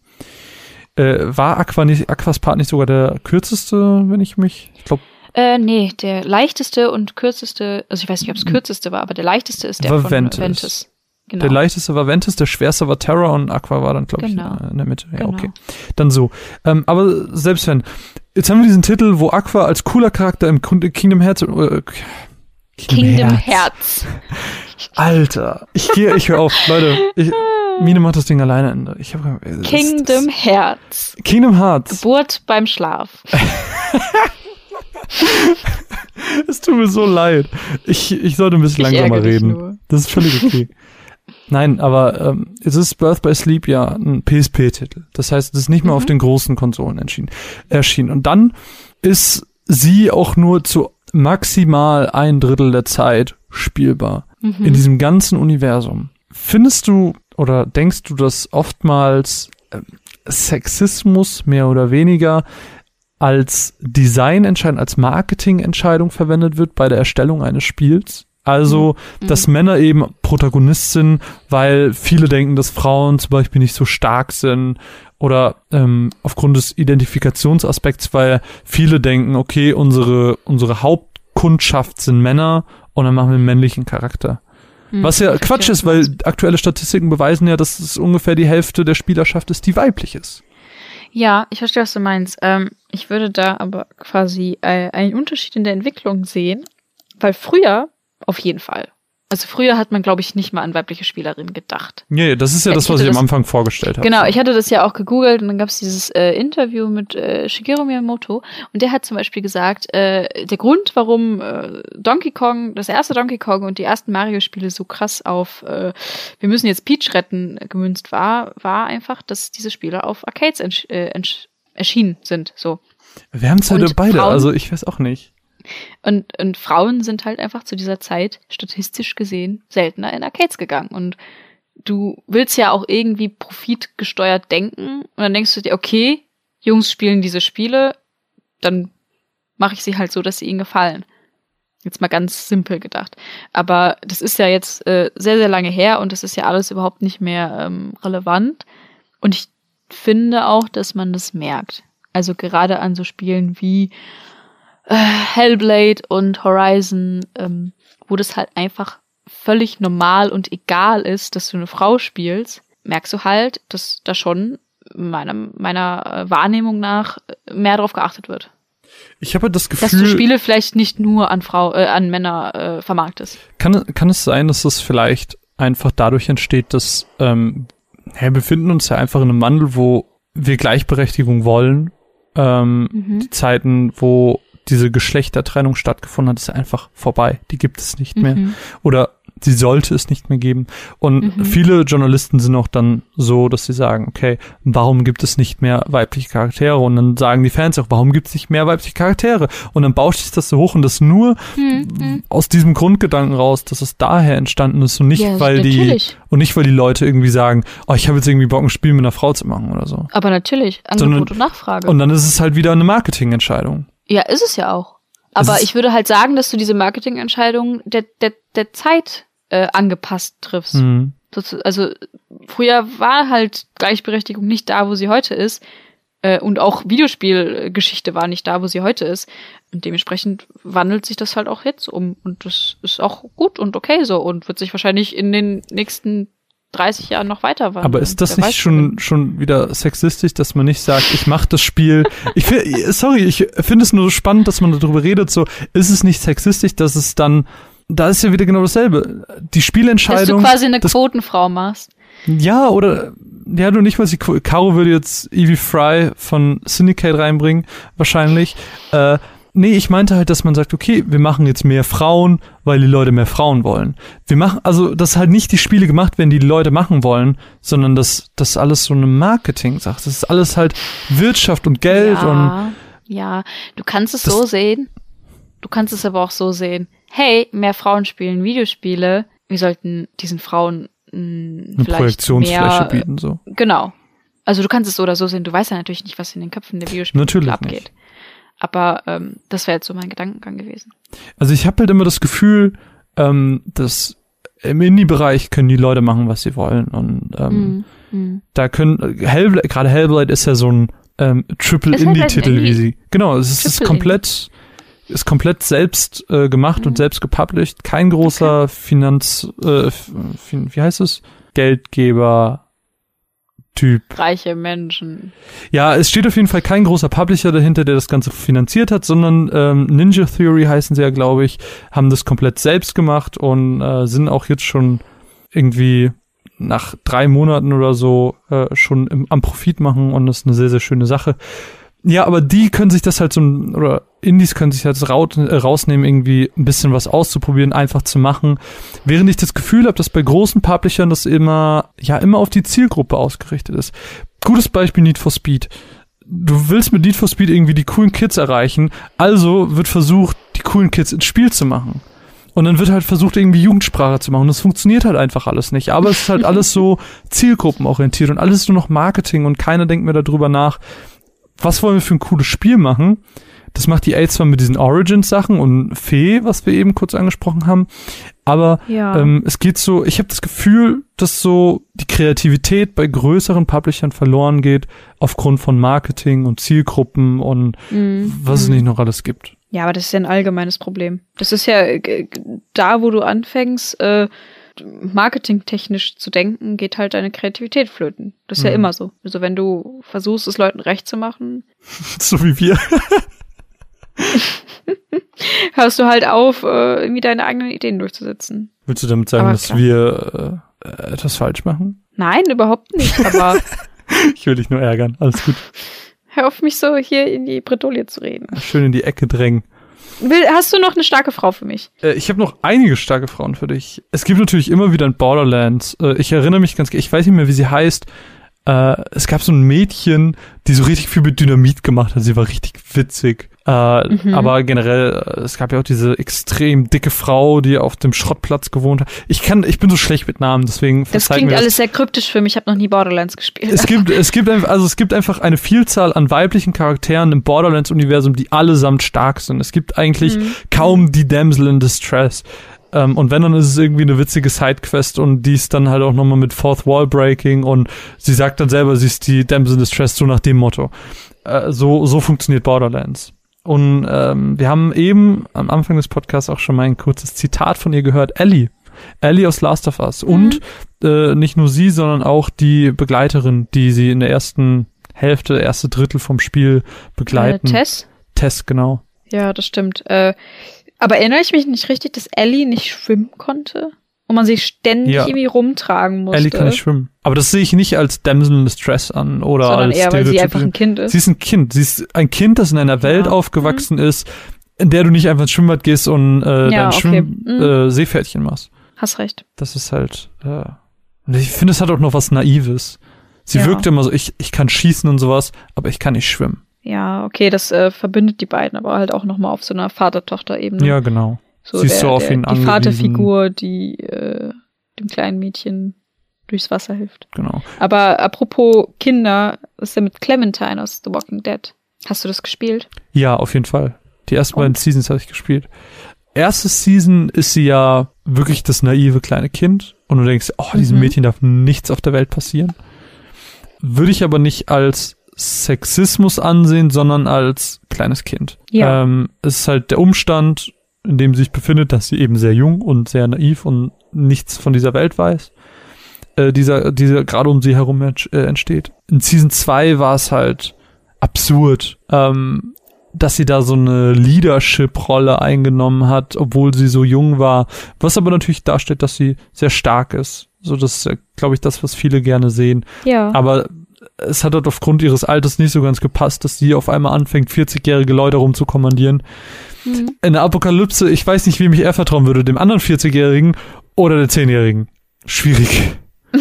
Äh, war Aqua nicht, Aquas Part nicht sogar der kürzeste, wenn ich mich, ich glaube, Äh, nee, der leichteste und kürzeste, also ich weiß nicht, ob es kürzeste war, aber der leichteste ist der War von Ventus. Ventus. Genau. der leichteste war Ventus, der schwerste war Terror und Aqua war dann, glaube Genau. ich, äh, in der Mitte. Ja, Genau. okay. Dann so. Ähm, aber selbst wenn, jetzt haben wir diesen Titel, wo Aqua als cooler Charakter im Kingdom Hearts äh, Kingdom Hearts. Herz. <laughs> Alter, ich gehe, ich höre auf, Leute. Ich, Mine macht das Ding alleine Ende. Ich hab, ist- Kingdom Herz. Kingdom Hearts. Geburt beim Schlaf. <laughs> Es tut mir so leid. Ich, ich sollte ein bisschen Ich langsamer reden. nur. Das ist völlig okay. <laughs> Nein, aber ähm, es ist Birth by Sleep ja ein PSP-Titel. Das heißt, es ist nicht mehr Mhm. auf den großen Konsolen erschienen. Und dann ist sie auch nur zu maximal ein Drittel der Zeit spielbar. Mhm. In diesem ganzen Universum. Findest du oder denkst du, dass oftmals ähm, Sexismus mehr oder weniger als Designentscheidung, als Marketingentscheidung verwendet wird bei der Erstellung eines Spiels? Also, Mhm. dass Männer eben Protagonist sind, weil viele denken, dass Frauen zum Beispiel nicht so stark sind oder ähm, aufgrund des Identifikationsaspekts, weil viele denken, okay, unsere, unsere Hauptkundschaft sind Männer und dann machen wir einen männlichen Charakter. Hm, Was ja Quatsch ist, weil aktuelle Statistiken beweisen ja, dass es ungefähr die Hälfte der Spielerschaft ist, die weiblich ist. Ja, ich verstehe, was du meinst. Ähm, ich würde da aber quasi äh, einen Unterschied in der Entwicklung sehen, weil früher auf jeden Fall. Also früher hat man, glaube ich, nicht mal an weibliche Spielerinnen gedacht. Ja, das ist ja Ja, das, ich was ich am das- Anfang vorgestellt habe. Genau, ich hatte das ja auch gegoogelt und dann gab es dieses äh, Interview mit äh, Shigeru Miyamoto und der hat zum Beispiel gesagt, äh, der Grund, warum äh, Donkey Kong, das erste Donkey Kong und die ersten Mario-Spiele so krass auf äh, wir müssen jetzt Peach retten äh, gemünzt war, war einfach, dass diese Spiele auf Arcades äh, erschienen sind. So. Wir haben es heute beide, Frauen- also ich weiß auch nicht. Und, und Frauen sind halt einfach zu dieser Zeit statistisch gesehen seltener in Arcades gegangen. Und du willst ja auch irgendwie profitgesteuert denken. Und dann denkst du dir, okay, Jungs spielen diese Spiele, dann mache ich sie halt so, dass sie ihnen gefallen. Jetzt mal ganz simpel gedacht. Aber das ist ja jetzt äh, sehr, sehr lange her und das ist ja alles überhaupt nicht mehr ähm, relevant. Und ich finde auch, dass man das merkt. Also gerade an so Spielen wie äh, Hellblade und Horizon, ähm, wo das halt einfach völlig normal und egal ist, dass du eine Frau spielst, merkst du halt, dass da schon meiner, meiner äh, Wahrnehmung nach äh, mehr darauf geachtet wird. Ich habe das Dass du Gefühl, Spiele vielleicht nicht nur an Frau, äh, an Männer äh, vermarktest. kann, kann es sein, dass das vielleicht einfach dadurch entsteht, dass ähm, wir befinden uns ja einfach in einem Wandel, wo wir Gleichberechtigung wollen. Ähm, Mhm. Die Zeiten, wo diese Geschlechtertrennung stattgefunden hat, ist einfach vorbei. Die gibt es nicht mehr. Mhm. Oder sie sollte es nicht mehr geben. Und Mhm. viele Journalisten sind auch dann so, dass sie sagen, okay, warum gibt es nicht mehr weibliche Charaktere? Und dann sagen die Fans auch, warum gibt es nicht mehr weibliche Charaktere? Und dann bauscht sich das so hoch und das nur Mhm. aus diesem Grundgedanken raus, dass es daher entstanden ist und nicht, Ja, weil die natürlich. und nicht, weil die Leute irgendwie sagen, oh, ich habe jetzt irgendwie Bock, ein Spiel mit einer Frau zu machen oder so. Aber natürlich, Sondern- Angebot und Nachfrage. Und dann ist es halt wieder eine Marketingentscheidung. Ja, ist es ja auch. Aber ich würde halt sagen, dass du diese Marketingentscheidungen der, der, der Zeit äh, angepasst triffst. Mhm. Das- Also früher war halt Gleichberechtigung nicht da, wo sie heute ist. Äh, und auch Videospielgeschichte war nicht da, wo sie heute ist. Und dementsprechend wandelt sich das halt auch jetzt um. Und das ist auch gut und okay so und wird sich wahrscheinlich in den nächsten 30 Jahren noch weiter wandeln. Aber ist das Wer nicht schon, schon wieder sexistisch, dass man nicht sagt, ich mache das Spiel. Ich find, sorry, ich finde es nur so spannend, dass man darüber redet. So, ist es nicht sexistisch, dass es dann, da ist ja wieder genau dasselbe. Die dass du Spielentscheidung. quasi eine das- Quotenfrau machst. Ja, oder, ja, du nicht mal, sie, Caro würde jetzt Evie Fry von Syndicate reinbringen, wahrscheinlich. Äh, nee, ich meinte halt, dass man sagt, okay, wir machen jetzt mehr Frauen, weil die Leute mehr Frauen wollen. Wir machen, also, dass halt nicht die Spiele gemacht werden, die die Leute machen wollen, sondern dass das alles so eine Marketing-Sache. Das ist alles halt Wirtschaft und Geld und, ja, ja, du kannst es so sehen. Du kannst es aber auch so sehen. Hey, mehr Frauen spielen Videospiele. Wir sollten diesen Frauen mh, Eine vielleicht Projektionsfläche mehr, bieten, so. Genau. Also du kannst es so oder so sehen. Du weißt ja natürlich nicht, was in den Köpfen der Videospiele Natürlich abgeht. nicht. Aber ähm, das wäre jetzt so mein Gedankengang gewesen. Also ich habe halt immer das Gefühl, ähm, dass im Indie-Bereich können die Leute machen, was sie wollen. Und ähm, Mhm. Mhm. da können Hellblade, gerade Hellblade ist ja so ein ähm, Triple Ist halt wie sie. Genau, es ist, ist komplett ist komplett selbst äh, gemacht Mhm. und selbst gepublished. Kein großer Finanz, äh, fin, wie heißt es? Geldgeber. Typ. Reiche Menschen. Ja, es steht auf jeden Fall kein großer Publisher dahinter, der das Ganze finanziert hat, sondern ähm, Ninja Theory heißen sie ja, glaube ich, haben das komplett selbst gemacht und äh, sind auch jetzt schon irgendwie nach drei Monaten oder so äh, schon im, am Profit machen und das ist eine sehr, sehr schöne Sache. Ja, aber die können sich das halt so, oder Indies können sich halt raut, äh, rausnehmen, irgendwie ein bisschen was auszuprobieren, einfach zu machen. Während ich das Gefühl habe, dass bei großen Publishern das immer, ja, immer auf die Zielgruppe ausgerichtet ist. Gutes Beispiel Need for Speed. Du willst mit Need for Speed irgendwie die coolen Kids erreichen, also wird versucht, die coolen Kids ins Spiel zu machen. Und dann wird halt versucht, irgendwie Jugendsprache zu machen. Das funktioniert halt einfach alles nicht. Aber es ist halt alles so <laughs> zielgruppenorientiert und alles nur noch Marketing und keiner denkt mehr darüber nach, was wollen wir für ein cooles Spiel machen. Das macht die A zwar mit diesen Origins-Sachen und Fee, was wir eben kurz angesprochen haben, aber Ja. ähm, es geht so, ich habe das Gefühl, dass so die Kreativität bei größeren Publishern verloren geht aufgrund von Marketing und Zielgruppen und Mhm. was es Mhm. nicht noch alles gibt. Ja, aber das ist ja ein allgemeines Problem. Das ist ja äh, da, wo du anfängst, äh, marketingtechnisch zu denken, geht halt deine Kreativität flöten. Das ist ja Mhm. immer so. Also wenn du versuchst, es Leuten recht zu machen, <laughs> so wie wir. <laughs> hörst du halt auf, äh, irgendwie deine eigenen Ideen durchzusetzen. Willst du damit sagen, dass wir äh, etwas falsch machen? Nein, überhaupt nicht. Aber <laughs> Ich will dich nur ärgern. Alles gut. <laughs> hör auf, mich so hier in die Bredouille zu reden. Schön in die Ecke drängen. Will, hast du noch eine starke Frau für mich? Äh, ich habe noch einige starke Frauen für dich. Es gibt natürlich immer wieder in Borderlands. Äh, ich erinnere mich ganz, ich weiß nicht mehr, wie sie heißt. Äh, es gab so ein Mädchen, die so richtig viel mit Dynamit gemacht hat. Sie war richtig witzig. Äh, Mhm. Aber generell, äh, es gab ja auch diese extrem dicke Frau, die auf dem Schrottplatz gewohnt hat. Ich kann, ich bin so schlecht mit Namen, deswegen Das klingt alles sehr kryptisch für mich. Ich habe noch nie Borderlands gespielt. es gibt, es gibt einfach, also es gibt einfach eine Vielzahl an weiblichen Charakteren im Borderlands-Universum, die allesamt stark sind. Es gibt eigentlich Mhm. kaum die Damsel in Distress. Ähm, und wenn, dann ist es irgendwie eine witzige Sidequest und die ist dann halt auch nochmal mit Fourth Wall Breaking und sie sagt dann selber, sie ist die Damsel in Distress, so nach dem Motto. Äh, so, so funktioniert Borderlands. Und ähm, wir haben eben am Anfang des Podcasts auch schon mal ein kurzes Zitat von ihr gehört. Ellie. Ellie aus Last of Us. Und äh, nicht nur sie, sondern auch die Begleiterin, die sie in der ersten Hälfte, erste Drittel vom Spiel begleiten. Äh, Tess? Tess, genau. Ja, das stimmt. Äh, aber erinnere ich mich nicht richtig, dass Ellie nicht schwimmen konnte? Und man sie ständig Ja. irgendwie rumtragen musste. Ellie kann nicht schwimmen. Aber das sehe ich nicht als Damsel in Distress an oder sondern als eher, weil sie einfach ein Kind ist. Sie ist ein Kind. Sie ist ein Kind, das in einer Welt Ja. aufgewachsen ist, in der du nicht einfach ins Schwimmbad gehst und äh, Ja, dein okay. Schwimm Mhm. äh, Seepferdchen machst. Hast recht. Das ist halt, äh, ich finde, es hat auch noch was Naives. Sie Ja. wirkt immer so, ich, ich kann schießen und sowas, aber ich kann nicht schwimmen. Ja, okay, das äh, verbindet die beiden, aber halt auch nochmal auf so einer Vater-Tochter-Ebene. Ja, genau. so sie ist der, so auf der, ihn Die angewiesen. Vaterfigur, die äh, dem kleinen Mädchen durchs Wasser hilft. Genau. Aber apropos Kinder, was ist denn mit Clementine aus The Walking Dead? Hast du das gespielt? Ja, auf jeden Fall. Die ersten Und? beiden Seasons habe ich gespielt. Erste Season ist sie ja wirklich das naive kleine Kind und du denkst, oh, diesem Mhm. Mädchen darf nichts auf der Welt passieren. Würde ich aber nicht als Sexismus ansehen, sondern als kleines Kind. Ja. Ähm, es ist halt der Umstand, in dem sie sich befindet, dass sie eben sehr jung und sehr naiv und nichts von dieser Welt weiß. Äh, dieser, dieser gerade um sie herum äh, entsteht. In Season 2 war es halt absurd, ähm, dass sie da so eine Leadership-Rolle eingenommen hat, obwohl sie so jung war. Was aber natürlich darstellt, dass sie sehr stark ist. So, das ist, glaube ich, das, was viele gerne sehen. Ja. Aber es hat halt aufgrund ihres Alters nicht so ganz gepasst, dass sie auf einmal anfängt, 40-jährige Leute rumzukommandieren. Mhm. In der Apokalypse, ich weiß nicht, wem ich eher vertrauen würde, dem anderen 40-Jährigen oder der 10-Jährigen. Schwierig. <laughs>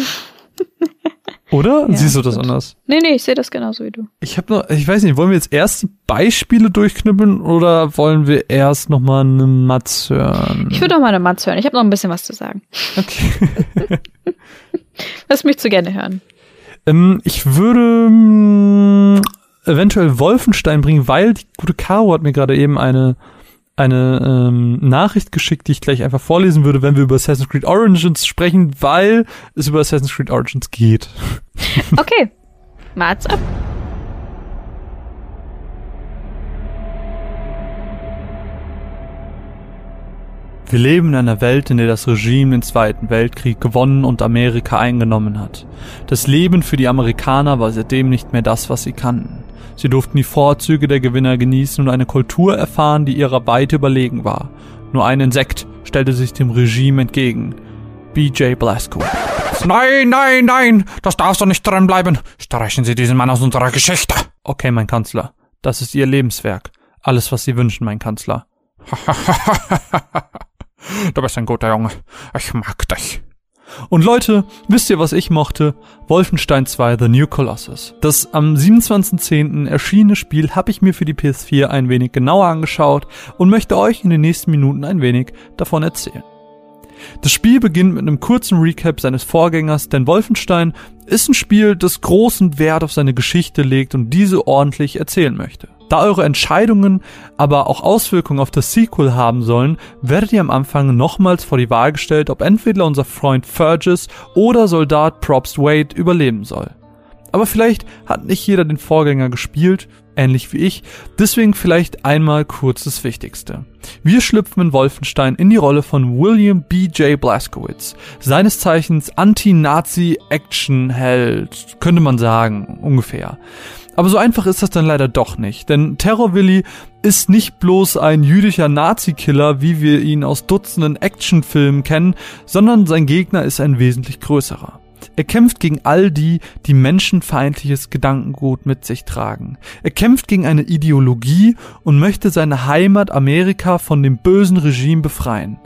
Oder? Ja, Siehst du das gut. anders? Nee, nee, ich sehe das genauso wie du. Ich habe noch, ich weiß nicht, wollen wir jetzt erst Beispiele durchknüppeln oder wollen wir erst noch mal eine Matz hören? Ich würde noch mal eine Matz hören. Ich habe noch ein bisschen was zu sagen. Okay. <laughs> Lass mich zu gerne hören. Ähm, ich würde mh, eventuell Wolfenstein bringen, weil die gute Caro hat mir gerade eben eine eine ähm, Nachricht geschickt, die ich gleich einfach vorlesen würde, wenn wir über Assassin's Creed Origins sprechen, weil es über Assassin's Creed Origins geht. <laughs> Okay. Mats ab. Wir leben in einer Welt, in der das Regime den Zweiten Weltkrieg gewonnen und Amerika eingenommen hat. Das Leben für die Amerikaner war seitdem nicht mehr das, was sie kannten. Sie durften die Vorzüge der Gewinner genießen und eine Kultur erfahren, die ihrer weit überlegen war. Nur ein Insekt stellte sich dem Regime entgegen. BJ Blazkowicz. Nein, nein, nein, das darf doch nicht drin bleiben. Streichen Sie diesen Mann aus unserer Geschichte. Okay, mein Kanzler. Das ist Ihr Lebenswerk. Alles, was Sie wünschen, mein Kanzler. <laughs> Du bist ein guter Junge. Ich mag dich. Und Leute, wisst ihr, was ich mochte? Wolfenstein 2 The New Colossus. Das am 27.10. erschienene Spiel habe ich mir für die PS4 ein wenig genauer angeschaut und möchte euch in den nächsten Minuten ein wenig davon erzählen. Das Spiel beginnt mit einem kurzen Recap seines Vorgängers, denn Wolfenstein ist ein Spiel, das großen Wert auf seine Geschichte legt und diese ordentlich erzählen möchte. Da eure Entscheidungen aber auch Auswirkungen auf das Sequel haben sollen, werdet ihr am Anfang nochmals vor die Wahl gestellt, ob entweder unser Freund Fergus oder Soldat Probst Wade überleben soll. Aber vielleicht hat nicht jeder den Vorgänger gespielt, ähnlich wie ich, deswegen vielleicht einmal kurz das Wichtigste. Wir schlüpfen in Wolfenstein in die Rolle von William B.J. Blazkowicz, seines Zeichens Anti-Nazi-Action-Held, könnte man sagen, ungefähr. Aber so einfach ist das dann leider doch nicht, denn Terror Willy ist nicht bloß ein jüdischer Nazi-Killer, wie wir ihn aus Dutzenden Actionfilmen kennen, sondern sein Gegner ist ein wesentlich größerer. Er kämpft gegen all die, die menschenfeindliches Gedankengut mit sich tragen. Er kämpft gegen eine Ideologie und möchte seine Heimat Amerika von dem bösen Regime befreien.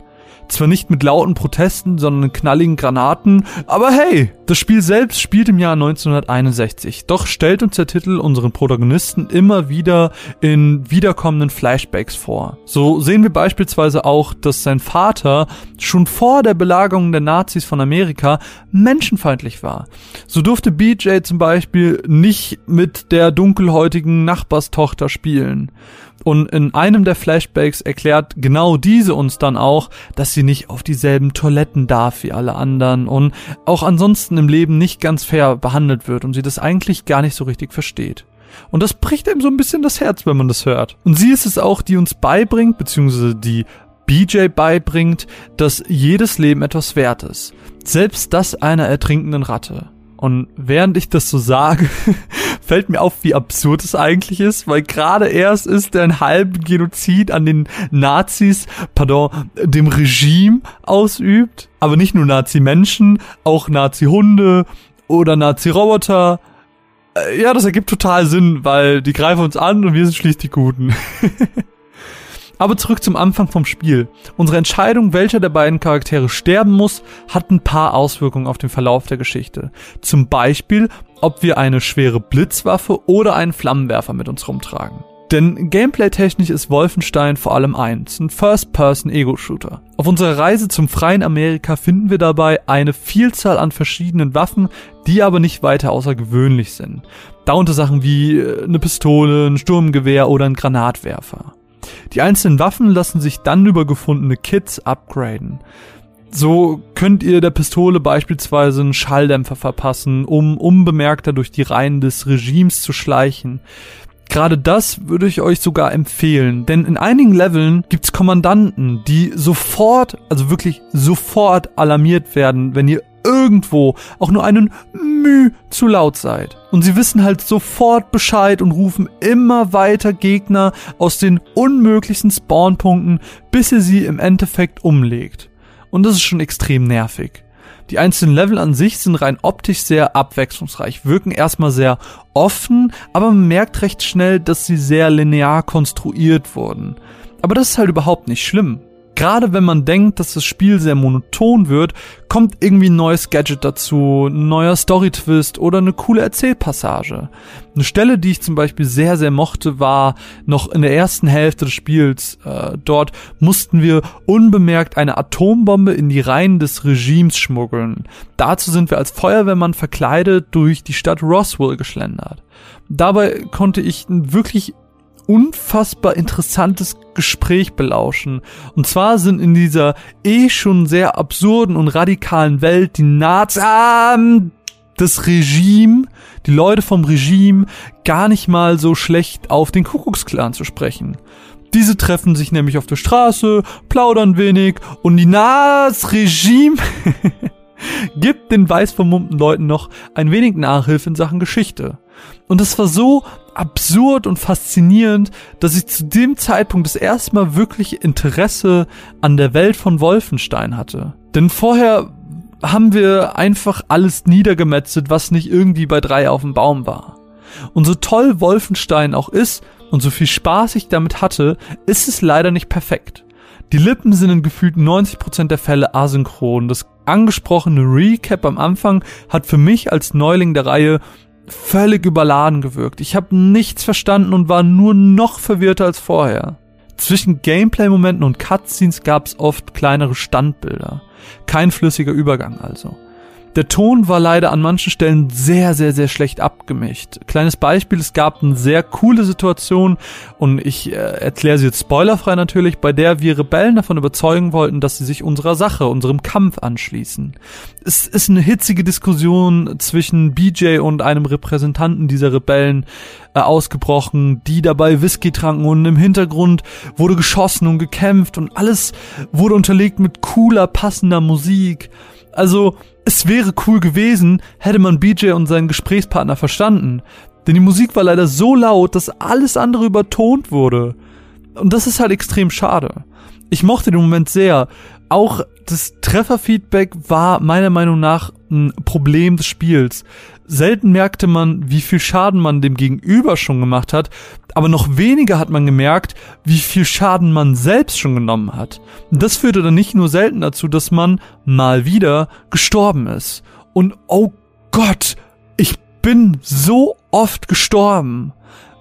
Zwar nicht mit lauten Protesten, sondern knalligen Granaten, aber hey, das Spiel selbst spielt im Jahr 1961. Doch stellt uns der Titel unseren Protagonisten immer wieder in wiederkommenden Flashbacks vor. So sehen wir beispielsweise auch, dass sein Vater schon vor der Belagerung der Nazis von Amerika menschenfeindlich war. So durfte BJ zum Beispiel nicht mit der dunkelhäutigen Nachbarstochter spielen. Und in einem der Flashbacks erklärt genau diese uns dann auch, dass sie nicht auf dieselben Toiletten darf wie alle anderen und auch ansonsten im Leben nicht ganz fair behandelt wird und sie das eigentlich gar nicht so richtig versteht. Und das bricht einem so ein bisschen das Herz, wenn man das hört. Und sie ist es auch, die uns beibringt, beziehungsweise die BJ beibringt, dass jedes Leben etwas wert ist. Selbst das einer ertrinkenden Ratte. Und während ich das so sage, <laughs> fällt mir auf, wie absurd es eigentlich ist, weil gerade erst ist der einen halben Genozid an den Nazis, pardon, dem Regime ausübt. Aber nicht nur Nazi-Menschen, auch Nazi-Hunde oder Nazi-Roboter. Äh, Ja, das ergibt total Sinn, weil die greifen uns an und wir sind schließlich die Guten. <laughs> Aber zurück zum Anfang vom Spiel. Unsere Entscheidung, welcher der beiden Charaktere sterben muss, hat ein paar Auswirkungen auf den Verlauf der Geschichte. Zum Beispiel, ob wir eine schwere Blitzwaffe oder einen Flammenwerfer mit uns rumtragen. Denn gameplay-technisch ist Wolfenstein vor allem eins, ein First-Person-Ego-Shooter. Auf unserer Reise zum freien Amerika finden wir dabei eine Vielzahl an verschiedenen Waffen, die aber nicht weiter außergewöhnlich sind. Darunter Sachen wie äh, eine Pistole, ein Sturmgewehr oder ein Granatwerfer. Die einzelnen Waffen lassen sich dann über gefundene Kits upgraden. So könnt ihr der Pistole beispielsweise einen Schalldämpfer verpassen, um unbemerkter durch die Reihen des Regimes zu schleichen. Gerade das würde ich euch sogar empfehlen, denn in einigen Leveln gibt's Kommandanten, die sofort, also wirklich sofort alarmiert werden, wenn ihr irgendwo auch nur einen Müh zu laut seid. Und sie wissen halt sofort Bescheid und rufen immer weiter Gegner aus den unmöglichsten Spawnpunkten, bis ihr sie im Endeffekt umlegt. Und das ist schon extrem nervig. Die einzelnen Level an sich sind rein optisch sehr abwechslungsreich, wirken erstmal sehr offen, aber man merkt recht schnell, dass sie sehr linear konstruiert wurden. Aber das ist halt überhaupt nicht schlimm. Gerade wenn man denkt, dass das Spiel sehr monoton wird, kommt irgendwie ein neues Gadget dazu, ein neuer Story-Twist oder eine coole Erzählpassage. Eine Stelle, die ich zum Beispiel sehr, sehr mochte, war noch in der ersten Hälfte des Spiels. Äh, dort mussten wir unbemerkt eine Atombombe in die Reihen des Regimes schmuggeln. Dazu sind wir als Feuerwehrmann verkleidet durch die Stadt Roswell geschlendert. Dabei konnte ich wirklich unfassbar interessantes Gespräch belauschen. Und zwar sind in dieser eh schon sehr absurden und radikalen Welt die Nazis, ähm, das Regime, die Leute vom Regime gar nicht mal so schlecht auf den Kuckucksklan zu sprechen. Diese treffen sich nämlich auf der Straße, plaudern wenig und die Nas-Regime <laughs> gibt den weiß vermummten Leuten noch ein wenig Nachhilfe in Sachen Geschichte. Und das war so absurd und faszinierend, dass ich zu dem Zeitpunkt das erste Mal wirklich Interesse an der Welt von Wolfenstein hatte. Denn vorher haben wir einfach alles niedergemetzelt, was nicht irgendwie bei drei auf dem Baum war. Und so toll Wolfenstein auch ist und so viel Spaß ich damit hatte, ist es leider nicht perfekt. Die Lippen sind in gefühlt 90% der Fälle asynchron. Das angesprochene Recap am Anfang hat für mich als Neuling der Reihe völlig überladen gewirkt. Ich habe nichts verstanden und war nur noch verwirrter als vorher. Zwischen Gameplay-Momenten und Cutscenes gab es oft kleinere Standbilder. Kein flüssiger Übergang also. Der Ton war leider an manchen Stellen sehr, sehr, sehr schlecht abgemischt. Kleines Beispiel, es gab eine sehr coole Situation und ich äh, erkläre sie jetzt spoilerfrei natürlich, bei der wir Rebellen davon überzeugen wollten, dass sie sich unserer Sache, unserem Kampf anschließen. Es ist eine hitzige Diskussion zwischen BJ und einem Repräsentanten dieser Rebellen äh, ausgebrochen, die dabei Whisky tranken und im Hintergrund wurde geschossen und gekämpft und alles wurde unterlegt mit cooler, passender Musik. Also, es wäre cool gewesen, hätte man BJ und seinen Gesprächspartner verstanden. Denn die Musik war leider so laut, dass alles andere übertont wurde. Und das ist halt extrem schade. Ich mochte den Moment sehr. Auch das Trefferfeedback war meiner Meinung nach ein Problem des Spiels. Selten merkte man, wie viel Schaden man dem Gegenüber schon gemacht hat, aber noch weniger hat man gemerkt, wie viel Schaden man selbst schon genommen hat. Das führte dann nicht nur selten dazu, dass man mal wieder gestorben ist. Und oh Gott, ich bin so oft gestorben.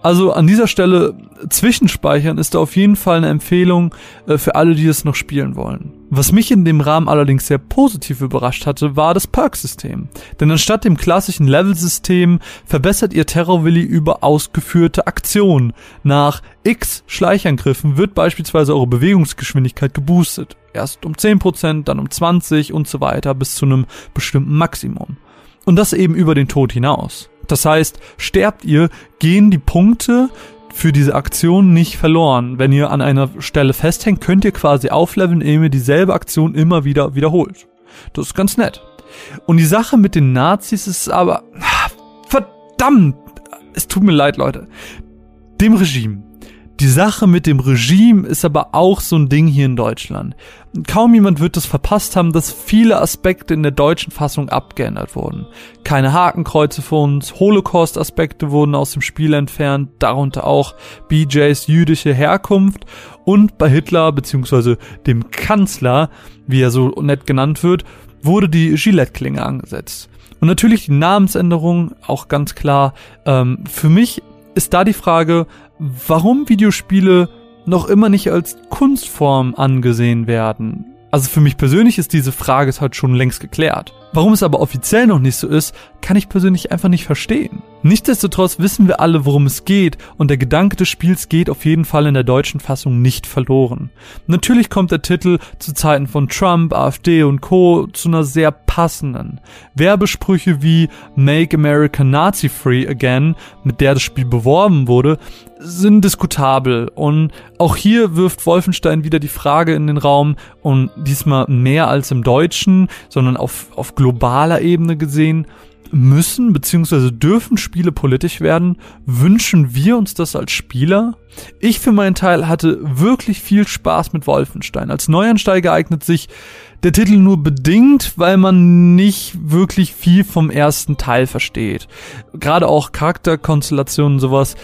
Also an dieser Stelle zwischenspeichern ist da auf jeden Fall eine Empfehlung äh, für alle, die es noch spielen wollen. Was mich in dem Rahmen allerdings sehr positiv überrascht hatte, war das Perk-System. Denn anstatt dem klassischen Level-System verbessert ihr Terrorwilli über ausgeführte Aktionen. Nach X Schleichangriffen wird beispielsweise eure Bewegungsgeschwindigkeit geboostet. Erst um 10%, dann um 20% und so weiter bis zu einem bestimmten Maximum. Und das eben über den Tod hinaus. Das heißt, sterbt ihr, gehen die Punkte für diese Aktion nicht verloren. Wenn ihr an einer Stelle festhängt, könnt ihr quasi aufleveln, indem ihr dieselbe Aktion immer wieder wiederholt. Das ist ganz nett. Und die Sache mit den Nazis ist aber, verdammt, es tut mir leid, Leute. Dem Regime die Sache mit dem Regime ist aber auch so ein Ding hier in Deutschland. Kaum jemand wird es verpasst haben, dass viele Aspekte in der deutschen Fassung abgeändert wurden. Keine Hakenkreuze für uns, Holocaust-Aspekte wurden aus dem Spiel entfernt, darunter auch BJs jüdische Herkunft und bei Hitler bzw. dem Kanzler, wie er so nett genannt wird, wurde die Gillette-Klinge angesetzt. Und natürlich die Namensänderung, auch ganz klar. Ähm, für mich ist da die Frage, warum Videospiele noch immer nicht als Kunstform angesehen werden. Also für mich persönlich ist diese Frage halt schon längst geklärt. Warum es aber offiziell noch nicht so ist, kann ich persönlich einfach nicht verstehen. Nichtsdestotrotz wissen wir alle, worum es geht und der Gedanke des Spiels geht auf jeden Fall in der deutschen Fassung nicht verloren. Natürlich kommt der Titel zu Zeiten von Trump, AfD und Co. zu einer sehr passenden. Werbesprüche wie Make America Nazi Free Again, mit der das Spiel beworben wurde, sind diskutabel und auch hier wirft Wolfenstein wieder die Frage in den Raum und diesmal mehr als im Deutschen, sondern auf, auf globaler Ebene gesehen, müssen bzw. dürfen Spiele politisch werden? Wünschen wir uns das als Spieler? Ich für meinen Teil hatte wirklich viel Spaß mit Wolfenstein. Als Neuansteiger eignet sich der Titel nur bedingt, weil man nicht wirklich viel vom ersten Teil versteht. Gerade auch Charakterkonstellationen sowas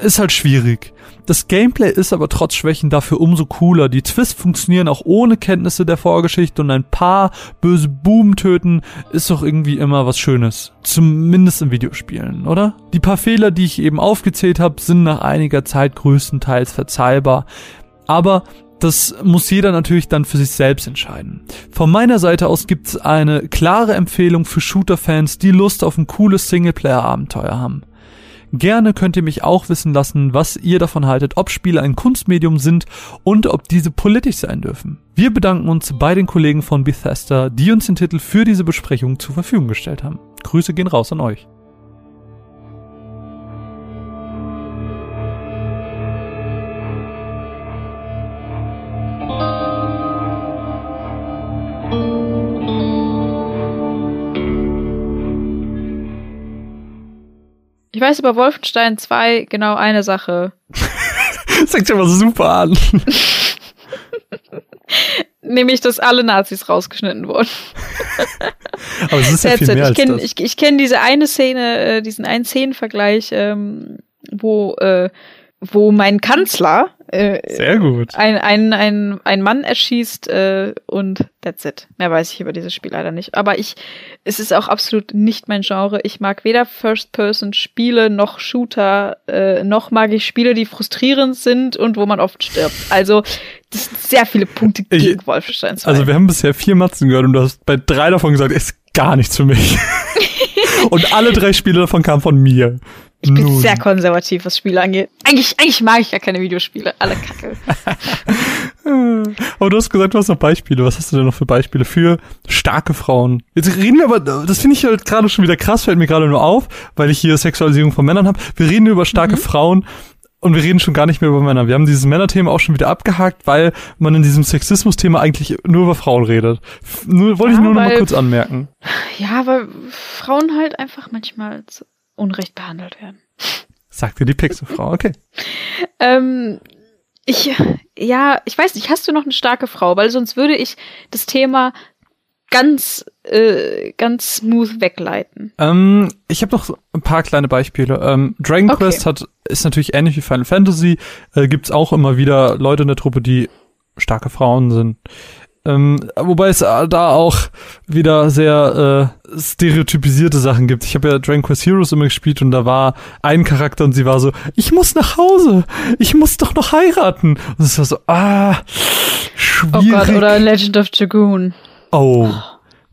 ist halt schwierig. Das Gameplay ist aber trotz Schwächen dafür umso cooler. Die Twists funktionieren auch ohne Kenntnisse der Vorgeschichte und ein paar böse Buben töten ist doch irgendwie immer was Schönes. Zumindest in Videospielen, oder? Die paar Fehler, die ich eben aufgezählt habe, sind nach einiger Zeit größtenteils verzeihbar. Aber das muss jeder natürlich dann für sich selbst entscheiden. Von meiner Seite aus gibt's eine klare Empfehlung für Shooter-Fans, die Lust auf ein cooles Singleplayer-Abenteuer haben. Gerne könnt ihr mich auch wissen lassen, was ihr davon haltet, ob Spiele ein Kunstmedium sind und ob diese politisch sein dürfen. Wir bedanken uns bei den Kollegen von Bethesda, die uns den Titel für diese Besprechung zur Verfügung gestellt haben. Grüße gehen raus an euch. Ich weiß über Wolfenstein 2 genau eine Sache. <laughs> das fängt schon mal super an. <laughs> Nämlich, dass alle Nazis rausgeschnitten wurden. Aber es ist ja viel mehr ich kenn, als das. Ich, ich kenne diese eine Szene, äh, diesen einen Szenenvergleich, ähm, wo, äh, wo mein Kanzler äh, Sehr gut. ein, ein, ein, ein Mann erschießt äh, und that's it. Mehr weiß ich über dieses Spiel leider nicht. Aber ich, es ist auch absolut nicht mein Genre. Ich mag weder First-Person-Spiele noch Shooter, äh, noch mag ich Spiele, die frustrierend sind und wo man oft stirbt. Also das sind sehr viele Punkte Ich- gegen Wolfenstein 2. Also wir haben bisher vier Matzen gehört und du hast bei drei davon gesagt, ist gar nichts für mich. <laughs> und alle drei Spiele davon kamen von mir. Ich bin Nun. sehr konservativ, was Spiele angeht. Eigentlich, eigentlich mag ich gar keine Videospiele. Alle kacke. <laughs> Aber du hast gesagt, du hast noch Beispiele. Was hast du denn noch für Beispiele für starke Frauen? Jetzt reden wir aber, das finde ich halt gerade schon wieder krass, fällt mir gerade nur auf, weil ich hier Sexualisierung von Männern habe. Wir reden über starke Frauen und wir reden schon gar nicht mehr über Männer. Wir haben dieses Männerthema auch schon wieder abgehakt, weil man in diesem Sexismus-Thema eigentlich nur über Frauen redet. Nur, wollte ich Ja, nur noch mal weil- kurz anmerken. Ja, weil Frauen halt einfach manchmal Unrecht behandelt werden. Sagte die Pixelfrau. Okay. Ähm, ich, ja, ich weiß nicht, hast du noch eine starke Frau? Weil sonst würde ich das Thema ganz, äh, ganz smooth wegleiten. Ähm, ich habe noch ein paar kleine Beispiele. Ähm, Dragon Okay. Quest hat ist natürlich ähnlich wie Final Fantasy. Äh, gibt's auch immer wieder Leute in der Truppe, die starke Frauen sind. Ähm, wobei es äh, da auch wieder sehr äh, stereotypisierte Sachen gibt. Ich habe ja Dragon Quest Heroes immer gespielt und da war ein Charakter und sie war so, ich muss nach Hause, ich muss doch noch heiraten. Und es war so, ah, Oh schwierig. Gott, oder Legend of Dragoon. Oh.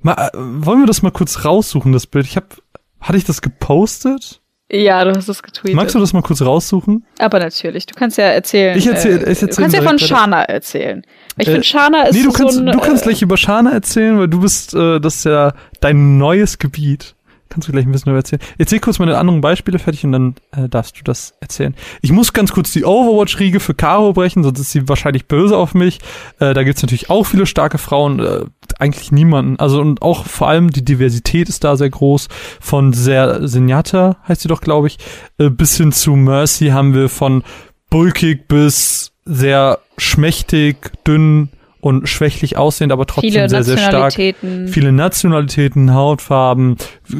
Mal, äh, wollen wir das mal kurz raussuchen, das Bild? Ich habe, hatte ich das gepostet? Ja, du hast es getweetet. Magst du das mal kurz raussuchen? Aber natürlich, du kannst ja erzählen. Ich erzähl- äh, ich erzähl Du kannst ja von. Shana erzählen. Ich Äh, finde, Shana ist nee, du so kannst, ein, du kannst äh, gleich über Shana erzählen, weil du bist, äh, das ist ja dein neues Gebiet. Kannst du gleich ein bisschen darüber erzählen. Erzähl kurz meine anderen Beispiele fertig und dann äh, darfst du das erzählen. Ich muss ganz kurz die Overwatch-Riege für Caro brechen, sonst ist sie wahrscheinlich böse auf mich. Äh, da gibt's natürlich auch viele starke Frauen, äh, eigentlich niemanden. Also und auch vor allem die Diversität ist da sehr groß. Von sehr Senjata heißt sie doch, glaube ich, äh, bis hin zu Mercy haben wir von bulkig bis sehr schmächtig, dünn und schwächlich aussehend, aber trotzdem viele sehr, sehr stark. Viele Nationalitäten, Hautfarben,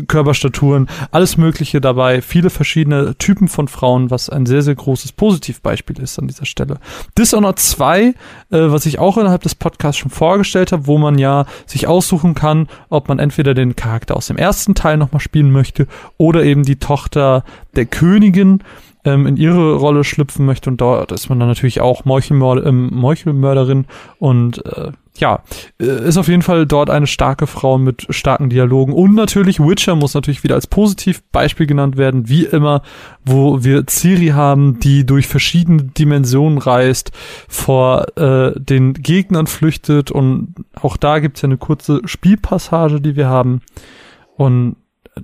Körperstaturen, alles Mögliche dabei. Viele verschiedene Typen von Frauen, was ein sehr, sehr großes Positivbeispiel ist an dieser Stelle. Dishonored 2, äh, was ich auch innerhalb des Podcasts schon vorgestellt habe, wo man ja sich aussuchen kann, ob man entweder den Charakter aus dem ersten Teil nochmal spielen möchte oder eben die Tochter der Königin ähm, in ihre Rolle schlüpfen möchte. Und dort ist man dann natürlich auch Meuchelmörder, ähm, Meuchelmörderin. Und äh, ja, äh, ist auf jeden Fall dort eine starke Frau mit starken Dialogen. Und natürlich Witcher muss natürlich wieder als Positivbeispiel genannt werden, wie immer, wo wir Ciri haben, die durch verschiedene Dimensionen reist, vor äh, den Gegnern flüchtet. Und auch da gibt's ja eine kurze Spielpassage, die wir haben. Und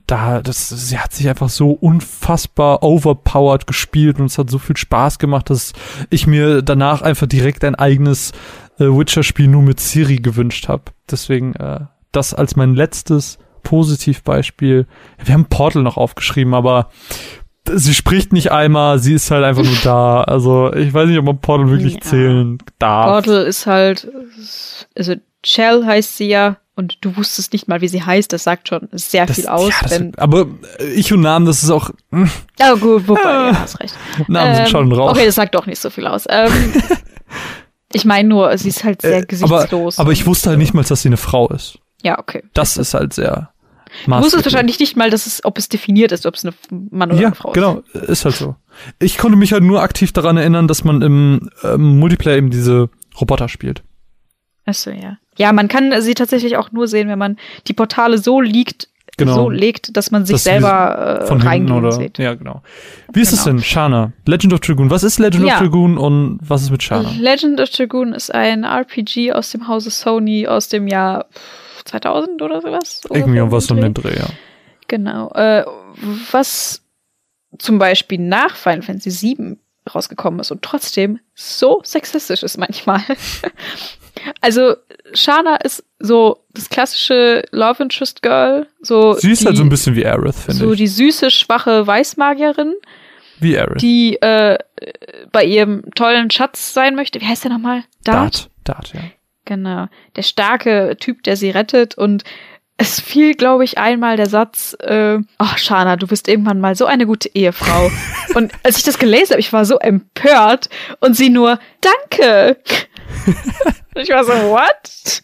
da, das, sie hat sich einfach so unfassbar overpowered gespielt und es hat so viel Spaß gemacht, dass ich mir danach einfach direkt ein eigenes äh, Witcher-Spiel nur mit Siri gewünscht habe. Deswegen äh, das als mein letztes Positivbeispiel. Wir haben Portal noch aufgeschrieben, aber sie spricht nicht einmal, sie ist halt einfach nur da. Also ich weiß nicht, ob man Portal wirklich Ja. zählen darf. Portal ist halt, also Chell heißt sie ja und du wusstest nicht mal, wie sie heißt. Das sagt schon sehr Das- viel aus. ja, das- aber äh, ich und Namen, das ist auch. ja gut, wobei, Ah. ja, hast recht. Namen sind schon raus. Okay, das sagt doch nicht so viel aus. Ähm, <laughs> ich meine nur, sie ist halt sehr Äh, aber, gesichtslos. aber ich wusste halt nicht mal, dass sie eine Frau ist. Ja, okay. Das ist halt sehr. Du wusstest wahrscheinlich nicht mal, dass es, ob es definiert ist, ob es eine Mann oder Ja, eine Frau ist. genau, ist halt so. Ich konnte mich halt nur aktiv daran erinnern, dass man im ähm, Multiplayer eben diese Roboter spielt. Achso, ja. Ja, man kann sie tatsächlich auch nur sehen, wenn man die Portale so liegt, Genau. so legt, dass man sich sie selber äh, Von reingehen oder. sieht. Ja, genau. Wie ist es Genau. denn, Shana? Legend of Dragoon. Was ist Legend Ja. of Dragoon und was ist mit Shana? Legend of Dragoon ist ein RPG aus dem Hause Sony aus dem Jahr 2000 oder sowas. Irgendwie um was um den Dreh, ja. Genau. Äh, was zum Beispiel nach Final Fantasy VII rausgekommen ist und trotzdem so sexistisch ist manchmal. <laughs> also Shana ist so das klassische Love Interest Girl, so Sie ist die, halt so ein bisschen wie Aerith, finde so ich. die süße schwache Weißmagierin, Wie Aerith. die äh, bei ihrem tollen Schatz sein möchte. Wie heißt der nochmal? Dart. Dart, ja. Genau. Der starke Typ, der sie rettet und es fiel, glaube ich, einmal der Satz, äh, ach, Shana, du bist irgendwann mal so eine gute Ehefrau. <laughs> und als ich das gelesen habe, ich war so empört und sie nur, danke. <laughs> Ich war so, what?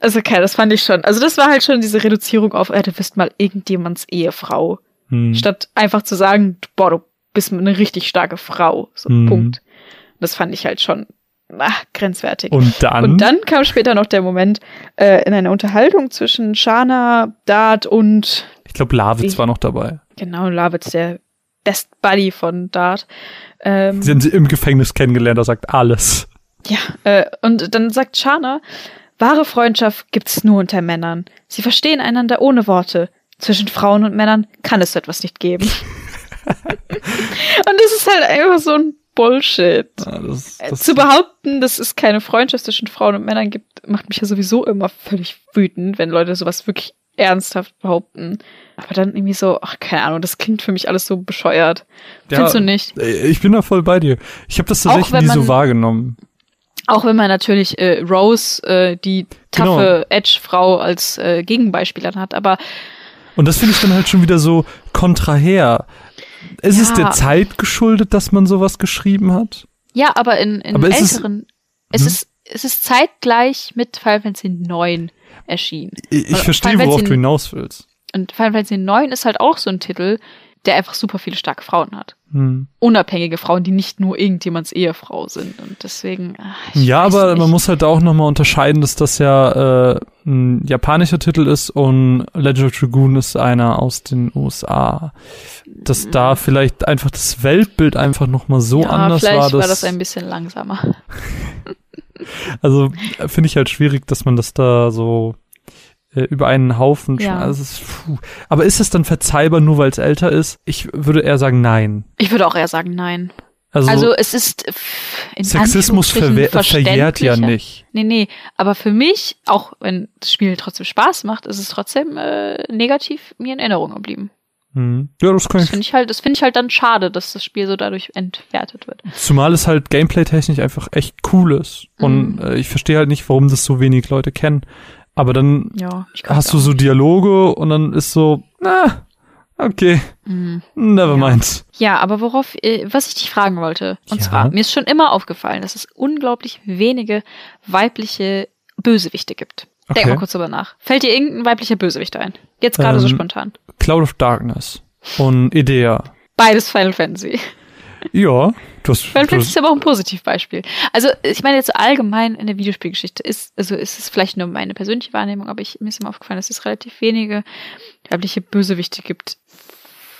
also, okay, das fand ich schon. Also, das war halt schon diese Reduzierung auf, äh, du bist mal irgendjemands Ehefrau. Hm. Statt einfach zu sagen, boah, du bist eine richtig starke Frau. So, Mhm. Punkt. Das fand ich halt schon ach, grenzwertig. Und dann? Und dann kam später noch der Moment äh, in einer Unterhaltung zwischen Shana, Dart und ich glaube, Lavitz war noch dabei. genau Lavitz, der Best Buddy von Dart. Ähm, Sie haben sie im Gefängnis kennengelernt, da sagt alles. Ja, äh, und dann sagt Shana, wahre Freundschaft gibt's nur unter Männern. Sie verstehen einander ohne Worte. Zwischen Frauen und Männern kann es so etwas nicht geben. <laughs> und das ist halt einfach so ein Bullshit. Ja, das, Äh, das, Zu behaupten, dass es keine Freundschaft zwischen Frauen und Männern gibt, macht mich ja sowieso immer völlig wütend, wenn Leute sowas wirklich ernsthaft behaupten. Aber dann irgendwie so, ach, keine Ahnung, das klingt für mich alles so bescheuert. Ja. Findest du nicht? Äh, ich bin da voll bei dir. Ich habe das tatsächlich nie so wahrgenommen. Auch wenn man natürlich äh, Rose, äh, die Genau. taffe Edge-Frau, als äh, Gegenbeispiel dann hat. Aber Und das finde ich dann halt schon wieder so kontraher. Ist es Ja. der Zeit geschuldet, dass man sowas geschrieben hat? ja, aber in, in Aber ist es- älteren, es, Hm? ist, es ist zeitgleich mit Final Fantasy 9 erschienen. Ich, ich verstehe, worauf du hinaus willst. Und Final Fantasy 9 ist halt auch so ein Titel, der einfach super viele starke Frauen hat. Hm. unabhängige Frauen, die nicht nur irgendjemands Ehefrau sind. Und deswegen. ach, ich Ja, aber nicht. man muss halt auch nochmal unterscheiden, dass das ja äh, ein japanischer Titel ist und Legend of Dragoon ist einer aus den USA. Dass da vielleicht einfach das Weltbild einfach nochmal so ja, anders vielleicht war. war dass- das ein bisschen langsamer. <laughs> Also äh, finde ich halt schwierig, dass man das da so äh, über einen Haufen Ja. Also, ist. Aber ist es dann verzeihbar, nur weil es älter ist? Ich würde eher sagen, nein. Ich würde auch eher sagen, nein. Also, Also, es ist in Sexismus verwehr, verjährt ja nicht. Nee, nee. Aber für mich, auch wenn das Spiel trotzdem Spaß macht, ist es trotzdem äh, negativ mir in Erinnerung geblieben. Hm. Ja, das kann Das ich. finde ich halt, das finde ich halt dann schade, dass das Spiel so dadurch entwertet wird. Zumal es halt gameplay-technisch einfach echt cool ist. Und Mhm. äh, ich verstehe halt nicht, warum das so wenig Leute kennen. Aber dann Ja, ich hast du so Dialoge und dann ist so, na, okay, Mhm. never Ja. mind. Ja, aber worauf, äh, was ich dich fragen wollte, und Ja. zwar, mir ist schon immer aufgefallen, dass es unglaublich wenige weibliche Bösewichte gibt. Denk Okay. mal kurz drüber nach. Fällt dir irgendein weiblicher Bösewicht ein? Jetzt gerade so Ähm, spontan. Cloud of Darkness und Idea. Beides Final Fantasy. Ja, Fantasy hast ist aber auch ein Positivbeispiel. Also, ich meine jetzt so allgemein in der Videospielgeschichte ist, also ist es vielleicht nur meine persönliche Wahrnehmung, aber ich, mir ist immer aufgefallen, dass es relativ wenige weibliche Bösewichte gibt.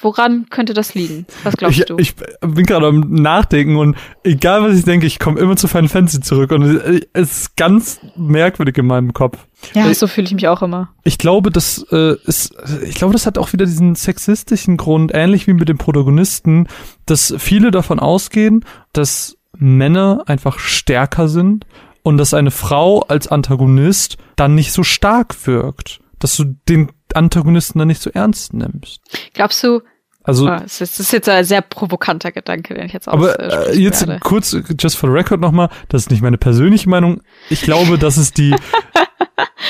Woran könnte das liegen? Was glaubst ich, du? ich bin gerade am Nachdenken und egal was ich denke, ich komme immer zu Final Fantasy zurück und es ist ganz merkwürdig in meinem Kopf. Ja, äh, so fühle ich mich auch immer. Ich glaube, das äh, ist, ich glaube, das hat auch wieder diesen sexistischen Grund, ähnlich wie mit dem Protagonisten, dass viele davon ausgehen, dass Männer einfach stärker sind und dass eine Frau als Antagonist dann nicht so stark wirkt, dass du den Antagonisten dann nicht so ernst nimmst. Glaubst du, Also, Oh, das, ist, das ist jetzt ein sehr provokanter Gedanke, den ich jetzt aber aussprechen äh, jetzt werde. kurz, just for the record nochmal, das ist nicht meine persönliche Meinung. Ich glaube, das ist die, <laughs>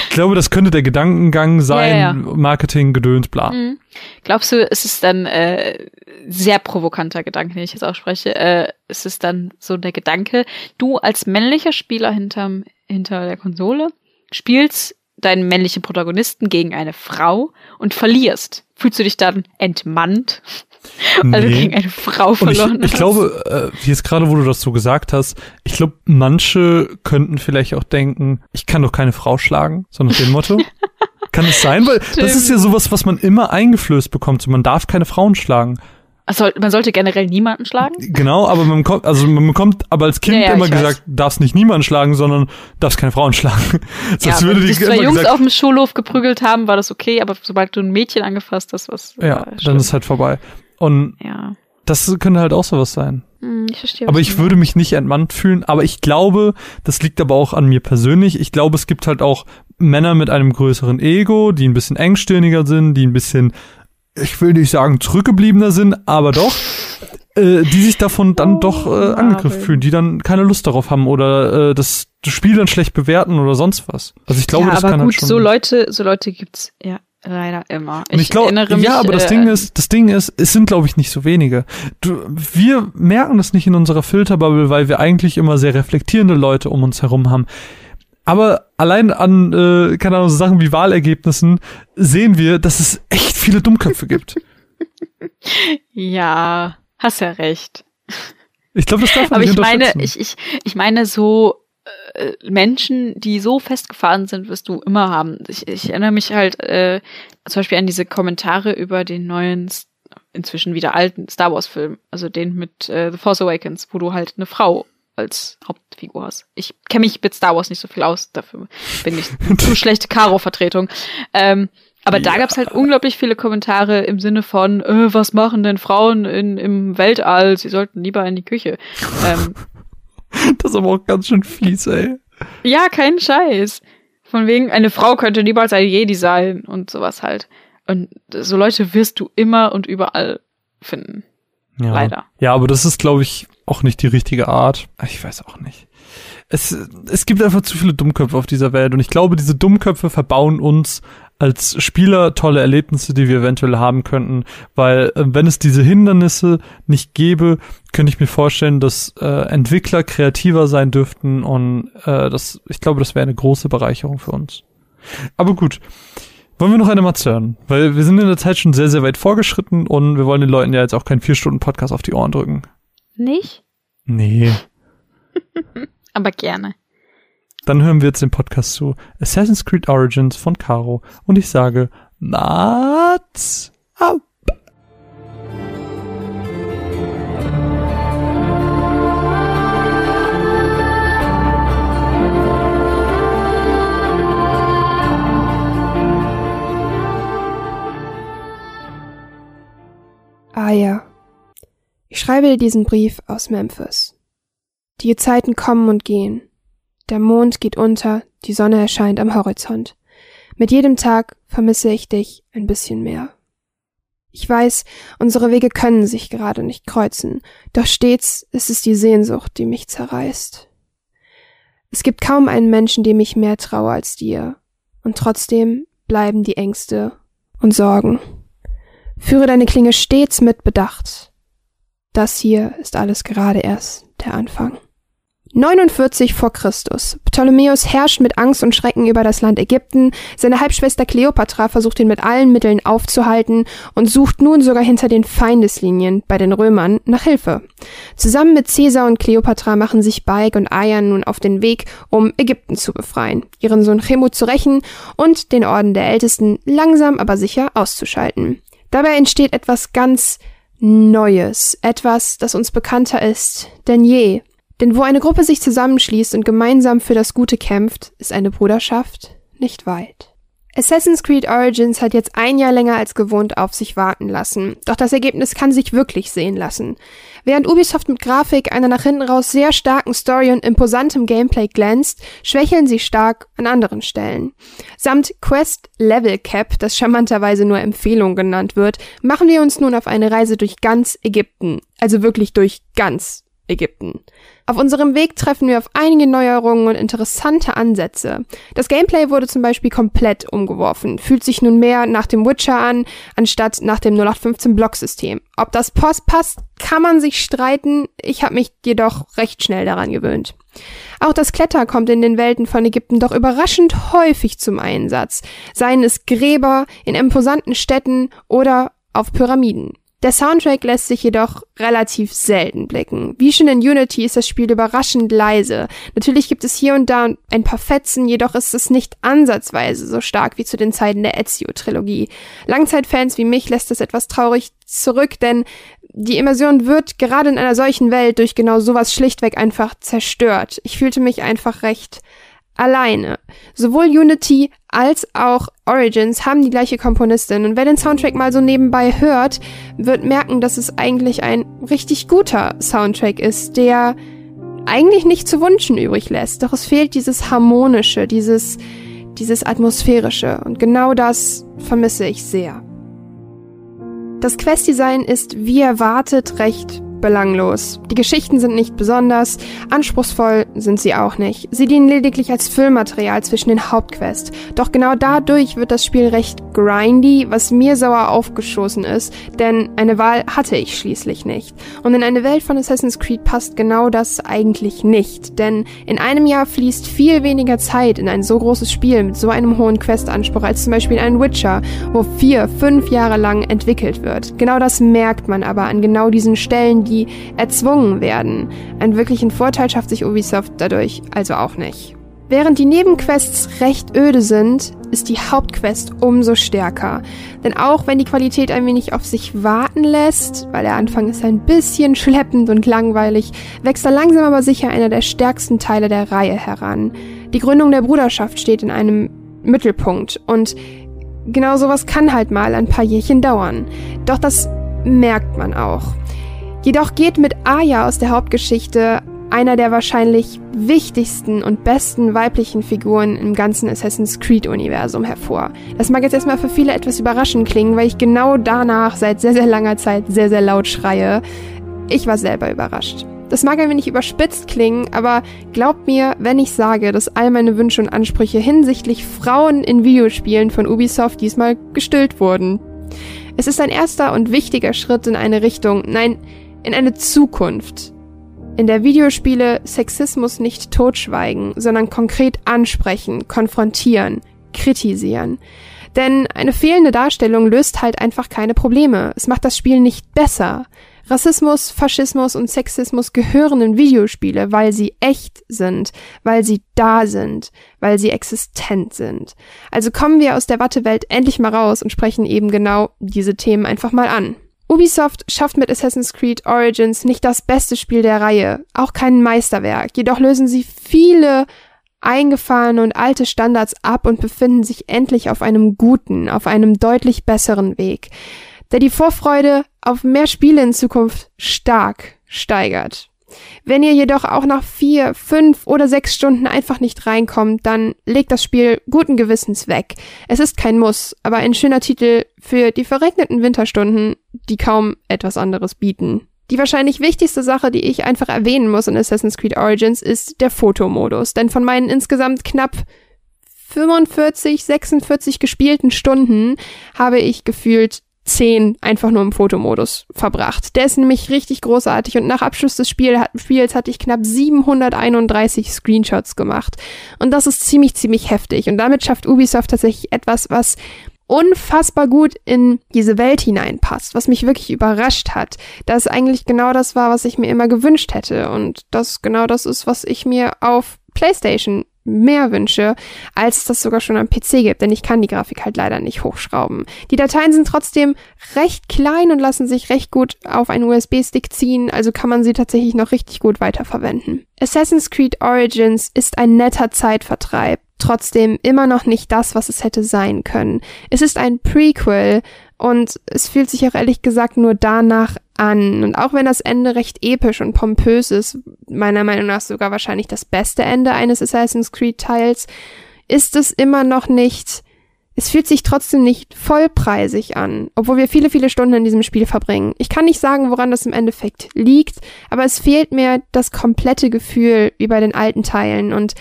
ich glaube, das könnte der Gedankengang sein, Ja, ja. Marketing, Gedöns, bla. Mhm. Glaubst du, es ist dann äh, sehr provokanter Gedanke, den ich jetzt ausspreche? Äh, es ist dann so der Gedanke, du als männlicher Spieler hinterm, hinter der Konsole spielst deinen männlichen Protagonisten gegen eine Frau und verlierst. Fühlst du dich dann entmannt, du Nee. gegen eine Frau ich, verloren ich hast? glaube, äh, jetzt gerade, wo du das so gesagt hast, ich glaube, manche könnten vielleicht auch denken, ich kann doch keine Frau schlagen, so nach dem Motto. <laughs> kann es sein? Weil das ist ja sowas, was man immer eingeflößt bekommt. So, man darf keine Frauen schlagen. Also, man sollte generell niemanden schlagen? Genau, aber man bekommt, also man bekommt aber als Kind Ja, ja, immer ich weiß. gesagt, darfst nicht niemanden schlagen, sondern darfst keine Frauen schlagen. So, <laughs> ja, als würde wenn die sich zwei Jungs gesagt, auf dem Schulhof geprügelt haben, war das okay, aber sobald du ein Mädchen angefasst hast, was ja, war dann ist halt vorbei. Und ja. das könnte halt auch sowas sein. Hm, ich verstehe. Aber ich würde mich nicht entmannt fühlen. Aber ich glaube, das liegt aber auch an mir persönlich. Ich glaube, es gibt halt auch Männer mit einem größeren Ego, die ein bisschen engstirniger sind, die ein bisschen, ich will nicht sagen zurückgebliebener sind, aber doch, äh, die sich davon dann Oh, doch äh, angegriffen fühlen, die dann keine Lust darauf haben oder äh, das Spiel dann schlecht bewerten oder sonst was. Also ich glaube, ja, das aber kann gut, halt schon. so Leute, so Leute gibt's ja leider immer. Und ich glaube, erinnere mich, ja, aber das äh, Ding ist, das Ding ist, es sind glaube ich nicht so wenige. Du, wir merken das nicht in unserer Filterbubble, weil wir eigentlich immer sehr reflektierende Leute um uns herum haben. Aber allein an, äh, keine Ahnung, so Sachen wie Wahlergebnissen sehen wir, dass es echt viele Dummköpfe gibt. <laughs> Ja, hast ja recht. Ich glaube, das darf man Aber nicht ich meine, ich, ich, ich meine so äh, Menschen, die so festgefahren sind, wirst du immer haben. Ich, ich erinnere mich halt äh, zum Beispiel an diese Kommentare über den neuen, inzwischen wieder alten Star Wars Film, also den mit äh, The Force Awakens, wo du halt eine Frau als Hauptfigur hast. Ich kenne mich mit Star Wars nicht so viel aus, dafür bin ich <laughs> zu schlechte Karo-Vertretung. Ähm, aber da Ja. gab's halt unglaublich viele Kommentare im Sinne von, äh, was machen denn Frauen in, im Weltall? Sie sollten lieber in die Küche. ähm, <laughs> <laughs> das ist aber auch ganz schön fies, ey. ja, kein Scheiß. Von wegen, eine Frau könnte niemals ein Jedi sein und sowas halt. Und so Leute wirst du immer und überall finden. Ja. Leider. Ja, aber das ist, glaube ich, auch nicht die richtige Art. Ich weiß auch nicht. Es, es gibt einfach zu viele Dummköpfe auf dieser Welt und ich glaube, diese Dummköpfe verbauen uns als Spieler tolle Erlebnisse, die wir eventuell haben könnten, weil äh, wenn es diese Hindernisse nicht gäbe, könnte ich mir vorstellen, dass äh, Entwickler kreativer sein dürften und äh, das, ich glaube, das wäre eine große Bereicherung für uns. Aber gut. Wollen wir noch eine Matze hören? Weil wir sind in der Zeit schon sehr, sehr weit vorgeschritten und wir wollen den Leuten ja jetzt auch keinen vier Stunden Podcast auf die Ohren drücken. Nicht? Nee. <laughs> Aber gerne. Dann hören wir jetzt den Podcast zu Assassin's Creed Origins von Caro und ich sage, Mats ab. Ah ja. Ich schreibe dir diesen Brief aus Memphis. Die Zeiten kommen und gehen. Der Mond geht unter, die Sonne erscheint am Horizont. Mit jedem Tag vermisse ich dich ein bisschen mehr. Ich weiß, unsere Wege können sich gerade nicht kreuzen, doch stets ist es die Sehnsucht, die mich zerreißt. Es gibt kaum einen Menschen, dem ich mehr traue als dir, und trotzdem bleiben die Ängste und Sorgen. Führe deine Klinge stets mit Bedacht. Das hier ist alles gerade erst der Anfang. 49 vor Christus. Ptolemäus herrscht mit Angst und Schrecken über das Land Ägypten. Seine Halbschwester Kleopatra versucht ihn mit allen Mitteln aufzuhalten und sucht nun sogar hinter den Feindeslinien bei den Römern nach Hilfe. Zusammen mit Caesar und Kleopatra machen sich Baek und Aya nun auf den Weg, um Ägypten zu befreien, ihren Sohn Chemo zu rächen und den Orden der Ältesten langsam aber sicher auszuschalten. Dabei entsteht etwas ganz Neues, etwas, das uns bekannter ist denn je. Denn wo eine Gruppe sich zusammenschließt und gemeinsam für das Gute kämpft, ist eine Bruderschaft nicht weit. Assassin's Creed Origins hat jetzt ein Jahr länger als gewohnt auf sich warten lassen. Doch das Ergebnis kann sich wirklich sehen lassen. Während Ubisoft mit Grafik einer nach hinten raus sehr starken Story und imposantem Gameplay glänzt, schwächeln sie stark an anderen Stellen. Samt Quest Level Cap, das charmanterweise nur Empfehlung genannt wird, machen wir uns nun auf eine Reise durch ganz Ägypten. Also wirklich durch ganz Ägypten. Auf unserem Weg treffen wir auf einige Neuerungen und interessante Ansätze. Das Gameplay wurde zum Beispiel komplett umgeworfen, fühlt sich nun mehr nach dem Witcher an, anstatt nach dem 0815 Blocksystem. Ob das Post passt, kann man sich streiten, ich habe mich jedoch recht schnell daran gewöhnt. Auch das Kletter kommt in den Welten von Ägypten doch überraschend häufig zum Einsatz, seien es Gräber in imposanten Städten oder auf Pyramiden. Der Soundtrack lässt sich jedoch relativ selten blicken. Wie schon in Unity ist das Spiel überraschend leise. Natürlich gibt es hier und da ein paar Fetzen, jedoch ist es nicht ansatzweise so stark wie zu den Zeiten der Ezio-Trilogie. Langzeitfans wie mich lässt das etwas traurig zurück, denn die Immersion wird gerade in einer solchen Welt durch genau sowas schlichtweg einfach zerstört. Ich fühlte mich einfach recht alleine. Sowohl Unity als auch Origins haben die gleiche Komponistin und wer den Soundtrack mal so nebenbei hört, wird merken, dass es eigentlich ein richtig guter Soundtrack ist, der eigentlich nicht zu wünschen übrig lässt. Doch es fehlt dieses harmonische, dieses dieses atmosphärische und genau das vermisse ich sehr. Das Questdesign ist wie erwartet recht belanglos. Die Geschichten sind nicht besonders, anspruchsvoll sind sie auch nicht. Sie dienen lediglich als Füllmaterial zwischen den Hauptquests. Doch genau dadurch wird das Spiel recht grindy, was mir sauer aufgeschossen ist, denn eine Wahl hatte ich schließlich nicht. Und in eine Welt von Assassin's Creed passt genau das eigentlich nicht, denn in einem Jahr fließt viel weniger Zeit in ein so großes Spiel mit so einem hohen Questanspruch als zum Beispiel ein Witcher, wo vier, fünf Jahre lang entwickelt wird. Genau das merkt man aber an genau diesen Stellen, die die erzwungen werden. Einen wirklichen Vorteil schafft sich Ubisoft dadurch also auch nicht. Während die Nebenquests recht öde sind, ist die Hauptquest umso stärker. Denn auch wenn die Qualität ein wenig auf sich warten lässt, weil der Anfang ist ein bisschen schleppend und langweilig, wächst da langsam aber sicher einer der stärksten Teile der Reihe heran. Die Gründung der Bruderschaft steht in einem Mittelpunkt und genau sowas kann halt mal ein paar Jährchen dauern. Doch das merkt man auch. Jedoch geht mit Aya aus der Hauptgeschichte einer der wahrscheinlich wichtigsten und besten weiblichen Figuren im ganzen Assassin's Creed-Universum hervor. Das mag jetzt erstmal für viele etwas überraschend klingen, weil ich genau danach seit sehr, sehr langer Zeit sehr, sehr laut schreie. Ich war selber überrascht. Das mag ein wenig überspitzt klingen, aber glaubt mir, wenn ich sage, dass all meine Wünsche und Ansprüche hinsichtlich Frauen in Videospielen von Ubisoft diesmal gestillt wurden. Es ist ein erster und wichtiger Schritt in eine Richtung, nein, in eine Zukunft, in der Videospiele Sexismus nicht totschweigen, sondern konkret ansprechen, konfrontieren, kritisieren. Denn eine fehlende Darstellung löst halt einfach keine Probleme. Es macht das Spiel nicht besser. Rassismus, Faschismus und Sexismus gehören in Videospiele, weil sie echt sind, weil sie da sind, weil sie existent sind. Also kommen wir aus der Wattewelt endlich mal raus und sprechen eben genau diese Themen einfach mal an. Ubisoft schafft mit Assassin's Creed Origins nicht das beste Spiel der Reihe, auch kein Meisterwerk, jedoch lösen sie viele eingefahrene und alte Standards ab und befinden sich endlich auf einem guten, auf einem deutlich besseren Weg, der die Vorfreude auf mehr Spiele in Zukunft stark steigert. Wenn ihr jedoch auch nach vier, fünf oder sechs Stunden einfach nicht reinkommt, dann legt das Spiel guten Gewissens weg. Es ist kein Muss, aber ein schöner Titel für die verregneten Winterstunden, die kaum etwas anderes bieten. Die wahrscheinlich wichtigste Sache, die ich einfach erwähnen muss in Assassin's Creed Origins, ist der Fotomodus. Denn von meinen insgesamt knapp 45, 46 gespielten Stunden habe ich gefühlt 10 einfach nur im Fotomodus verbracht. Der ist nämlich richtig großartig und nach Abschluss des Spiel, Spiels hatte ich knapp 731 Screenshots gemacht. Und das ist ziemlich, ziemlich heftig. Und damit schafft Ubisoft tatsächlich etwas, was unfassbar gut in diese Welt hineinpasst, was mich wirklich überrascht hat, dass eigentlich genau das war, was ich mir immer gewünscht hätte und das genau das ist, was ich mir auf PlayStation mehr wünsche, als es das sogar schon am PC gibt, denn ich kann die Grafik halt leider nicht hochschrauben. Die Dateien sind trotzdem recht klein und lassen sich recht gut auf einen USB-Stick ziehen, also kann man sie tatsächlich noch richtig gut weiterverwenden. Assassin's Creed Origins ist ein netter Zeitvertreib, trotzdem immer noch nicht das, was es hätte sein können. Es ist ein Prequel und es fühlt sich auch ehrlich gesagt nur danach an. Und auch wenn das Ende recht episch und pompös ist, meiner Meinung nach sogar wahrscheinlich das beste Ende eines Assassin's Creed Teils, ist es immer noch nicht es fühlt sich trotzdem nicht vollpreisig an, obwohl wir viele, viele Stunden in diesem Spiel verbringen. Ich kann nicht sagen, woran das im Endeffekt liegt, aber es fehlt mir das komplette Gefühl wie bei den alten Teilen und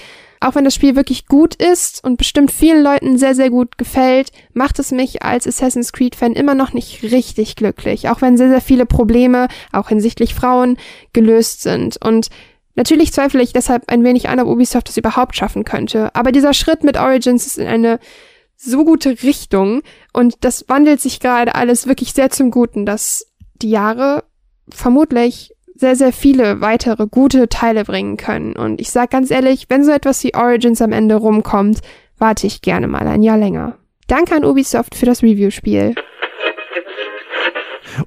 auch wenn das Spiel wirklich gut ist und bestimmt vielen Leuten sehr, sehr gut gefällt, macht es mich als Assassin's Creed-Fan immer noch nicht richtig glücklich, auch wenn sehr, sehr viele Probleme, auch hinsichtlich Frauen, gelöst sind. Und natürlich zweifle ich deshalb ein wenig an, ob Ubisoft das überhaupt schaffen könnte. Aber dieser Schritt mit Origins ist in eine so gute Richtung und das wandelt sich gerade alles wirklich sehr zum Guten, dass die Jahre vermutlich sehr, sehr viele weitere gute Teile bringen können. Und ich sag ganz ehrlich, wenn so etwas wie Origins am Ende rumkommt, warte ich gerne mal ein Jahr länger. Danke an Ubisoft für das Review-Spiel.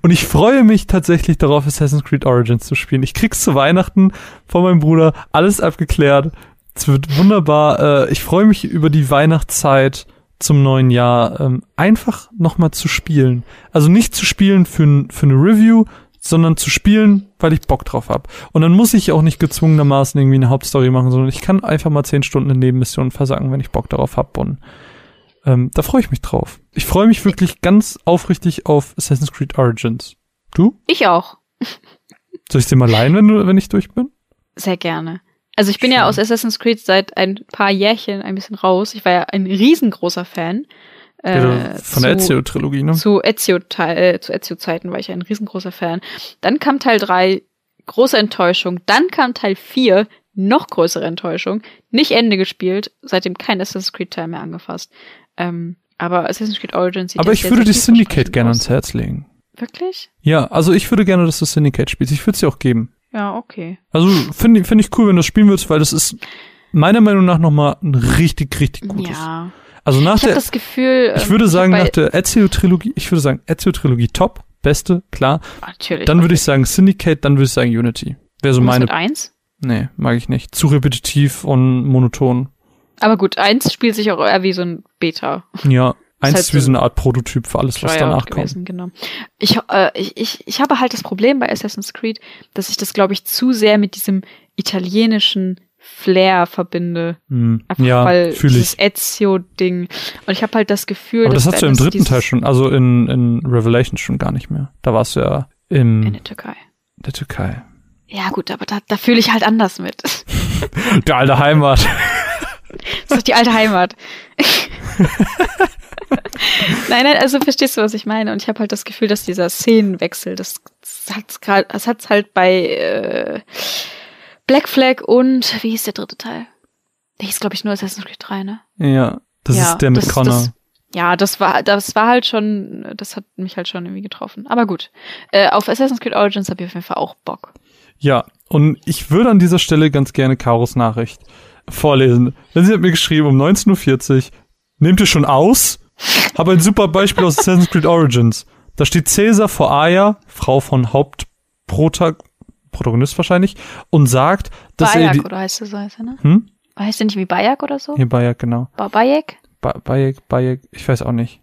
Und ich freue mich tatsächlich darauf, Assassin's Creed Origins zu spielen. Ich krieg's zu Weihnachten von meinem Bruder, alles abgeklärt. Es wird wunderbar. Äh, ich freue mich über die Weihnachtszeit zum neuen Jahr ähm, einfach nochmal zu spielen. Also nicht zu spielen für, für eine Review, sondern zu spielen, weil ich Bock drauf hab. Und dann muss ich auch nicht gezwungenermaßen irgendwie eine Hauptstory machen, sondern ich kann einfach mal zehn Stunden in Nebenmissionen versagen, wenn ich Bock darauf hab. Und ähm, da freue ich mich drauf. Ich freue mich wirklich ganz aufrichtig auf Assassin's Creed Origins. Du? Ich auch. Soll ich dir mal leihen, wenn, du, wenn ich durch bin? Sehr gerne. Also ich bin Schön. ja aus Assassin's Creed seit ein paar Jährchen ein bisschen raus. Ich war ja ein riesengroßer Fan. Äh, von der Ezio-Trilogie, ne? Zu Ezio, äh, Ezio-Zeiten war ich ein riesengroßer Fan. Dann kam Teil 3, große Enttäuschung. Dann kam Teil 4, noch größere Enttäuschung. Nicht Ende gespielt, seitdem kein Assassin's Creed Teil mehr angefasst. Ähm, aber Assassin's Creed Origins sieht Aber ich würde die Syndicate gerne ans Herz legen. Wirklich? Ja, also ich würde gerne, dass du Syndicate spielst. Ich würde es dir auch geben. Ja, okay. Also finde find ich cool, wenn du das spielen willst, weil das ist meiner Meinung nach nochmal ein richtig, richtig gutes. Ja. Also nach ich der, das Gefühl, ich würde sagen, nach der Ezio-Trilogie, ich würde sagen, Ezio-Trilogie top, beste, klar. Natürlich. Dann würde ich sagen Syndicate, dann würde ich sagen Unity. Wäre so meine. Mit eins? Nee, mag ich nicht. Zu repetitiv und monoton. Aber gut, eins spielt sich auch eher wie so ein Beta. Ja, <laughs> Eins ist, halt ist wie so eine Art Prototyp für alles, was danach gewesen, kommt. Genau. Ich, äh, ich, ich, ich habe halt das Problem bei Assassin's Creed, dass ich das, glaube ich, zu sehr mit diesem italienischen Flair verbinde. Mm, Einfach ja, weil dieses Ezio-Ding. Und ich habe halt das Gefühl, Aber das hast du im dritten Teil schon, also in, in Revelation schon gar nicht mehr. Da warst du ja im, in der Türkei. Der Türkei. Ja, gut, aber da, da fühle ich halt anders mit. <laughs> der alte Heimat. das ist doch die alte Heimat. <laughs> nein, nein, also verstehst du, was ich meine? Und ich habe halt das Gefühl, dass dieser Szenenwechsel, das, das hat's gerade, das hat's halt bei äh, Black Flag und wie hieß der dritte Teil? Der hieß, glaube ich, nur Assassin's Creed 3, ne? Ja, das ja, ist der mit das, Connor. Das, ja, das war, das war halt schon, das hat mich halt schon irgendwie getroffen. Aber gut, äh, auf Assassin's Creed Origins habe ich auf jeden Fall auch Bock. Ja, und ich würde an dieser Stelle ganz gerne Karos Nachricht vorlesen. Denn sie hat mir geschrieben um 19.40 Uhr, nehmt ihr schon aus? Habe ein super Beispiel aus Assassin's Creed Origins. Da steht Caesar vor Aya, Frau von Hauptprotagonist wahrscheinlich, und sagt, dass Bayek, er die, oder heißt das so, heißt er, ne? Hm? Heißt der nicht wie Bayek oder so? Hier Bayek, genau. Ba Bayek? Ba Bayek, Bayek, ich weiß auch nicht.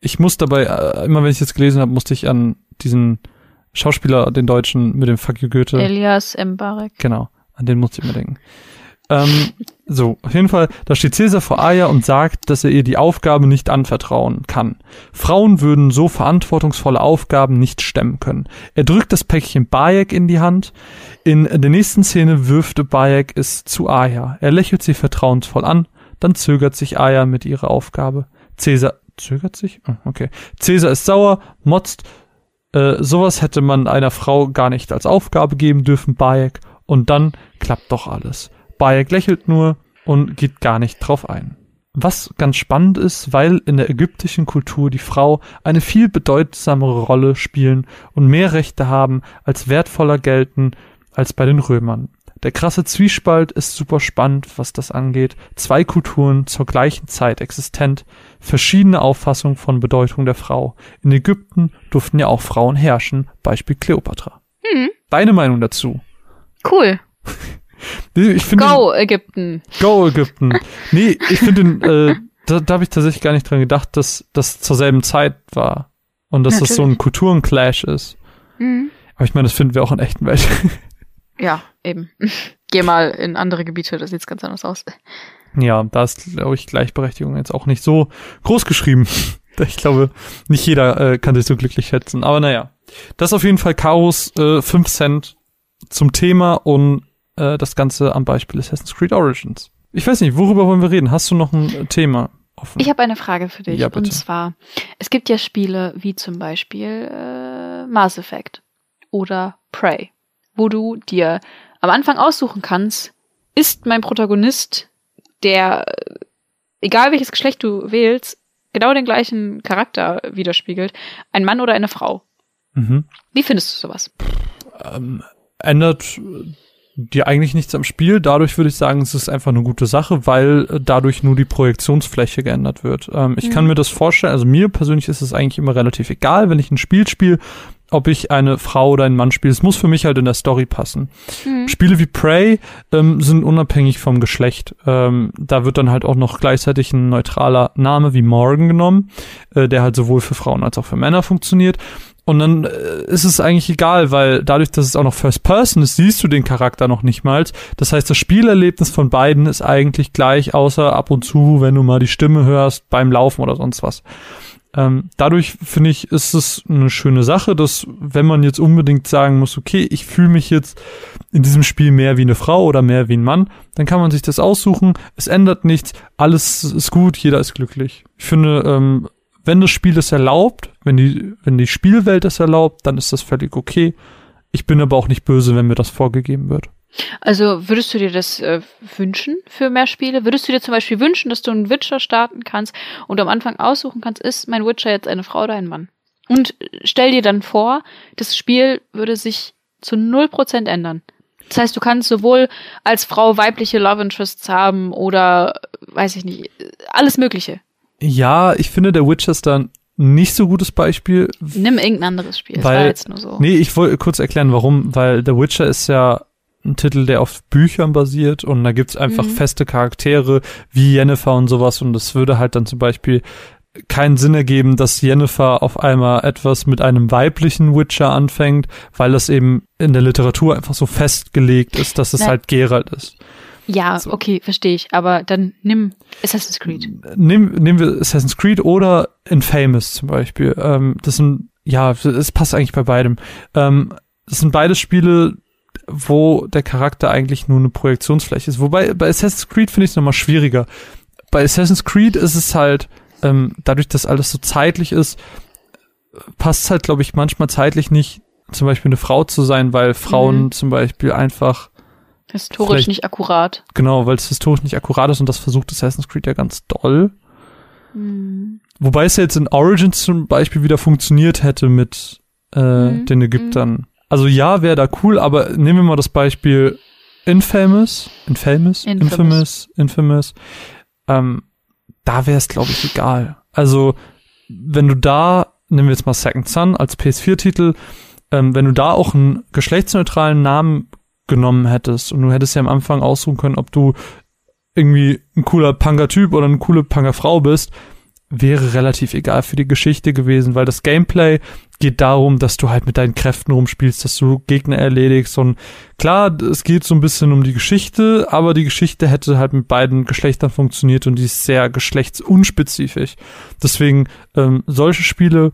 Ich muss dabei, äh, immer wenn ich jetzt gelesen habe, musste ich an diesen Schauspieler, den Deutschen mit dem Fuck you Goethe. Elias Mbarek. Genau, an den musste ich immer denken. Ähm, so, auf jeden Fall, da steht Caesar vor Aya und sagt, dass er ihr die Aufgabe nicht anvertrauen kann. Frauen würden so verantwortungsvolle Aufgaben nicht stemmen können. Er drückt das Päckchen Bayek in die Hand. In der nächsten Szene wirft Bayek es zu Aya. Er lächelt sie vertrauensvoll an, dann zögert sich Aya mit ihrer Aufgabe. Caesar zögert sich? Oh, okay. Caesar ist sauer, motzt. Äh, sowas hätte man einer Frau gar nicht als Aufgabe geben dürfen, Bayek. Und dann klappt doch alles. Bayek lächelt nur und geht gar nicht drauf ein. Was ganz spannend ist, weil in der ägyptischen Kultur die Frau eine viel bedeutsamere Rolle spielen und mehr Rechte haben, als wertvoller gelten als bei den Römern. Der krasse Zwiespalt ist super spannend, was das angeht. Zwei Kulturen zur gleichen Zeit existent, verschiedene Auffassungen von Bedeutung der Frau. In Ägypten durften ja auch Frauen herrschen, Beispiel Kleopatra. Hm. Deine Meinung dazu? Cool. <laughs> Ich finde Go, Ägypten. Go Ägypten. Nee, ich finde äh, da, da habe ich tatsächlich gar nicht dran gedacht, dass das zur selben Zeit war. Und dass das so ein Kulturenclash ist. Mhm. Aber ich meine, das finden wir auch in echten Welt. <laughs> Ja, eben. <laughs> Geh mal in andere Gebiete, da sieht's ganz anders aus. ja, da ist, glaube ich, Gleichberechtigung jetzt auch nicht so groß geschrieben. <laughs> Ich glaube, nicht jeder äh, kann sich so glücklich schätzen. Aber naja. Das ist auf jeden Fall Chaos, äh, 5 Cent zum Thema und äh, das Ganze am Beispiel Assassin's Creed Origins. Ich weiß nicht, worüber wollen wir reden? Hast du noch ein äh, Thema offen? Ich habe eine Frage für dich. Ja, bitte. und zwar, es gibt ja Spiele wie zum Beispiel äh, Mass Effect oder Prey, wo du dir am Anfang aussuchen kannst, ist mein Protagonist, der, äh, egal welches Geschlecht du wählst, genau den gleichen Charakter widerspiegelt, ein Mann oder eine Frau. mhm. Wie findest du sowas? ähm, ändert dir eigentlich nichts am Spiel. Dadurch würde ich sagen, es ist einfach eine gute Sache, weil äh, dadurch nur die Projektionsfläche geändert wird. Ähm, ich Mhm. kann mir das vorstellen, also mir persönlich ist es eigentlich immer relativ egal, wenn ich ein Spiel spiele, ob ich eine Frau oder einen Mann spiele. Es muss für mich halt in der Story passen. Spiele wie Prey ähm, sind unabhängig vom Geschlecht. Ähm, da wird dann halt auch noch gleichzeitig ein neutraler Name wie Morgan genommen, äh, der halt sowohl für Frauen als auch für Männer funktioniert. Und dann äh, ist es eigentlich egal, weil dadurch, dass es auch noch First Person ist, siehst du den Charakter noch nicht mal. Das heißt, das Spielerlebnis von beiden ist eigentlich gleich, außer ab und zu, wenn du mal die Stimme hörst beim Laufen oder sonst was. Ähm, dadurch finde ich, ist es eine schöne Sache, dass wenn man jetzt unbedingt sagen muss, okay, ich fühle mich jetzt in diesem Spiel mehr wie eine Frau oder mehr wie ein Mann, dann kann man sich das aussuchen. Es ändert nichts, alles ist gut, jeder ist glücklich. Ich finde, ähm, wenn das Spiel es erlaubt, wenn die, wenn die Spielwelt es erlaubt, dann ist das völlig okay. Ich bin aber auch nicht böse, wenn mir das vorgegeben wird. Also würdest du dir das äh, wünschen für mehr Spiele? Würdest du dir zum Beispiel wünschen, dass du einen Witcher starten kannst und am Anfang aussuchen kannst, ist mein Witcher jetzt eine Frau oder ein Mann? Und stell dir dann vor, das Spiel würde sich zu 0% ändern. Das heißt, du kannst sowohl als Frau weibliche Love Interests haben oder, äh, weiß ich nicht, alles Mögliche. Ja, ich finde, der Witcher ist dann nicht so gutes Beispiel, Nimm irgendein anderes Spiel. Das Weil- war jetzt nur so. Nee, ich wollte kurz erklären, warum. Weil The Witcher ist ja ein Titel, der auf Büchern basiert und da gibt's einfach Mhm. feste Charaktere wie Jennifer und sowas und das würde halt dann zum Beispiel keinen Sinn ergeben, dass Jennifer auf einmal etwas mit einem weiblichen Witcher anfängt, weil das eben in der Literatur einfach so festgelegt ist, dass es Na- halt Geralt ist. Ja, So. okay, verstehe ich. Aber dann nimm Assassin's Creed. Nehmen, nehmen wir Assassin's Creed oder Infamous zum Beispiel. Ähm, das sind, ja, es passt eigentlich bei beidem. Ähm, das sind beides Spiele, wo der Charakter eigentlich nur eine Projektionsfläche ist. Wobei bei Assassin's Creed finde ich es nochmal schwieriger. Bei Assassin's Creed ist es halt, ähm, dadurch, dass alles so zeitlich ist, passt es halt, glaube ich, manchmal zeitlich nicht, zum Beispiel eine Frau zu sein, weil Frauen Mhm. zum Beispiel einfach Historisch Vielleicht- nicht akkurat. Genau, weil es historisch nicht akkurat ist und das versucht Assassin's Creed ja ganz doll. Wobei es ja jetzt in Origins zum Beispiel wieder funktioniert hätte mit äh, Mhm, den Ägyptern. Also ja, wäre da cool, aber nehmen wir mal das Beispiel Infamous, Infamous, Infamous. Infamous, Infamous. Ähm, da wäre es, glaube ich, egal. Also wenn du da, nehmen wir jetzt mal Second Son als PS4-Titel, ähm, wenn du da auch einen geschlechtsneutralen Namen genommen hättest und du hättest ja am Anfang aussuchen können, ob du irgendwie ein cooler Punker-Typ oder eine coole Punker-Frau bist, wäre relativ egal für die Geschichte gewesen, weil das Gameplay geht darum, dass du halt mit deinen Kräften rumspielst, dass du Gegner erledigst und klar, es geht so ein bisschen um die Geschichte, aber die Geschichte hätte halt mit beiden Geschlechtern funktioniert und die ist sehr geschlechtsunspezifisch. Deswegen ähm, solche Spiele,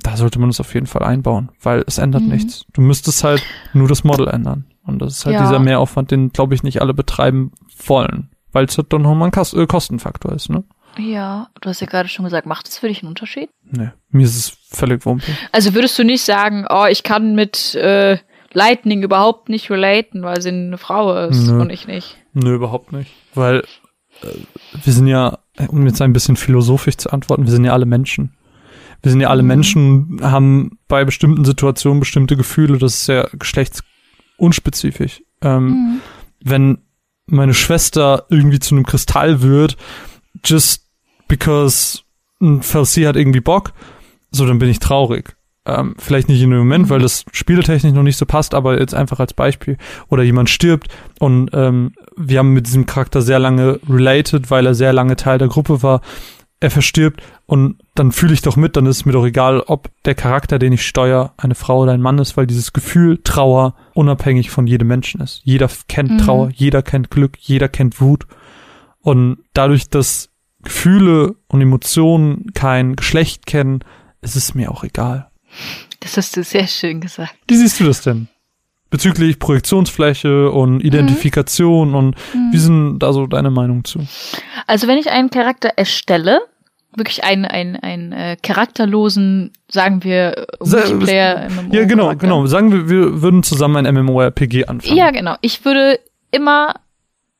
da sollte man es auf jeden Fall einbauen, weil es ändert Mhm. nichts. Du müsstest halt nur das Model ändern und das ist halt Ja. dieser Mehraufwand, den glaube ich nicht alle betreiben wollen, weil es halt dann nochmal ein Kas äh, Kostenfaktor ist, ne? Ja, du hast ja gerade schon gesagt, macht das für dich einen Unterschied? Nee, mir ist es völlig wumpe. Also würdest du nicht sagen, oh, ich kann mit äh, Lightning überhaupt nicht relaten, weil sie eine Frau ist Nö. und ich nicht. Nö, überhaupt nicht. Weil äh, wir sind ja, um jetzt ein bisschen philosophisch zu antworten, wir sind ja alle Menschen. Wir sind ja alle Mhm. Menschen, haben bei bestimmten Situationen bestimmte Gefühle, das ist ja geschlechtsunspezifisch. Ähm, Mhm. Wenn meine Schwester irgendwie zu einem Kristall wird, just because ein Felsi hat irgendwie Bock, so dann bin ich traurig. ähm, vielleicht nicht in dem Moment, weil das spieltechnisch noch nicht so passt, aber jetzt einfach als Beispiel. Oder jemand stirbt und ähm, wir haben mit diesem Charakter sehr lange related, weil er sehr lange Teil der Gruppe war. Er verstirbt und dann fühle ich doch mit, dann ist es mir doch egal, ob der Charakter, den ich steuere, eine Frau oder ein Mann ist, weil dieses Gefühl Trauer unabhängig von jedem Menschen ist. Jeder kennt Mhm. Trauer, jeder kennt Glück, jeder kennt Wut. Und dadurch, dass Gefühle und Emotionen kein Geschlecht kennen, ist es mir auch egal. Das hast du sehr schön gesagt. Wie siehst du das denn? Bezüglich Projektionsfläche und Identifikation und wie sind da so deine Meinung zu? Also wenn ich einen Charakter erstelle, wirklich einen, einen, einen äh, charakterlosen, sagen wir, Multiplayer MMO Ja, genau, Charakter. genau. Sagen wir, wir würden zusammen ein MMORPG anfangen. Ja, genau. Ich würde immer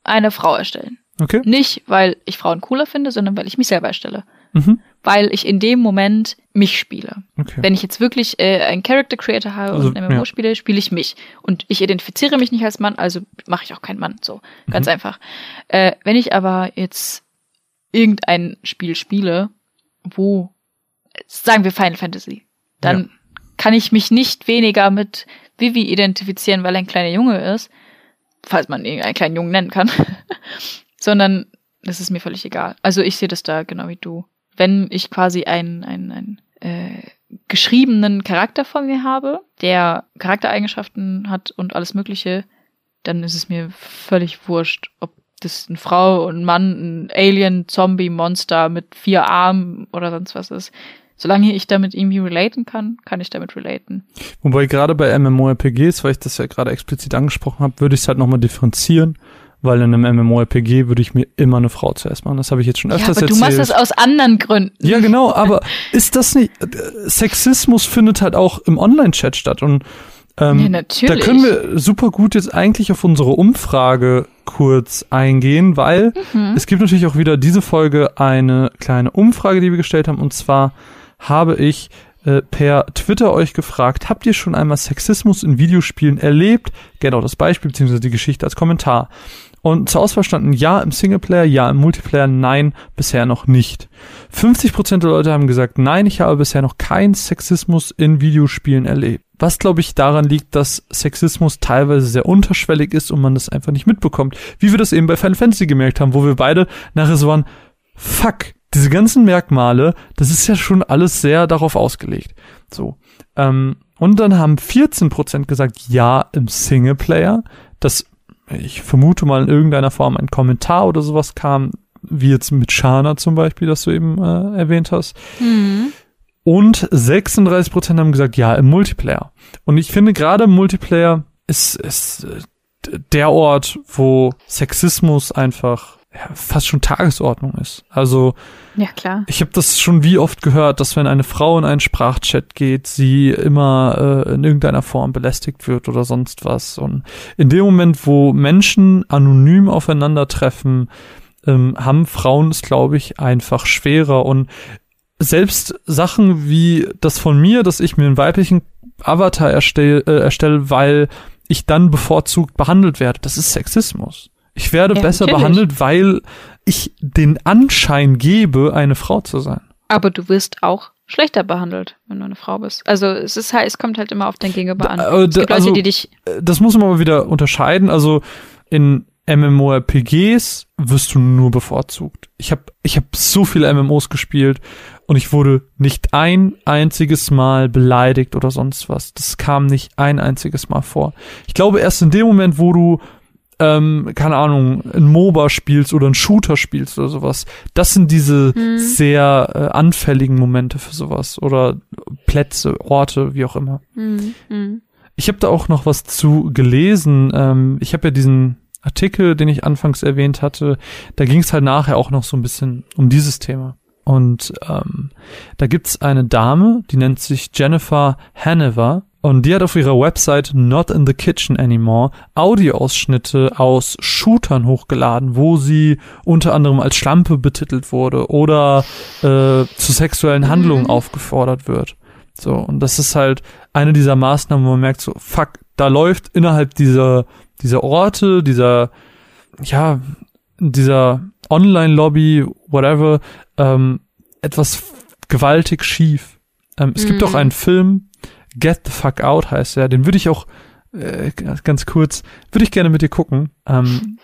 eine Frau erstellen. Okay. Nicht, weil ich Frauen cooler finde, sondern weil ich mich selber erstelle. Mhm. Weil ich in dem Moment mich spiele. Okay. Wenn ich jetzt wirklich äh, einen Character Creator habe Also, und ein MMO ja. spiele, spiele ich mich. Und ich identifiziere mich nicht als Mann, also mache ich auch keinen Mann. So, ganz Mhm. einfach. Äh, wenn ich aber jetzt irgendein Spiel spiele, wo, sagen wir Final Fantasy, dann kann ich mich nicht weniger mit Vivi identifizieren, weil er ein kleiner Junge ist, falls man ihn einen kleinen Jungen nennen kann, <laughs> sondern das ist mir völlig egal. Also ich sehe das da genau wie du. Wenn ich quasi einen, einen, einen äh, geschriebenen Charakter vor mir habe, der Charaktereigenschaften hat und alles Mögliche, dann ist es mir völlig wurscht, ob das eine Frau, ein Mann, ein Alien, Zombie, Monster mit vier Armen oder sonst was ist. Solange ich damit irgendwie relaten kann, kann ich damit relaten. Wobei gerade bei MMORPGs, weil ich das ja gerade explizit angesprochen habe, würde ich es halt nochmal differenzieren, weil in einem MMORPG würde ich mir immer eine Frau zuerst machen. Das habe ich jetzt schon Ja, öfters aber du erzählt. machst das aus anderen Gründen. Ja, genau, aber <laughs> ist das nicht, äh, Sexismus findet halt auch im Online-Chat statt und ähm, Ja, natürlich. da können wir super gut jetzt eigentlich auf unsere Umfrage kurz eingehen, weil Mhm. es gibt natürlich auch wieder diese Folge eine kleine Umfrage, die wir gestellt haben und zwar habe ich äh, per Twitter euch gefragt, habt ihr schon einmal Sexismus in Videospielen erlebt? Gerne auch das Beispiel bzw. die Geschichte als Kommentar. Und zur Auswahl standen ja im Singleplayer, ja im Multiplayer, nein, bisher noch nicht. 50% der Leute haben gesagt, nein, ich habe bisher noch keinen Sexismus in Videospielen erlebt. Was, glaube ich, daran liegt, dass Sexismus teilweise sehr unterschwellig ist und man das einfach nicht mitbekommt. Wie wir das eben bei Final Fantasy gemerkt haben, wo wir beide nachher so waren, fuck, diese ganzen Merkmale, das ist ja schon alles sehr darauf ausgelegt. So. Ähm, und dann haben 14% gesagt, ja, im Singleplayer. Das, ich vermute mal, in irgendeiner Form ein Kommentar oder sowas kam, wie jetzt mit Shana zum Beispiel, das du eben äh, erwähnt hast. Mhm. Und 36% haben gesagt, ja, im Multiplayer. Und ich finde gerade im Multiplayer ist, ist äh, der Ort, wo Sexismus einfach ja, fast schon Tagesordnung ist. Also Ja, klar. ich habe das schon wie oft gehört, dass wenn eine Frau in einen Sprachchat geht, sie immer äh, in irgendeiner Form belästigt wird oder sonst was. Und in dem Moment, wo Menschen anonym aufeinandertreffen, ähm, haben Frauen es, glaube ich, einfach schwerer. Und selbst Sachen wie das von mir, dass ich mir einen weiblichen Avatar erstelle, äh, erstelle weil ich dann bevorzugt behandelt werde, das ist Sexismus. Ich werde Ja, besser natürlich. behandelt, weil ich den Anschein gebe, eine Frau zu sein. Aber du wirst auch schlechter behandelt, wenn du eine Frau bist. Also es ist halt, es kommt halt immer auf dein Gegenüber an. äh, es gibt da- also- Leute, die dich. Äh, Das muss man aber wieder unterscheiden. Also in MMORPGs wirst du nur bevorzugt. Ich habe ich hab so viele MMOs gespielt und ich wurde nicht ein einziges Mal beleidigt oder sonst was. Das kam nicht ein einziges Mal vor. Ich glaube erst in dem Moment, wo du ähm, keine Ahnung, ein MOBA spielst oder ein Shooter spielst oder sowas. Das sind diese Mhm. sehr äh, anfälligen Momente für sowas oder Plätze, Orte, wie auch immer. Mhm. Mhm. Ich habe da auch noch was zu gelesen. Ähm, ich habe ja diesen Artikel, den ich anfangs erwähnt hatte, da ging es halt nachher auch noch so ein bisschen um dieses Thema. Und ähm, da gibt's eine Dame, die nennt sich Jennifer Hanover. Und die hat auf ihrer Website Not in the Kitchen Anymore Audioausschnitte aus Shootern hochgeladen, wo sie unter anderem als Schlampe betitelt wurde oder äh, zu sexuellen Handlungen aufgefordert wird. So, und das ist halt eine dieser Maßnahmen, wo man merkt, so, fuck, da läuft innerhalb dieser, dieser Orte, dieser, ja, dieser Online-Lobby, whatever, ähm, etwas gewaltig schief. Ähm, es gibt Mhm. auch einen Film, Get the Fuck Out heißt er. Den würde ich auch äh, ganz kurz, würde ich gerne mit dir gucken. Ähm,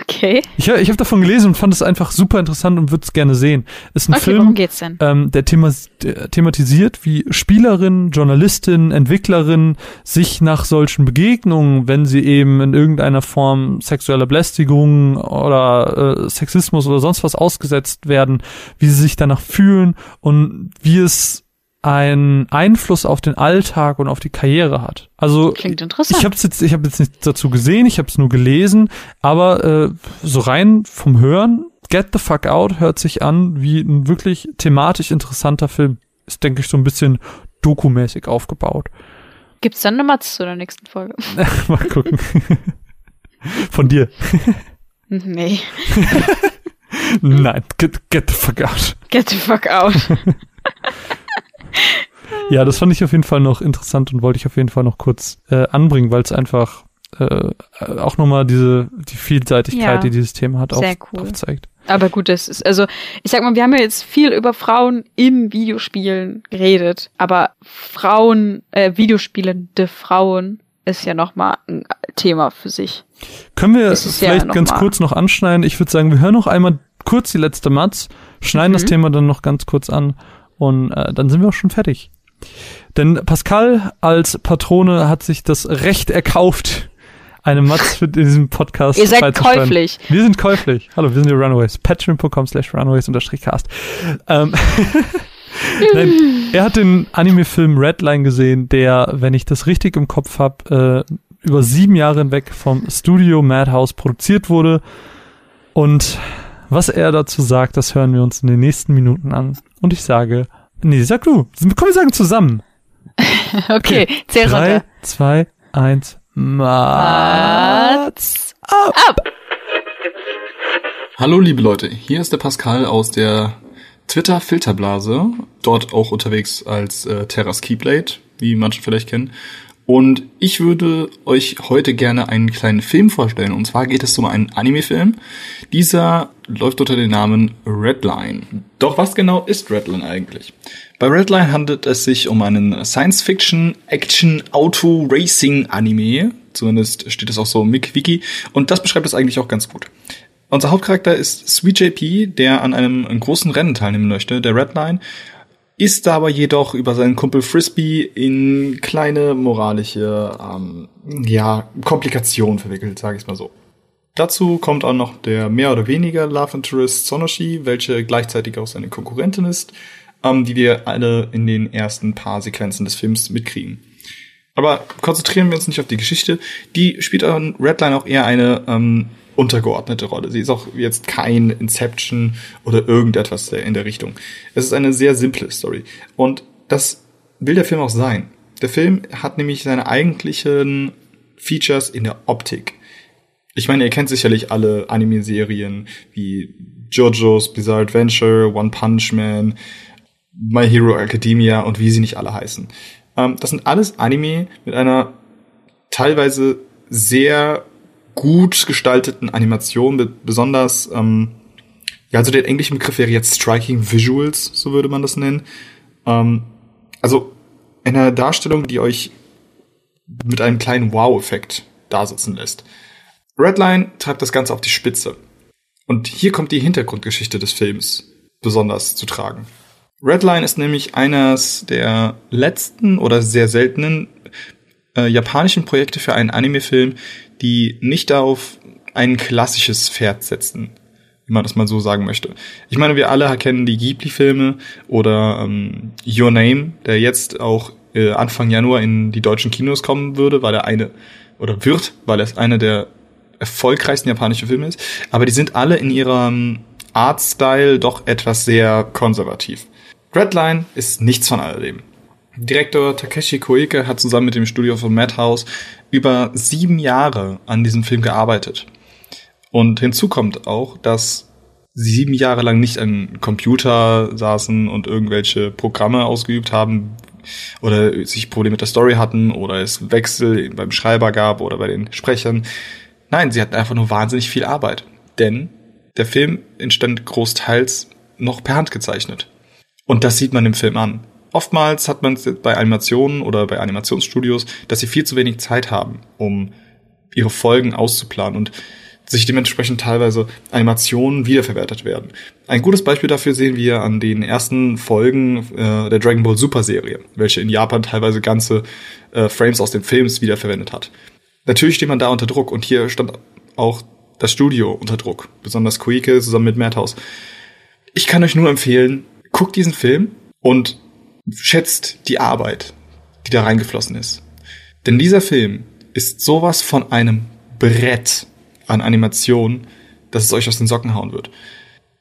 Okay. ich ich habe davon gelesen und fand es einfach super interessant und würde es gerne sehen. Ist ein Okay, Film, worum geht's denn? ähm, der, thema der thematisiert, wie Spielerinnen, Journalistinnen, Entwicklerinnen sich nach solchen Begegnungen, wenn sie eben in irgendeiner Form sexueller Belästigung oder äh, Sexismus oder sonst was ausgesetzt werden, wie sie sich danach fühlen und wie es einen Einfluss auf den Alltag und auf die Karriere hat. Also Klingt interessant. ich habe jetzt, ich habe jetzt nichts dazu gesehen, ich habe es nur gelesen, aber äh, so rein vom Hören, Get the Fuck Out hört sich an wie ein wirklich thematisch interessanter Film. Ist, denke ich, so ein bisschen dokumäßig aufgebaut. Gibt's dann eine Matz zu der nächsten Folge? <laughs> Mal gucken. Von dir. Nee. <laughs> Nein, get, get the fuck out. Get the fuck out. <laughs> Ja, das fand ich auf jeden Fall noch interessant und wollte ich auf jeden Fall noch kurz äh, anbringen, weil es einfach äh, auch nochmal diese die Vielseitigkeit, Ja, die dieses Thema hat, auf, cool. aufzeigt. Aber gut, das ist, also, ich sag mal, wir haben ja jetzt viel über Frauen in Videospielen geredet, aber Frauen, äh, Videospielende Frauen ist ja nochmal ein Thema für sich. Können wir Das ja vielleicht noch ganz mal- kurz noch anschneiden? Ich würde sagen, wir hören noch einmal kurz die letzte Matz, schneiden das Mhm. Thema dann noch ganz kurz an und äh, dann sind wir auch schon fertig. Denn Pascal als Patrone hat sich das Recht erkauft, eine Matz für diesen Podcast Ihr seid käuflich. Wir sind käuflich. Hallo, wir sind die Runaways. Patreon.com slash Runaways unterstrich cast. Ähm, <laughs> Nein, er hat den Anime-Film Redline gesehen, der, wenn ich das richtig im Kopf habe, äh, über sieben Jahre hinweg vom Studio Madhouse produziert wurde. Und was er dazu sagt, das hören wir uns in den nächsten Minuten an. Und ich sage, nee, sag du. Komm, wir sagen zusammen. <laughs> Okay, zähl Drei, runter. zwei, eins, Mats. Ab! Hallo liebe Leute, hier ist der Pascal aus der Twitter-Filterblase, dort auch unterwegs als äh, Terras Keyblade, wie manche vielleicht kennen. Und ich würde euch heute gerne einen kleinen Film vorstellen. Und zwar geht es um einen Anime-Film. Dieser läuft unter dem Namen Redline. Doch was genau ist Redline eigentlich? Bei Redline handelt es sich um einen Science-Fiction-Action-Auto-Racing-Anime. Zumindest steht es auch so im Wiki. Und das beschreibt es eigentlich auch ganz gut. Unser Hauptcharakter ist Sweet JP, der an einem, großen Rennen teilnehmen möchte, der Redline, ist aber jedoch über seinen Kumpel Frisbee in kleine moralische ähm, ja, Komplikationen verwickelt, sage ich mal so. Dazu kommt auch noch der mehr oder weniger Love Interest Sonoshi, welche gleichzeitig auch seine Konkurrentin ist, ähm, die wir alle in den ersten paar Sequenzen des Films mitkriegen. Aber konzentrieren wir uns nicht auf die Geschichte. Die spielt an Redline auch eher eine ähm, untergeordnete Rolle. Sie ist auch jetzt kein Inception oder irgendetwas in der Richtung. Es ist eine sehr simple Story. Und das will der Film auch sein. Der Film hat nämlich seine eigentlichen Features in der Optik. Ich meine, ihr kennt sicherlich alle Anime-Serien wie JoJo's Bizarre Adventure, One Punch Man, My Hero Academia und wie sie nicht alle heißen. Ähm, das sind alles Anime mit einer teilweise sehr gut gestalteten Animation, be- besonders, ähm, ja, also der englische Begriff wäre jetzt Striking Visuals, so würde man das nennen. Ähm, also in einer Darstellung, die euch mit einem kleinen Wow-Effekt dasitzen lässt. Redline treibt das Ganze auf die Spitze. Und hier kommt die Hintergrundgeschichte des Films besonders zu tragen. Redline ist nämlich eines der letzten oder sehr seltenen äh, japanischen Projekte für einen Anime-Film, die nicht auf ein klassisches Pferd setzen, wie man das mal so sagen möchte. Ich meine, wir alle kennen die Ghibli-Filme oder ähm, Your Name, der jetzt auch äh, Anfang Januar in die deutschen Kinos kommen würde, weil er eine oder wird, weil es einer der erfolgreichsten japanischen Filme ist. Aber die sind alle in ihrem Artstyle doch etwas sehr konservativ. Redline ist nichts von alledem. Direktor Takeshi Koike hat zusammen mit dem Studio von Madhouse über sieben Jahre an diesem Film gearbeitet. Und hinzu kommt auch, dass sie sieben Jahre lang nicht an Computer saßen und irgendwelche Programme ausgeübt haben oder sich Probleme mit der Story hatten oder es Wechsel beim Schreiber gab oder bei den Sprechern. Nein, sie hatten einfach nur wahnsinnig viel Arbeit. Denn der Film entstand großteils noch per Hand gezeichnet. Und das sieht man im Film an. oftmals hat man bei Animationen oder bei Animationsstudios, dass sie viel zu wenig Zeit haben, um ihre Folgen auszuplanen und sich dementsprechend teilweise Animationen wiederverwertet werden. Ein gutes Beispiel dafür sehen wir an den ersten Folgen äh, der Dragon Ball Super Serie, welche in Japan teilweise ganze äh, Frames aus den Films wiederverwendet hat. Natürlich steht man da unter Druck und hier stand auch das Studio unter Druck, besonders Koike zusammen mit Madhouse. Ich kann euch nur empfehlen, guckt diesen Film und schätzt die Arbeit, die da reingeflossen ist. Denn dieser Film ist sowas von einem Brett an Animation, dass es euch aus den Socken hauen wird.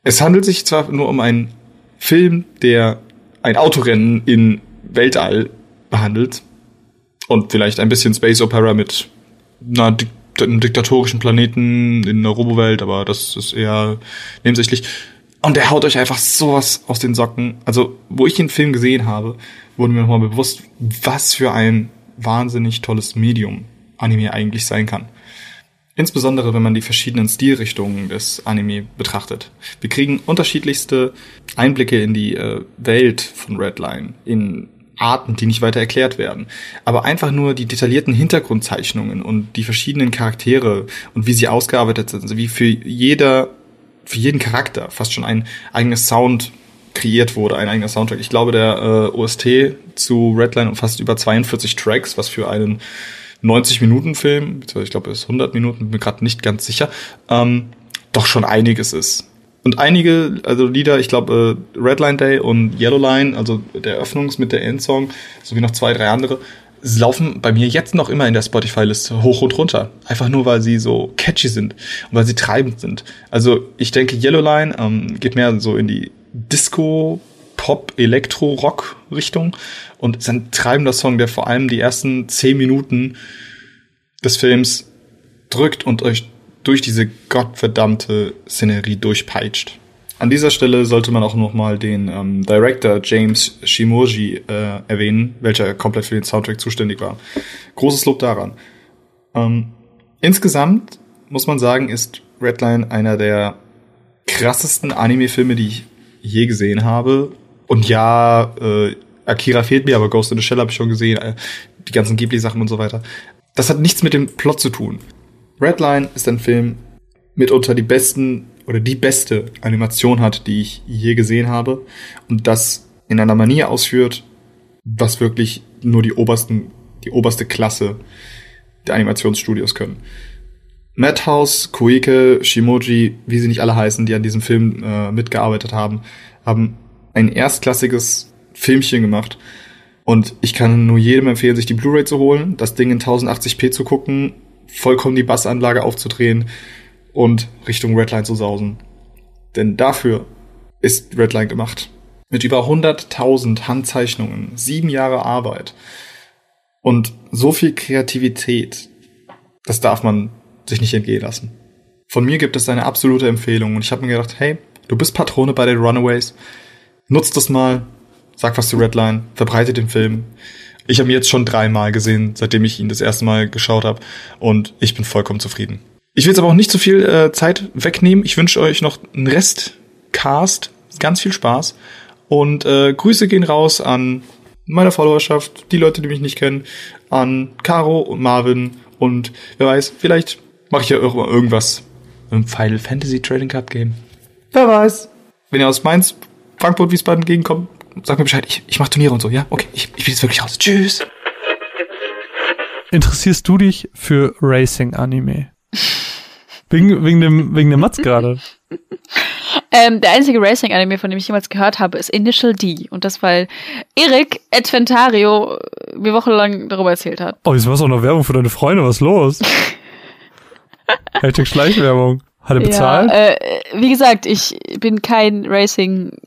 Es handelt sich zwar nur um einen Film, der ein Autorennen in Weltall behandelt und vielleicht ein bisschen Space Opera mit einer Dik einem diktatorischen Planeten in der Robowelt, aber das ist eher nebensächlich. Und der haut euch einfach sowas aus den Socken. Also, wo ich den Film gesehen habe, wurde mir nochmal bewusst, was für ein wahnsinnig tolles Medium Anime eigentlich sein kann. Insbesondere, wenn man die verschiedenen Stilrichtungen des Anime betrachtet. Wir kriegen unterschiedlichste Einblicke in die äh, Welt von Redline, in Arten, die nicht weiter erklärt werden. Aber einfach nur die detaillierten Hintergrundzeichnungen und die verschiedenen Charaktere und wie sie ausgearbeitet sind, also wie für jeder, für jeden Charakter fast schon ein eigenes Sound kreiert wurde, ein eigener Soundtrack. Ich glaube, der äh, OST zu Redline umfasst über 42 Tracks, was für einen 90-Minuten-Film, ich glaube, es ist 100 Minuten, bin mir gerade nicht ganz sicher, ähm, doch schon einiges ist. Und einige, also Lieder, ich glaube, äh, Redline Day und Yellow Line, also der Eröffnungs- mit der Endsong, sowie noch zwei, drei andere, laufen bei mir jetzt noch immer in der Spotify-Liste hoch und runter. Einfach nur, weil sie so catchy sind und weil sie treibend sind. Also ich denke, Yellow Line ähm, geht mehr so in die Disco, Pop, Elektro, Rock Richtung und ist ein treibender Song, der vor allem die ersten zehn Minuten des Films drückt und euch durch diese gottverdammte Szenerie durchpeitscht. An dieser Stelle sollte man auch noch mal den ähm, Director James Shimoji äh, erwähnen, welcher komplett für den Soundtrack zuständig war. Großes Lob daran. Ähm, insgesamt muss man sagen, ist Redline einer der krassesten Anime-Filme, die ich je gesehen habe. Und ja, äh, Akira fehlt mir, aber Ghost in the Shell habe ich schon gesehen, äh, die ganzen Ghibli-Sachen und so weiter. Das hat nichts mit dem Plot zu tun. Redline ist ein Film mitunter die besten oder die beste Animation hat, die ich je gesehen habe und das in einer Manier ausführt, was wirklich nur die obersten, die oberste Klasse der Animationsstudios können. Madhouse, Koike, Shimoji, wie sie nicht alle heißen, die an diesem Film äh, mitgearbeitet haben, haben ein erstklassiges Filmchen gemacht. Und ich kann nur jedem empfehlen, sich die Blu-ray zu holen, das Ding in 1080p zu gucken vollkommen die Bassanlage aufzudrehen und Richtung Redline zu sausen. Denn dafür ist Redline gemacht. Mit über 100.000 Handzeichnungen, sieben Jahre Arbeit und so viel Kreativität, das darf man sich nicht entgehen lassen. Von mir gibt es eine absolute Empfehlung und ich habe mir gedacht, hey, du bist Patrone bei den Runaways, nutzt das mal, sag was zu Redline, verbreite den Film. Ich habe ihn jetzt schon dreimal gesehen, seitdem ich ihn das erste Mal geschaut habe. Und ich bin vollkommen zufrieden. Ich will jetzt aber auch nicht zu viel äh, Zeit wegnehmen. Ich wünsche euch noch einen Restcast. Ganz viel Spaß. Und äh, Grüße gehen raus an meine Followerschaft, die Leute, die mich nicht kennen, an Caro und Marvin. Und wer weiß, vielleicht mache ich ja irgendwas im Final Fantasy Trading Card Game. Wer weiß. Wenn ihr aus Mainz, Frankfurt, Wiesbaden gegenkommt, sag mir Bescheid, ich, ich mach Turniere und so, ja? Okay, ich, ich bin jetzt wirklich raus. Tschüss. Interessierst du dich für Racing-Anime? wegen, wegen dem, wegen dem Mats gerade. <laughs> Ähm, der einzige Racing-Anime, von dem ich jemals gehört habe, ist Initial D. Und das, weil Erik Adventario mir wochenlang darüber erzählt hat. Oh, jetzt machst du auch noch Werbung für deine Freunde, was ist los? Hashtag Schleichwerbung. Hat er bezahlt? Ja, äh, wie gesagt, ich bin kein Racing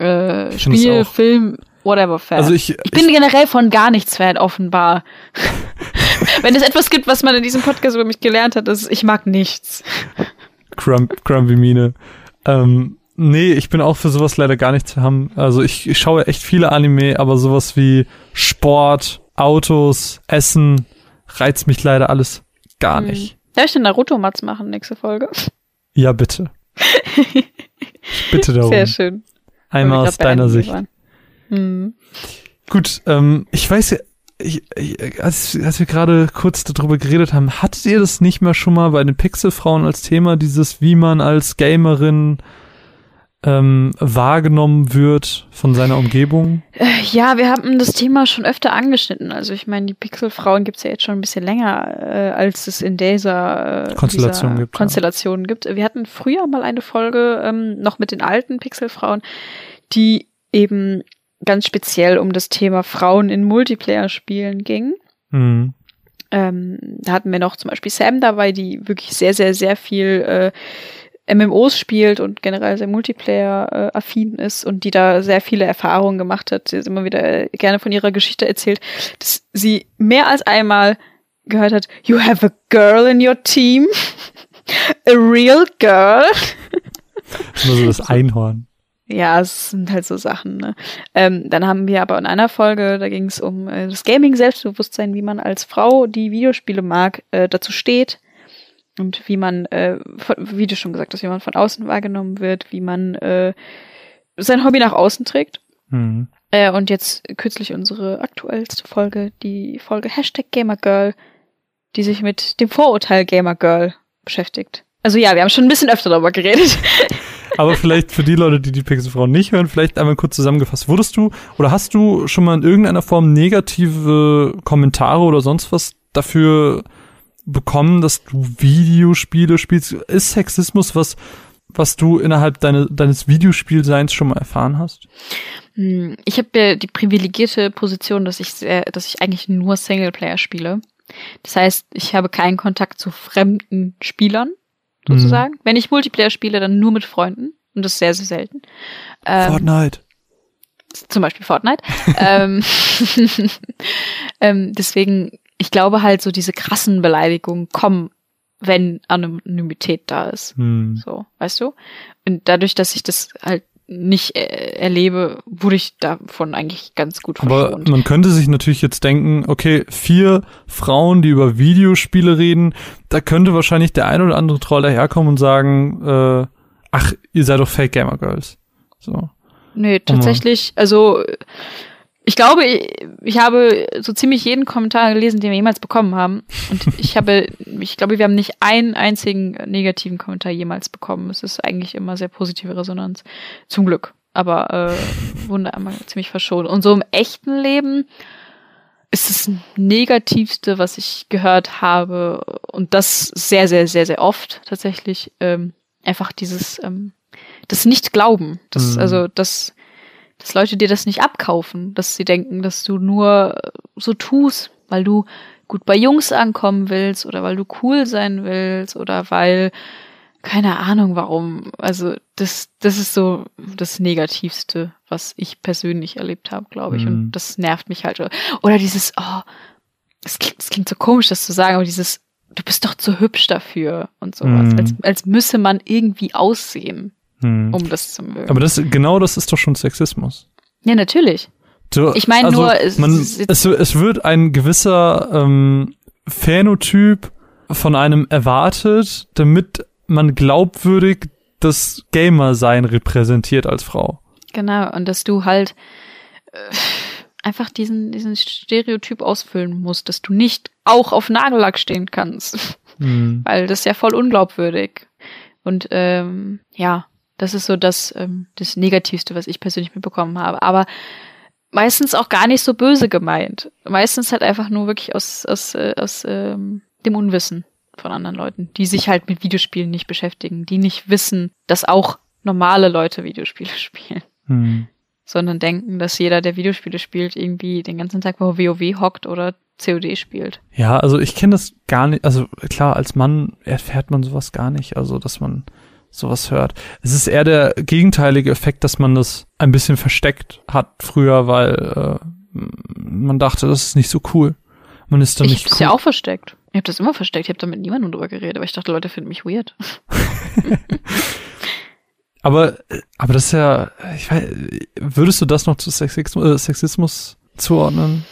äh, Spiel, Film, whatever Fan. Also ich, ich bin ich, generell von gar nichts Fan, offenbar. <laughs> Wenn es etwas gibt, was man in diesem Podcast über mich gelernt hat, ist, ich mag nichts. Crumb, Crumbly Mine. Ähm, nee, ich bin auch für sowas leider gar nicht zu haben. Also ich, ich schaue echt viele Anime, aber sowas wie Sport, Autos, Essen reizt mich leider alles gar hm. nicht. Darf ich den Naruto-Mats machen, nächste Folge? Ja, bitte. <laughs> bitte darum. Sehr schön. Einmal aus deiner Sicht. Hm. Gut, ähm, ich weiß ja, ich, ich, als, als wir gerade kurz darüber geredet haben, hattet ihr das nicht mehr schon mal bei den Pixelfrauen als Thema, dieses, wie man als Gamerin ähm, wahrgenommen wird von seiner Umgebung? Äh, Ja, wir haben das Thema schon öfter angeschnitten. Also ich meine, die Pixelfrauen gibt's ja jetzt schon ein bisschen länger, äh, als es in dieser äh, Konstellation dieser gibt, ja. Konstellation gibt. Wir hatten früher mal eine Folge ähm, noch mit den alten Pixelfrauen, die eben ganz speziell um das Thema Frauen in Multiplayer-Spielen ging. Hm. Ähm, da hatten wir noch zum Beispiel Sam dabei, die wirklich sehr, sehr, sehr viel äh, MMOs spielt und generell sehr Multiplayer-affin ist und die da sehr viele Erfahrungen gemacht hat. Sie hat immer wieder äh, gerne von ihrer Geschichte erzählt, dass sie mehr als einmal gehört hat, You have a girl in your team? a real girl? Immer so das Einhorn. Ja, es sind halt so Sachen. Ne? Ähm, dann haben wir aber in einer Folge, da ging es um äh, das Gaming-Selbstbewusstsein, wie man als Frau, die Videospiele mag, äh, dazu steht und wie man, äh, von, wie du schon gesagt hast, wie man von außen wahrgenommen wird, wie man äh, sein Hobby nach außen trägt. Hm. Äh, und jetzt kürzlich unsere aktuellste Folge, die Folge Hashtag Gamergirl, die sich mit dem Vorurteil Gamergirl beschäftigt. Also ja, wir haben schon ein bisschen öfter darüber geredet. <laughs> Aber vielleicht für die Leute, die die Pixelfrauen nicht hören, vielleicht einmal kurz zusammengefasst. Wurdest du oder hast du schon mal in irgendeiner Form negative Kommentare oder sonst was dafür bekommen, dass du Videospiele spielst? Ist Sexismus was, was du innerhalb deine, deines Videospielseins schon mal erfahren hast? Hm, Ich habe ja die privilegierte Position, dass ich sehr, dass ich eigentlich nur Singleplayer spiele. Das heißt, ich habe keinen Kontakt zu fremden Spielern, sozusagen. Wenn ich Multiplayer spiele, dann nur mit Freunden. Und das ist sehr, sehr selten. Ähm, Fortnite. zum Beispiel Fortnite. <laughs> ähm, <laughs> ähm, deswegen, ich glaube halt, so diese krassen Beleidigungen kommen, wenn Anonymität da ist. Hm. So, weißt du? Und dadurch, dass ich das halt nicht äh, erlebe, wurde ich davon eigentlich ganz gut Aber verschont. man könnte sich natürlich jetzt denken, okay, vier Frauen, die über Videospiele reden, da könnte wahrscheinlich der ein oder andere Troll daherkommen und sagen, äh, ach, ihr seid doch Fake Gamer Girls. So. Nee, tatsächlich, also ich glaube, ich, ich habe so ziemlich jeden Kommentar gelesen, den wir jemals bekommen haben. Und <laughs> ich habe, ich glaube, wir haben nicht einen einzigen negativen Kommentar jemals bekommen. Es ist eigentlich immer sehr positive Resonanz. Zum Glück. Aber äh, wurden einmal ziemlich verschont. Und so im echten Leben ist das Negativste, was ich gehört habe, und das sehr, sehr, sehr, sehr oft tatsächlich, ähm, einfach dieses, ähm, das Nicht-Glauben. Das, Mhm. also, das, dass Leute dir das nicht abkaufen, dass sie denken, dass du nur äh, so tust, weil du gut bei Jungs ankommen willst oder weil du cool sein willst oder weil keine Ahnung warum. Also das das ist so das negativste, was ich persönlich erlebt habe, glaube ich Mhm. und das nervt mich halt oder dieses oh, es klingt, es klingt so komisch das zu sagen, aber dieses du bist doch zu hübsch dafür und sowas, Mhm. als als müsse man irgendwie aussehen, Hm. um das zu mögen. Aber das, genau das ist doch schon Sexismus. ja, natürlich. So, Ich meine nur, es- man, es- es, es wird ein gewisser ähm, Phänotyp von einem erwartet, damit man glaubwürdig das Gamer-Sein repräsentiert als Frau. Genau, und dass du halt äh, einfach diesen, diesen Stereotyp ausfüllen musst, dass du nicht auch auf Nagellack stehen kannst, Hm. weil das ist ja voll unglaubwürdig. Und ähm, ja, das ist so das, ähm, das Negativste, was ich persönlich mitbekommen habe. Aber meistens auch gar nicht so böse gemeint. Meistens halt einfach nur wirklich aus, aus, äh, aus ähm, dem Unwissen von anderen Leuten, die sich halt mit Videospielen nicht beschäftigen, die nicht wissen, dass auch normale Leute Videospiele <laughs> spielen Hm. sondern denken, dass jeder, der Videospiele spielt, irgendwie den ganzen Tag vor WoW hockt oder COD spielt. Ja, also ich kenne das gar nicht. Also klar, als Mann erfährt man sowas gar nicht. Also, dass man sowas hört. Es ist eher der gegenteilige Effekt, dass man das ein bisschen versteckt hat früher, weil äh, man dachte, das ist nicht so cool. Man ist dann Ich nicht hab's cool. ja auch versteckt. Ich habe das immer versteckt. Ich habe da mit niemandem drüber geredet, aber ich dachte, Leute finden mich weird. <laughs> Aber, aber das ist ja, ich weiß, würdest du das noch zu Sexismus, äh, Sexismus zuordnen?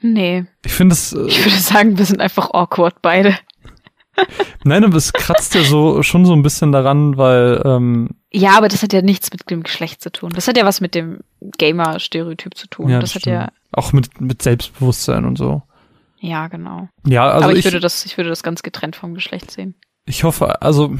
Nee. Ich finde es, äh, Ich würde sagen, wir sind einfach awkward beide. <laughs> nein, aber es kratzt ja so schon so ein bisschen daran, weil ähm, Ja, aber das hat ja nichts mit dem Geschlecht zu tun. Das hat ja was mit dem Gamer-Stereotyp zu tun. Ja, das, hat stimmt. ja, Auch mit, mit Selbstbewusstsein und so. ja, genau. Ja, also aber ich, ich, würde das, ich würde das ganz getrennt vom Geschlecht sehen. ich hoffe, also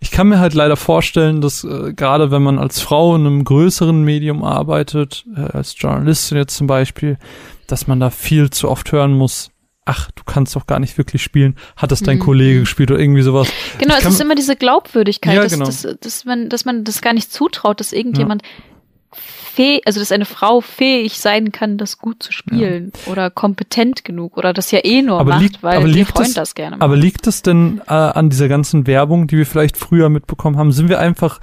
ich kann mir halt leider vorstellen, dass äh, gerade wenn man als Frau in einem größeren Medium arbeitet, äh, als Journalistin jetzt zum Beispiel, dass man da viel zu oft hören muss, ach, du kannst doch gar nicht wirklich spielen, hat das dein Mhm. Kollege gespielt oder irgendwie sowas. Genau, es ist immer diese Glaubwürdigkeit, Ja, dass, genau. dass, dass, man, dass man das gar nicht zutraut, dass irgendjemand fähig, also dass eine Frau fähig sein kann, das gut zu spielen oder kompetent genug oder das ja eh nur Aber macht, liegt- weil aber ihr liegt Freund es- das gerne macht. Aber liegt es denn äh, an dieser ganzen Werbung, die wir vielleicht früher mitbekommen haben? Sind wir einfach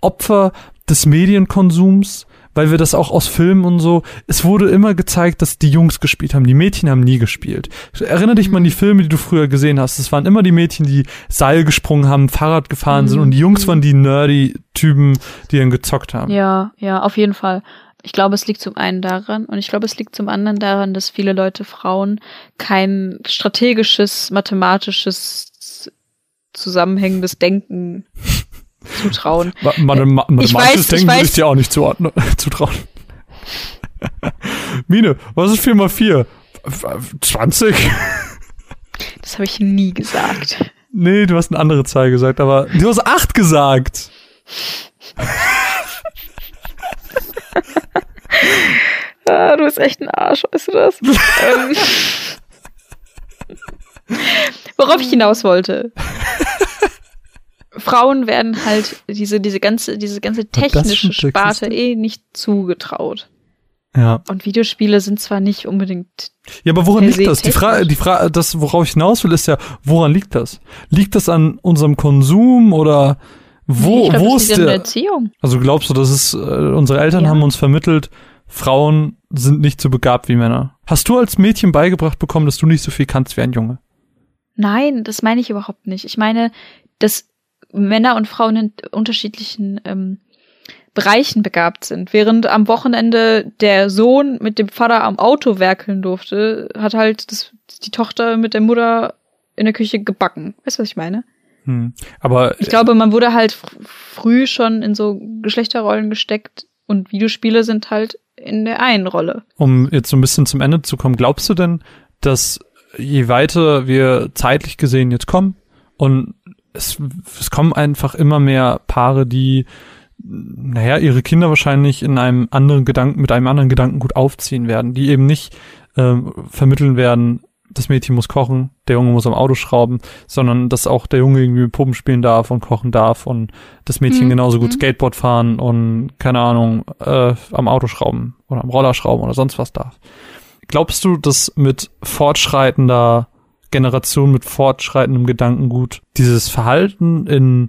Opfer des Medienkonsums? Weil wir das auch aus Filmen und so, es wurde immer gezeigt, dass die Jungs gespielt haben. Die Mädchen haben nie gespielt. Erinnere dich mal an die Filme, die du früher gesehen hast. Es waren immer die Mädchen, die Seil gesprungen haben, Fahrrad gefahren sind Mhm. und die Jungs waren die nerdy Typen, die dann gezockt haben. Ja, ja, auf jeden Fall. Ich glaube, es liegt zum einen daran und ich glaube, es liegt zum anderen daran, dass viele Leute Frauen kein strategisches, mathematisches, zusammenhängendes Denken zutrauen. Ma ma ma Ich weiß, Denken würde ich dir auch nicht zuordnen, <laughs> zutrauen. Mine, was ist 4 mal 4? 20? Das habe ich nie gesagt. Nee, du hast eine andere Zahl gesagt, aber du hast 8 gesagt. Ah, du bist echt ein Arsch, weißt du das? <laughs> ähm, worauf ich hinaus wollte. Frauen werden halt diese, diese ganze, diese ganze technische Sparte eh nicht zugetraut. Ja. Und Videospiele sind zwar nicht unbedingt. Ja, aber woran liegt das? Die Frage, die Frage, das, worauf ich hinaus will, ist ja, woran liegt das? Liegt das an unserem Konsum oder wo, ich glaub, wo das ist der? Erziehung. Also glaubst du, dass es, äh, unsere Eltern Ja. haben uns vermittelt, Frauen sind nicht so begabt wie Männer. Hast du als Mädchen beigebracht bekommen, dass du nicht so viel kannst wie ein Junge? Nein, das meine ich überhaupt nicht. Ich meine, dass Männer und Frauen in unterschiedlichen ähm, Bereichen begabt sind. Während am Wochenende der Sohn mit dem Vater am Auto werkeln durfte, hat halt das, die Tochter mit der Mutter in der Küche gebacken. Weißt du, was ich meine? Hm. Aber Ich glaube, man wurde halt fr früh schon in so Geschlechterrollen gesteckt und Videospiele sind halt in der einen Rolle. um jetzt so ein bisschen zum Ende zu kommen, glaubst du denn, dass je weiter wir zeitlich gesehen jetzt kommen und es, es kommen einfach immer mehr Paare, die naja, ihre Kinder wahrscheinlich in einem anderen Gedanken, mit einem anderen Gedankengut aufziehen werden, die eben nicht ähm, vermitteln werden, das Mädchen muss kochen, der Junge muss am Auto schrauben, sondern dass auch der Junge irgendwie mit Puppen spielen darf und kochen darf und das Mädchen Mhm. genauso gut Mhm. Skateboard fahren und keine Ahnung, äh, am Auto schrauben oder am Roller schrauben oder sonst was darf. Glaubst du, dass mit fortschreitender Generation, mit fortschreitendem Gedankengut dieses Verhalten in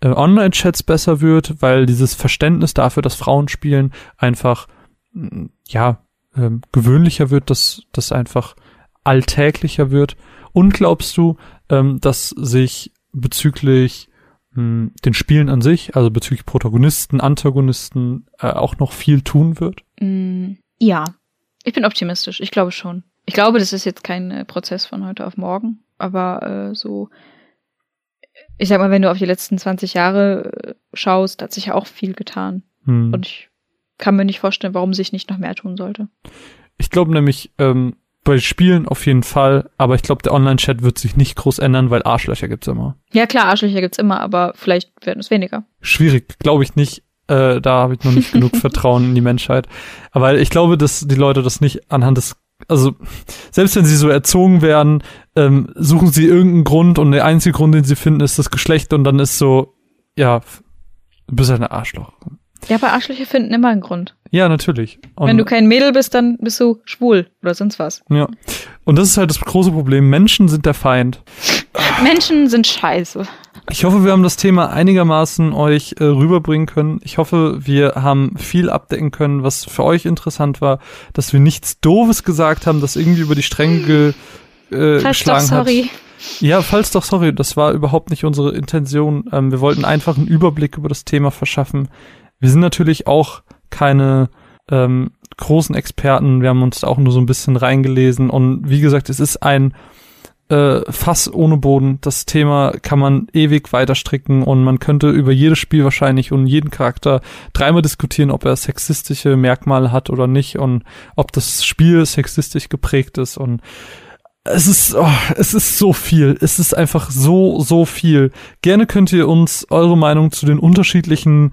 äh, Online-Chats besser wird, weil dieses Verständnis dafür, dass Frauen spielen, einfach mm, ja ähm, gewöhnlicher wird, dass das einfach alltäglicher wird? Und glaubst du, ähm, dass sich bezüglich mh, den Spielen an sich, also bezüglich Protagonisten, Antagonisten, äh, auch noch viel tun wird? Mm, ja, ich bin optimistisch. Ich glaube schon. Ich glaube, das ist jetzt kein äh, Prozess von heute auf morgen, aber äh, so, ich sag mal, wenn du auf die letzten 20 Jahre äh, schaust, hat sich ja auch viel getan. Hm. Und ich kann mir nicht vorstellen, warum sich nicht noch mehr tun sollte. Ich glaube nämlich, ähm, bei Spielen auf jeden Fall, aber ich glaube, der Online-Chat wird sich nicht groß ändern, weil Arschlöcher gibt's immer. Ja, klar, Arschlöcher gibt's immer, aber vielleicht werden es weniger. Schwierig, glaube ich nicht. Äh, da habe ich noch nicht <laughs> genug Vertrauen in die Menschheit. Aber ich glaube, dass die Leute das nicht anhand des, also selbst wenn sie so erzogen werden, ähm, suchen sie irgendeinen Grund und der einzige Grund, den sie finden, ist das Geschlecht und dann ist so, ja, du bist halt ein Arschloch. Ja, aber Arschlöcher finden immer einen Grund. Ja, natürlich. Und, Wenn du kein Mädel bist, dann bist du schwul oder sonst was. ja. Und das ist halt das große Problem. Menschen sind der Feind. Menschen sind scheiße. Ich hoffe, wir haben das Thema einigermaßen euch äh, rüberbringen können. Ich hoffe, wir haben viel abdecken können, was für euch interessant war, dass wir nichts Doofes gesagt haben, das irgendwie über die Stränge ge, äh, Falls doch, geschlagen sorry. hat. Ja, falls doch, sorry, das war überhaupt nicht unsere Intention. Ähm, wir wollten einfach einen Überblick über das Thema verschaffen. Wir sind natürlich auch keine ähm, großen Experten. Wir haben uns da auch nur so ein bisschen reingelesen. Und wie gesagt, es ist ein äh, Fass ohne Boden. Das Thema kann man ewig weiter stricken und man könnte über jedes Spiel wahrscheinlich und jeden Charakter dreimal diskutieren, ob er sexistische Merkmale hat oder nicht und ob das Spiel sexistisch geprägt ist und es ist, oh, es ist so viel. Es ist einfach so, so viel. Gerne könnt ihr uns eure Meinung zu den unterschiedlichen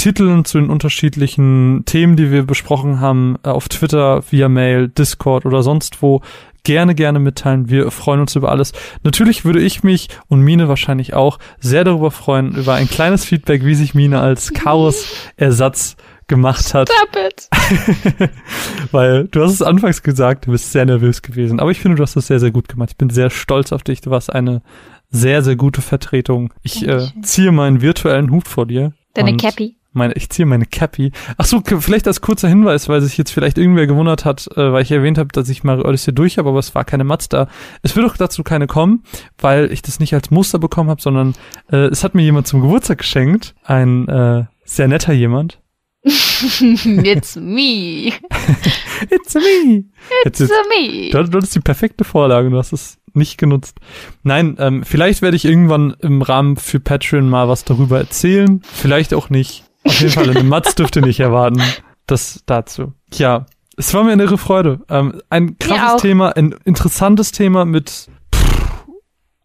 Titeln, zu den unterschiedlichen Themen, die wir besprochen haben, äh, auf Twitter, via Mail, Discord oder sonst wo gerne, gerne mitteilen. Wir freuen uns über alles. Natürlich würde ich mich und Mine wahrscheinlich auch sehr darüber freuen, über ein kleines Feedback, wie sich Mine als Chaos-Ersatz gemacht hat. Stop it. <laughs> Weil du hast es anfangs gesagt, du bist sehr nervös gewesen. Aber ich finde, du hast es sehr, sehr gut gemacht. Ich bin sehr stolz auf dich. Du warst eine sehr, sehr gute Vertretung. Ich äh, ziehe meinen virtuellen Hut vor dir. Deine Cappy. Meine, ich ziehe meine Cappy. Ach so, vielleicht als kurzer Hinweis, weil sich jetzt vielleicht irgendwer gewundert hat, äh, weil ich erwähnt habe, dass ich Mario Odyssey durch habe, aber es war keine Mazda. Es wird auch dazu keine kommen, weil ich das nicht als Muster bekommen habe, sondern äh, es hat mir jemand zum Geburtstag geschenkt. Ein äh, sehr netter jemand. <laughs> It's me. <laughs> It's me. It's jetzt, me. du, du hattest die perfekte Vorlage, du hast es nicht genutzt. Nein, ähm, vielleicht werde ich irgendwann im Rahmen für Patreon mal was darüber erzählen. Vielleicht auch nicht. Auf jeden Fall, eine Matz dürft ihr nicht erwarten. Das dazu. Ja, es war mir eine irre Freude. Ähm, ein krasses. Thema, ein interessantes Thema mit pff,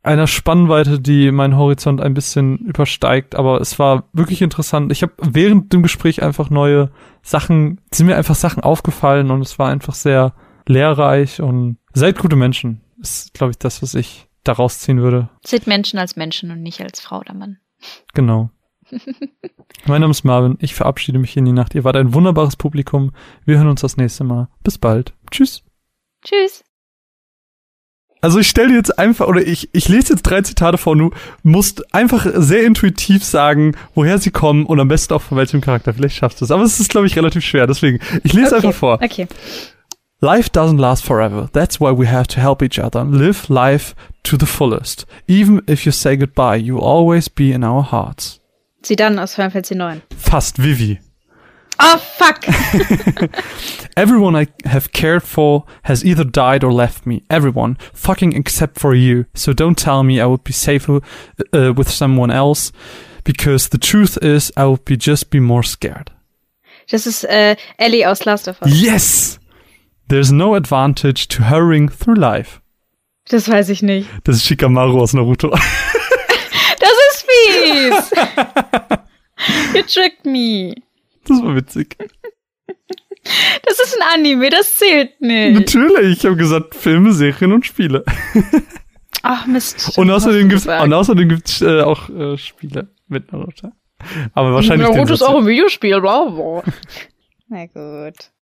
einer Spannweite, die meinen Horizont ein bisschen übersteigt. Aber es war wirklich interessant. Ich habe während dem Gespräch einfach neue Sachen, sind mir einfach Sachen aufgefallen und es war einfach sehr lehrreich und seid gute Menschen. Ist, glaube ich, das, was ich daraus ziehen würde. Seht Menschen als Menschen und nicht als Frau oder Mann. Genau. Mein Name ist Marvin. Ich verabschiede mich in die Nacht. Ihr wart ein wunderbares Publikum. Wir hören uns das nächste Mal. Bis bald. Tschüss. Tschüss. Also ich stelle dir jetzt einfach, oder ich, ich lese jetzt drei Zitate vor du musst einfach sehr intuitiv sagen, woher sie kommen und am besten auch von welchem Charakter. Vielleicht schaffst du es. Aber es ist, glaube ich, relativ schwer. Deswegen, ich lese okay. einfach vor. Okay. Life doesn't last forever. That's why we have to help each other. Live life to the fullest. Even if you say goodbye, you'll always be in our hearts. Sie dann aus Final Fantasy 9. Fast Vivi. Oh, fuck. <laughs> Everyone I have cared for has either died or left me. Everyone. Fucking except for you. So don't tell me I would be safer uh, with someone else. Because the truth is, I would be just be more scared. Das ist äh, Ellie aus Last of Us. Yes! There's no advantage to hurrying through life. Das weiß ich nicht. Das ist Shikamaru aus Naruto. <laughs> Fies. you tricked me. Das war witzig. Das ist ein Anime, das zählt nicht. Natürlich, ich habe gesagt Filme, Serien und Spiele. Ach Mist. Und außerdem gibt's, gesagt. und außerdem gibt's äh, auch äh, Spiele mit Naruto. Aber wahrscheinlich Naruto ist auch ein Videospiel, bla bla. Na gut.